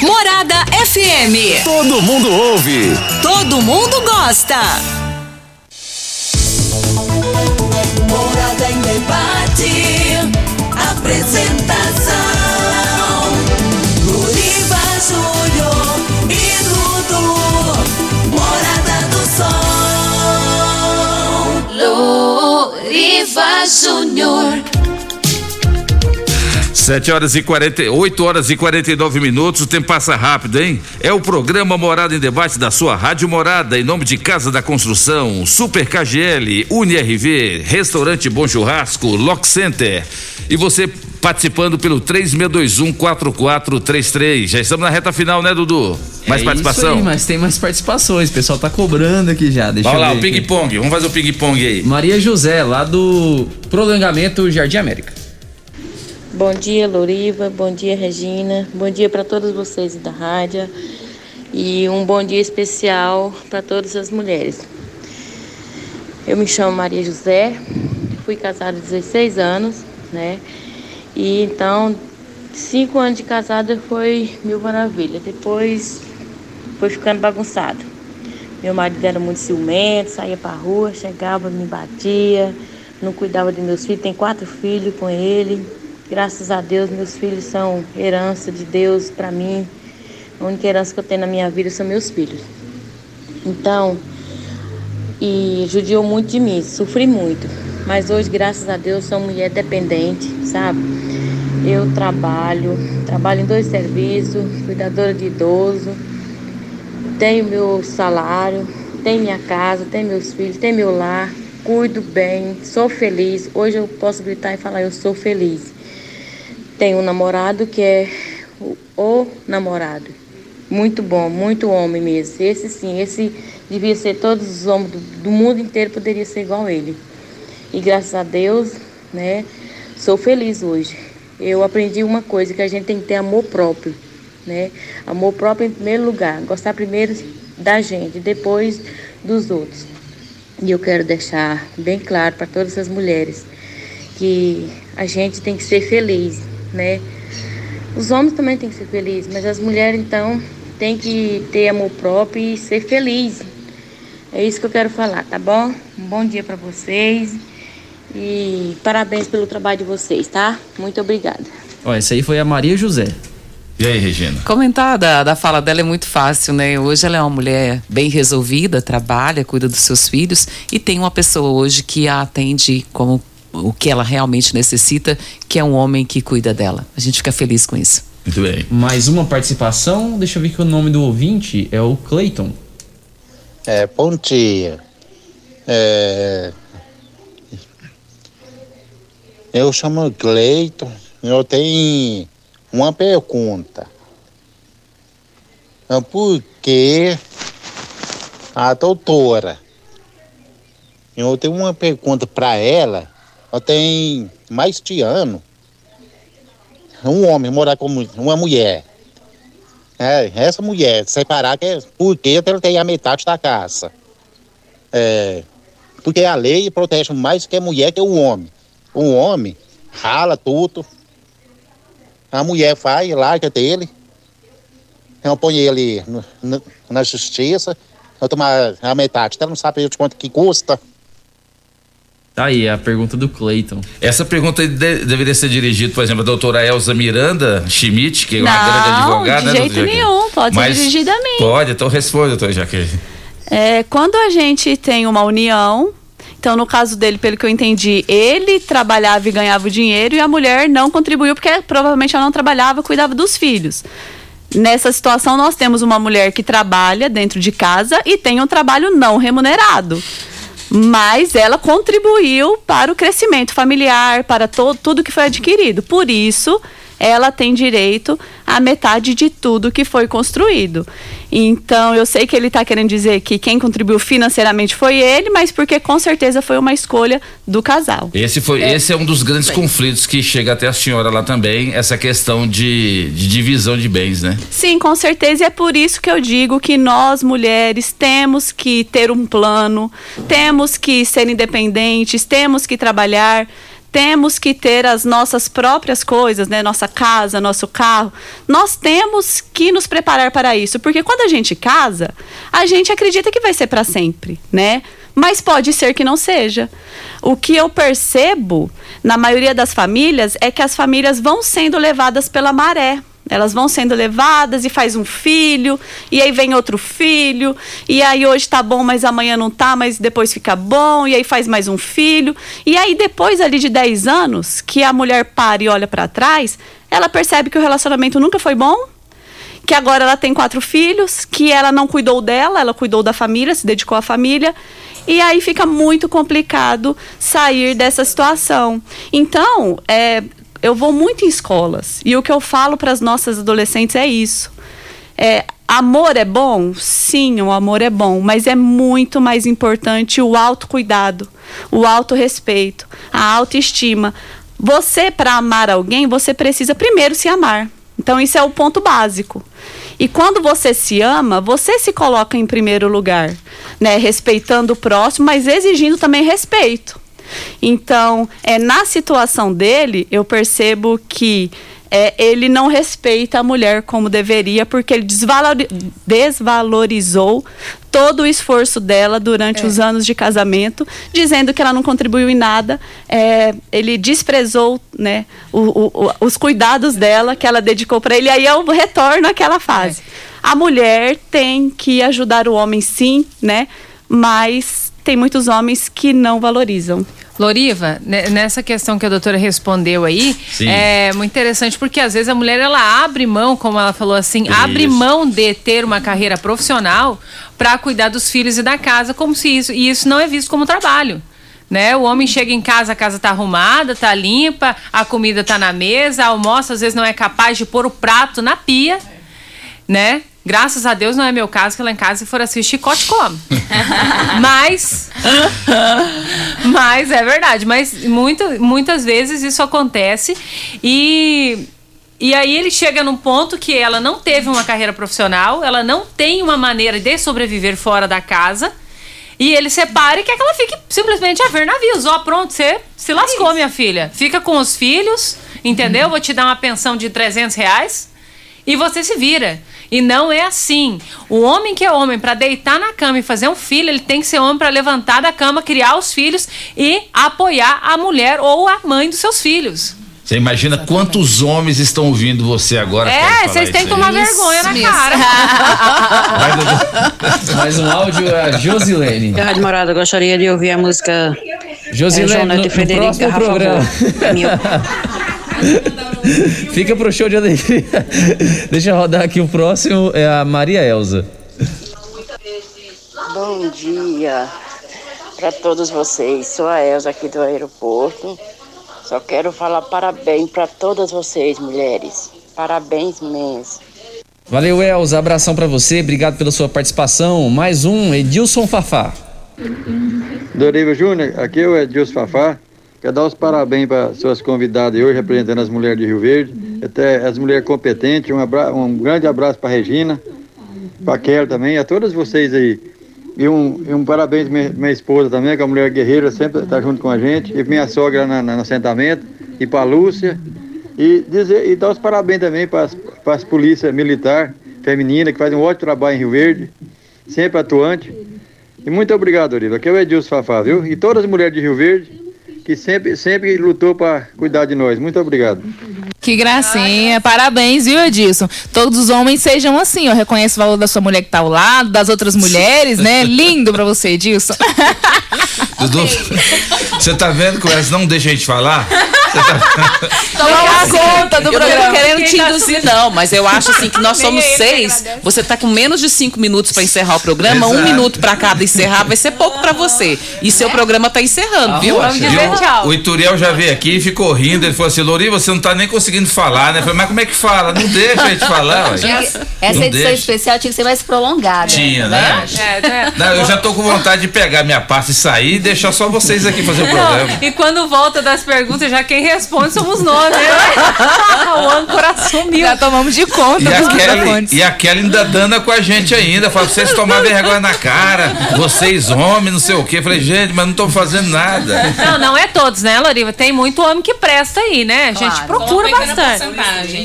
Morada FM. Todo mundo ouve. Todo mundo gosta. Morada em debate. Apresentação: Luriva Júnior e Dudu. Morada do Sol. Luriva Júnior. 7 horas e 40, 8 horas e 49 minutos, o tempo passa rápido, hein? É o programa Morada em Debate da sua Rádio Morada, em nome de Casa da Construção, Super KGL, UniRV, Restaurante Bom Churrasco, Lock Center. E você participando pelo 36214433. Já estamos na reta final, né, Dudu? Mais É participação? Isso aí, mas tem mais participações. O pessoal tá cobrando aqui já. Deixa Vamos lá, o ping-pong. Vamos fazer o ping-pong aí. Maria José, lá do prolongamento Jardim América. Bom dia, Loriva. Bom dia, Regina. Bom dia para todos vocês da rádio. E um bom dia especial para todas as mulheres. Eu me chamo Maria José, fui casada há 16 anos, né? E então, cinco anos de casada foi mil maravilha. Depois foi ficando bagunçado. Meu marido era muito ciumento, saía pra rua, chegava, me batia, não cuidava de meus filhos. Tem quatro filhos com ele. Graças a Deus, meus filhos são herança de Deus para mim. A única herança que eu tenho na minha vida são meus filhos. Então, e judiou muito de mim, sofri muito. Mas hoje, graças a Deus, sou mulher dependente, sabe? Eu trabalho, trabalho em dois serviços, cuidadora de idoso, tenho meu salário, tenho minha casa, tenho meus filhos, tenho meu lar, cuido bem, sou feliz. Hoje eu posso gritar e falar, eu sou feliz. Tenho um namorado que é o, o namorado. Muito bom, muito homem mesmo. Esse sim, esse devia ser todos os homens do, do mundo inteiro poderia ser igual a ele. E graças a Deus, né, sou feliz hoje. Eu aprendi uma coisa que a gente tem que ter amor próprio, né? Amor próprio em primeiro lugar, gostar primeiro da gente, depois dos outros. E eu quero deixar bem claro para todas as mulheres que a gente tem que ser feliz, né? Os homens também têm que ser felizes, mas as mulheres então têm que ter amor próprio e ser feliz. É isso que eu quero falar, tá bom? Um bom dia para vocês e parabéns pelo trabalho de vocês, tá? Muito obrigada. Ó, essa aí foi a Maria José. E aí, Regina? Comentar da, da fala dela é muito fácil, né? Hoje ela é uma mulher bem resolvida, trabalha, cuida dos seus filhos e tem uma pessoa hoje que a atende como o que ela realmente necessita, que é um homem que cuida dela. A gente fica feliz com isso. Muito bem. Mais uma participação, deixa eu ver que o nome do ouvinte é o Clayton. É, bom dia. É, eu chamo Cleiton. Eu tenho uma pergunta. É Por que a doutora? Eu tenho uma pergunta para ela. Eu tenho mais de ano. Um homem morar com uma mulher. É, essa mulher separar, que é, porque ela tem a metade da casa. É, porque a lei protege mais que a mulher que o homem. O homem rala tudo. A mulher vai, larga dele. Eu ponho ele no- no- na justiça. Eu tomar a metade. Ela não sabe de quanto que custa. Tá aí, a pergunta do Clayton. Essa pergunta de- deveria ser dirigida, por exemplo, à doutora Elza Miranda Schmidt, que é uma Não, grande advogada. de né, jeito Jaqueline? nenhum, pode ser dirigida a mim. Pode, então responde, doutora Jaqueline. É, quando a gente tem uma união, então no caso dele, pelo que eu entendi, ele trabalhava e ganhava o dinheiro e a mulher não contribuiu porque provavelmente ela não trabalhava, cuidava dos filhos. Nessa situação, nós temos uma mulher que trabalha dentro de casa e tem um trabalho não remunerado. Mas ela contribuiu para o crescimento familiar, para tudo que foi adquirido. Por isso, ela tem direito à metade de tudo que foi construído. Então, eu sei que ele está querendo dizer que quem contribuiu financeiramente foi ele, mas porque com certeza foi uma escolha do casal. Esse, foi, esse é um dos grandes conflitos que chega até a senhora lá também, essa questão de, de divisão de bens, né? Sim, com certeza, e é por isso que eu digo que nós, mulheres, temos que ter um plano, temos que ser independentes, temos que trabalhar, temos que ter as nossas próprias coisas, né? Nossa casa, nosso carro. Nós temos que nos preparar para isso, porque quando a gente casa, a gente acredita que vai ser para sempre, né? Mas pode ser que não seja. O que eu percebo na maioria das famílias é que as famílias vão sendo levadas pela maré. Elas vão sendo levadas e faz um filho, e aí vem outro filho, e aí hoje tá bom, mas amanhã não tá, mas depois fica bom, e aí faz mais um filho. E aí depois ali de 10 anos, que a mulher para e olha para trás, ela percebe que o relacionamento nunca foi bom, que agora ela tem quatro filhos, que ela não cuidou dela, ela cuidou da família, se dedicou à família. E aí fica muito complicado sair dessa situação. Então, é, eu vou muito em escolas e o que eu falo para as nossas adolescentes é isso. É, amor é bom? Sim, o amor é bom, mas é muito mais importante o autocuidado, o autorrespeito, a autoestima. Você, para amar alguém, você precisa primeiro se amar. Então, isso é o ponto básico. E quando você se ama, você se coloca em primeiro lugar, né? Respeitando o próximo, mas exigindo também respeito. Então, é, na situação dele, eu percebo que é, ele não respeita a mulher como deveria, porque ele desvalori- desvalorizou todo o esforço dela durante os anos de casamento, dizendo que ela não contribuiu em nada. É, ele desprezou né, o- o- os cuidados dela que ela dedicou para ele. Aí eu retorno àquela fase. A mulher tem que ajudar o homem, sim, né? Mas tem muitos homens que não valorizam. Loriva, ne- nessa questão que a doutora respondeu aí, Sim. é muito interessante porque às vezes a mulher ela abre mão, como ela falou assim, abre Isso. mão de ter uma carreira profissional para cuidar dos filhos e da casa, como se isso e isso não é visto como trabalho. Né? O homem chega em casa, a casa tá arrumada, tá limpa, a comida tá na mesa, almoça, às vezes não é capaz de pôr o prato na pia, né? Graças a Deus não é meu caso, que lá em casa, se for assim, chicote come. Mas. Mas é verdade. Mas muito, muitas vezes isso acontece. E. E aí ele chega num ponto que ela não teve uma carreira profissional, ela não tem uma maneira de sobreviver fora da casa. E ele separa e quer que ela fique simplesmente a ver navios. Ó, pronto, você se lascou, minha filha. Fica com os filhos, entendeu? Vou te dar uma pensão de 300 reais e você se vira. E não é assim. O homem que é homem para deitar na cama e fazer um filho, ele tem que ser homem para levantar da cama, criar os filhos e apoiar a mulher ou a mãe dos seus filhos. Você imagina quantos homens estão ouvindo você agora? É, falar vocês têm que isso aí. tomar vergonha na mesmo. cara. Mais um áudio, a Josilene. Rádio Morada, gostaria de ouvir a música Josilene, é, João no, Neto e no Frederico próximo programa. Fica pro show de alegria. Deixa eu rodar aqui o próximo, é a Maria Elza. Bom dia para todos vocês. Sou a Elza aqui do aeroporto. Só quero falar parabéns para todas vocês, mulheres. Parabéns mesmo. Valeu, Elza. Abração pra você. Obrigado pela sua participação. Mais um, Edilson Fafá. Doriva Júnior, aqui é o Edilson Fafá. Quero dar os parabéns para suas convidadas hoje, representando as mulheres de Rio Verde, até as mulheres competentes. Um, abra- um grande abraço para Regina, para Kelly também, a todas vocês aí. E um, e um parabéns minha, minha esposa também, que é uma mulher guerreira, sempre está junto com a gente. E minha sogra na, na- no assentamento, e para a Lúcia. E, dizer, e dar os parabéns também para as polícias militar feminina, que faz um ótimo trabalho em Rio Verde, sempre atuante. E muito obrigado, Doriva. Aqui é o Edilson Fafá, viu? E todas as mulheres de Rio Verde, que sempre, sempre lutou para cuidar de nós. Muito obrigado. Que gracinha. Parabéns, viu, Edilson? Todos os homens sejam assim, ó. Reconheça o valor da sua mulher que tá ao lado, das outras mulheres, né? Lindo pra você, Edilson. Dudu, você tá vendo que elas não deixam a gente falar? Toma conta do eu programa. não tô querendo te tá induzir, não, mas eu acho assim que nós somos seis. Você tá com menos de cinco minutos pra encerrar o programa, um Exato. minuto pra cada encerrar, vai ser pouco pra você. E seu programa tá encerrando, viu? E o, o Ituriel já veio aqui e ficou rindo. Ele falou assim: Lori, você não tá nem conseguindo falar, né? Eu falei, mas como é que fala? Não deixa a gente falar, Essa Não edição deixa. especial tinha que ser mais prolongada. Tinha, né? Não, eu já tô com vontade de pegar minha pasta e sair e deixar só vocês aqui fazer o programa. Não, e quando volta das perguntas, já quem responde somos nós, né? o âncora sumiu. Já tomamos de conta E dos a, Kelly, e a Kelly ainda dando com a gente ainda. Fala, vocês tomar vergonha na cara, vocês homens, não sei o quê. Falei, gente, mas não tô fazendo nada. Não, não é todos, né, Loriva? Tem muito homem que presta aí, né? A gente Claro. procura bastante.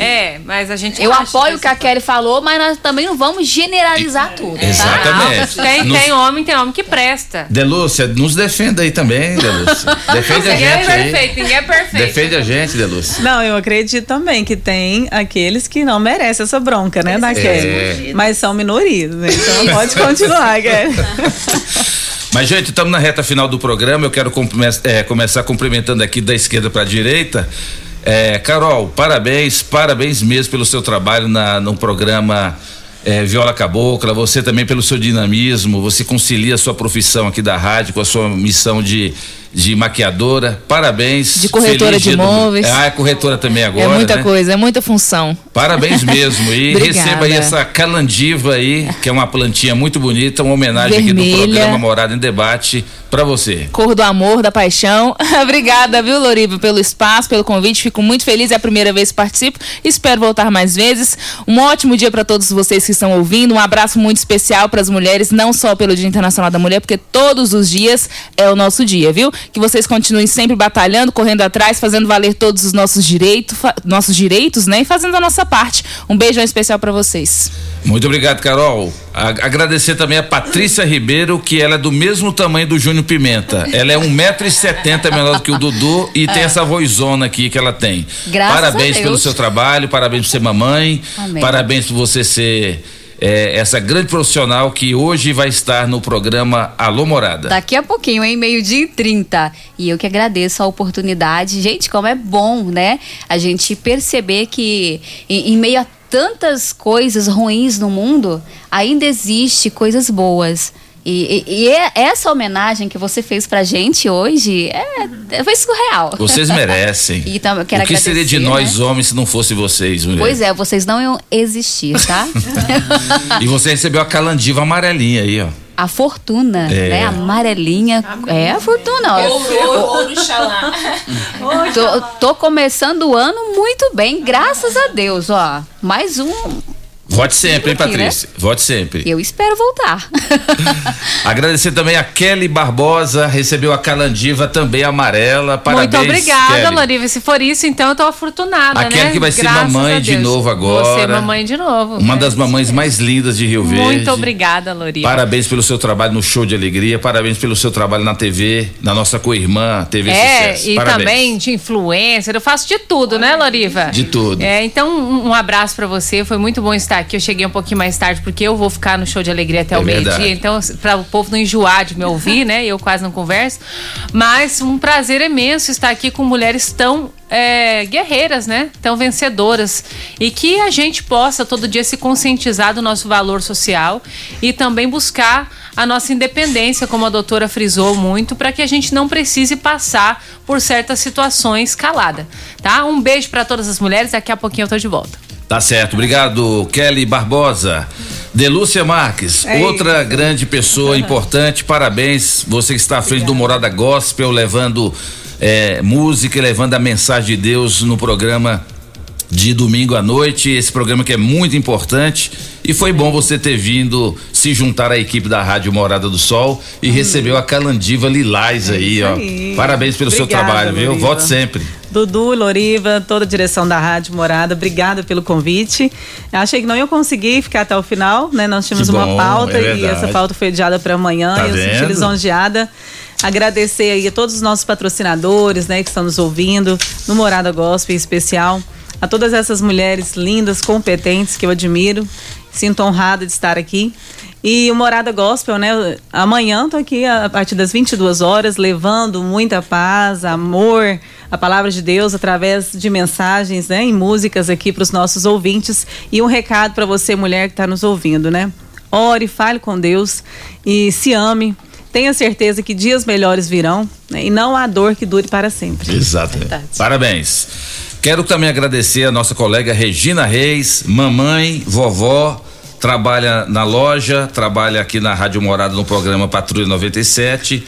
É, mas a gente Eu apoio o que a Kelly falou, mas nós também não vamos generalizar tudo. tá? Exatamente. Tem, Nos- tem homem, tem homem que presta. Delúcia, nos defenda aí também, Delúcia. Defende a Ninguém é gente perfeito, ninguém é perfeito. Defende a gente, Delúcia. Não, eu acredito também que tem aqueles que não merecem essa bronca, né, da É. Kelly? Mas são minorias, né? Então pode continuar, Kelly. Mas, gente, estamos na reta final do programa. Eu quero come- é, começar cumprimentando aqui da esquerda para a direita. É, Carol, parabéns, parabéns mesmo pelo seu trabalho na, no programa é, Viola Cabocla. Você também pelo seu dinamismo. Você concilia a sua profissão aqui da rádio com a sua missão de, de maquiadora. Parabéns. De corretora de Dia do- imóveis. Ah, é corretora também agora. é muita né? coisa, é muita função. Parabéns mesmo. E receba aí essa calandiva aí, que é uma plantinha muito bonita, uma homenagem aqui Vermelha. do programa Morada em Debate pra você. Cor do amor, da paixão. Obrigada, viu, Loriva, pelo espaço, pelo convite. Fico muito feliz, é a primeira vez que participo. Espero voltar mais vezes. Um ótimo dia para todos vocês que estão ouvindo. Um abraço muito especial para as mulheres, não só pelo Dia Internacional da Mulher, porque todos os dias é o nosso dia, viu? Que vocês continuem sempre batalhando, correndo atrás, fazendo valer todos os nossos direitos, nossos direitos, né? E fazendo a nossa parte. Um beijão especial para vocês. Muito obrigado, Carol. A- agradecer também a Patrícia Ribeiro, que ela é do mesmo tamanho do Júnior Pimenta. Ela é 1,70m menor do que o Dudu e tem É. essa vozona aqui que ela tem. Graças parabéns a Deus. pelo seu trabalho, parabéns por ser mamãe, Amém. parabéns por você ser é, essa grande profissional que hoje vai estar no programa Alô Morada. Daqui a pouquinho, hein? Meio-dia e 30. E eu que agradeço a oportunidade. Gente, como é bom, né? A gente perceber que em, em meio a tantas coisas ruins no mundo, ainda existe coisas boas. E, e- e é- essa homenagem que você fez pra gente hoje é, é- foi surreal. Vocês merecem. Então, eu quero o que seria de nós homens se não fosse vocês, mulher? Pois é, vocês não iam existir, tá? E você recebeu a calandiva amarelinha aí, ó. A fortuna, É. né? Amarelinha. É a fortuna, ó. Ouro, xalá. Tô, tô começando o ano muito bem, graças a Deus, ó. Mais um. Vote sempre, hein, né? Patrícia? Vote sempre. Eu espero voltar. Agradecer também a Kelly Barbosa, recebeu a calandiva também amarela. Parabéns. Muito obrigada, Kelly. Loriva. Se for isso, então eu tô afortunada, A né? Kelly que vai ser Graças mamãe a de novo agora. Você é mamãe de novo. Uma das mamães mais lindas de Rio Verde. Muito obrigada, Loriva. Parabéns pelo seu trabalho no Show de Alegria, parabéns pelo seu trabalho na TV, na nossa co-irmã TV É, Sucesso. e parabéns. também de influencer, eu faço de tudo, né, Loriva? De tudo. É, então um, abraço pra você, foi muito bom estar aqui. Eu cheguei um pouquinho mais tarde porque eu vou ficar no show de alegria até É o meio-dia, então para o povo não enjoar de me ouvir, né? Eu quase não converso, mas um prazer imenso estar aqui com mulheres tão é, guerreiras, né? Tão vencedoras e que a gente possa todo dia se conscientizar do nosso valor social e também buscar a nossa independência, como a doutora frisou muito, para que a gente não precise passar por certas situações calada, tá? Um beijo para todas as mulheres, daqui a pouquinho eu tô de volta. Tá certo, obrigado, Kelly Barbosa. Delúcia Marques, É outra grande pessoa importante, parabéns. Você que está à frente do Morada Gospel, levando é, música e levando a mensagem de Deus no programa de domingo à noite. Esse programa que é muito importante. E foi bom você ter vindo se juntar à equipe da Rádio Morada do Sol e recebeu a Calandiva Lilás aí, ó. aí. Parabéns pelo seu Obrigada, trabalho, viu? Volte sempre. Dudu, Loriva, toda a direção da Rádio Morada, obrigada pelo convite. Achei que não ia conseguir ficar até o final, né? Nós tínhamos Que uma bom, pauta é e essa pauta foi adiada para amanhã Tá e eu senti vendo? lisonjeada. Agradecer aí a todos os nossos patrocinadores, né, que estão nos ouvindo, no Morada Gospel em especial, a todas essas mulheres lindas, competentes que eu admiro. Sinto honrada de estar aqui. E o Morada Gospel, né? Amanhã tô aqui a partir das 22 horas, levando muita paz, amor, a palavra de Deus através de mensagens, né? E músicas aqui para os nossos ouvintes. E um recado para você, mulher que está nos ouvindo, né? Ore, fale com Deus e se ame. Tenha certeza que dias melhores virão né? e não há dor que dure para sempre. Exatamente. Parabéns. Quero também agradecer a nossa colega Regina Reis, mamãe, vovó, trabalha na loja, trabalha aqui na Rádio Morada no programa Patrulha 97.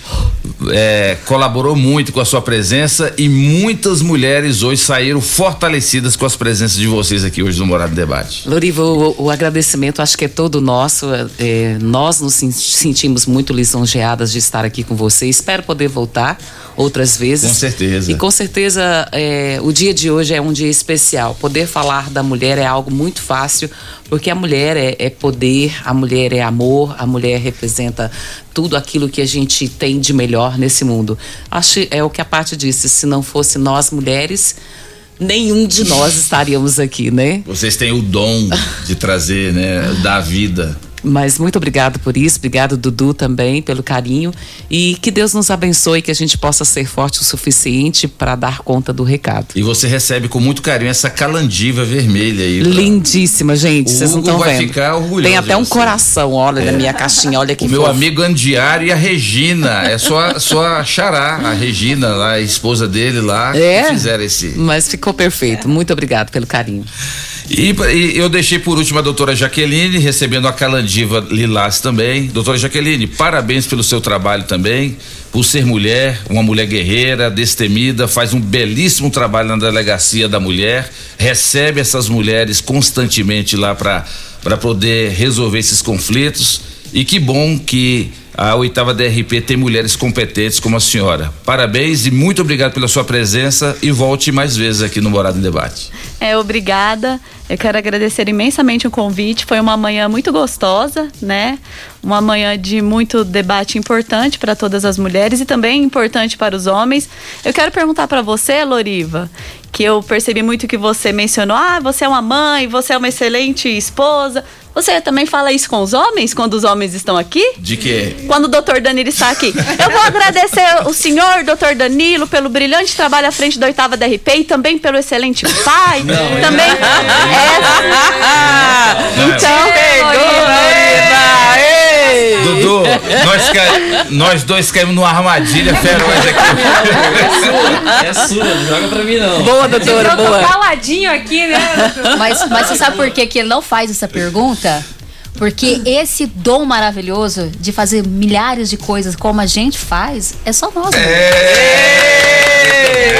é, colaborou muito com a sua presença e muitas mulheres hoje saíram fortalecidas com as presenças de vocês aqui hoje no Morada Debate. Loriva, o, o agradecimento acho que é todo nosso. É, nós nos sen- sentimos muito lisonjeadas de estar aqui com você. Espero poder voltar outras vezes. Com certeza. E com certeza é, o dia de hoje é um dia especial. Poder falar da mulher é algo muito fácil, porque a mulher é, é poder, a mulher é amor, a mulher representa tudo aquilo que a gente tem de melhor nesse mundo. Acho é o que a parte disse. Se não fosse nós mulheres, nenhum de nós estaríamos aqui, né? Vocês têm o dom de trazer, né, da vida. Mas muito obrigado por isso, obrigado Dudu também pelo carinho e que Deus nos abençoe que a gente possa ser forte o suficiente para dar conta do recado. E você recebe com muito carinho essa calandiva vermelha aí. pra- Lindíssima, gente, vocês não estão vai vendo. ficar orgulhoso Tem até um você. coração, olha, É. na minha caixinha, olha que O meu fofo. amigo Andiário e a Regina. É só, só a Xará, a Regina, lá, a esposa dele lá, É? que fizeram esse. Mas ficou perfeito. Muito obrigado pelo carinho. E, e eu deixei por último a doutora Jaqueline, recebendo a Calandiva Lilás também. Doutora Jaqueline, parabéns pelo seu trabalho também, por ser mulher, uma mulher guerreira, destemida, faz um belíssimo trabalho na delegacia da mulher, recebe essas mulheres constantemente lá para poder resolver esses conflitos. E que bom que a oitava DRP tem mulheres competentes como a senhora. Parabéns e muito obrigado pela sua presença e volte mais vezes aqui no Morado em Debate. É, obrigada. Eu quero agradecer imensamente o convite. Foi uma manhã muito gostosa, né? Uma manhã de muito debate importante para todas as mulheres e também importante para os homens. Eu quero perguntar para você, Loriva, que eu percebi muito que você mencionou: ah, você é uma mãe, você é uma excelente esposa. Você também fala isso com os homens quando os homens estão aqui? De quê? Quando o doutor Danilo está aqui. Eu vou agradecer o senhor, doutor Danilo, pelo brilhante trabalho à frente da oitava DRP e também pelo excelente pai. também. É. Então, Dudu, nós, ca- nós dois caímos numa armadilha feroz aqui. É sua, não joga pra mim não. Boa, Eu tô caladinho aqui, né? Mas, mas você sabe por que, que ele não faz essa pergunta? Porque esse dom maravilhoso de fazer milhares de coisas como a gente faz, é só nós. né?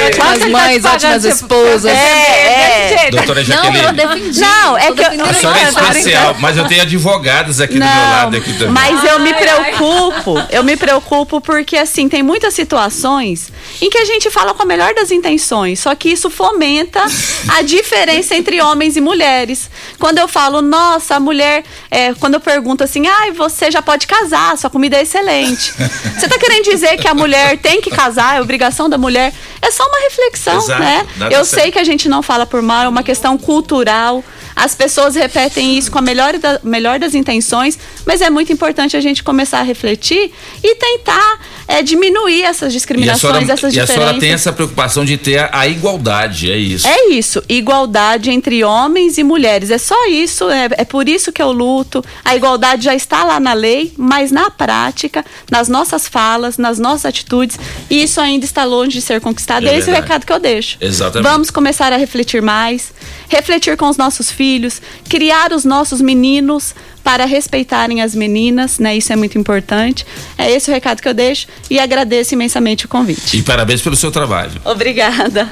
Ótimas mães, ótimas esposas. É, é. Doutora Não, Jaqueline. eu defendi. Não, é que eu- A senhora é especial, mas eu tenho advogadas aqui do meu Não, lado aqui também. Mas eu me preocupo, eu me preocupo porque assim, tem muitas situações em que a gente fala com a melhor das intenções, só que isso fomenta a diferença entre homens e mulheres. Quando eu falo, nossa, a mulher, é, quando eu pergunto assim, ai, você já pode casar, sua comida é excelente. Você tá querendo dizer que a mulher tem que casar, é obrigação da mulher? É só uma reflexão, Exato, né? Eu certo. sei que a gente não fala por mal, é uma questão cultural. As pessoas repetem isso com a melhor, da- melhor das intenções, mas é muito importante a gente começar a refletir e tentar é, diminuir essas discriminações, senhora, essas e a diferenças. senhora tem essa preocupação de ter a, a igualdade, é isso. É isso, igualdade entre homens e mulheres. É só isso, é, é por isso que eu luto. A igualdade já está lá na lei, mas na prática, nas nossas falas, nas nossas atitudes, isso ainda está longe de ser conquistado. É É esse o recado que eu deixo. Exatamente. Vamos começar a refletir mais, refletir com os nossos filhos, criar os nossos meninos para respeitarem as meninas, né? Isso é muito importante. É esse o recado que eu deixo e agradeço imensamente o convite. E parabéns pelo seu trabalho. Obrigada.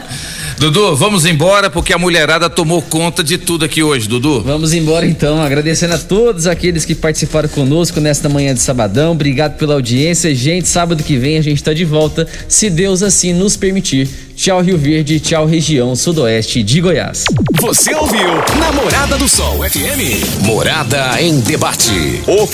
Dudu, vamos embora porque a mulherada tomou conta de tudo aqui hoje, Dudu. Vamos embora então, agradecendo a todos aqueles que participaram conosco nesta manhã de sabadão. Obrigado pela audiência. Gente, sábado que vem a gente tá de volta, se Deus assim nos permitir. Tchau Rio Verde, tchau região sudoeste de Goiás. Você ouviu Namorada do Sol FM. Morada em debate.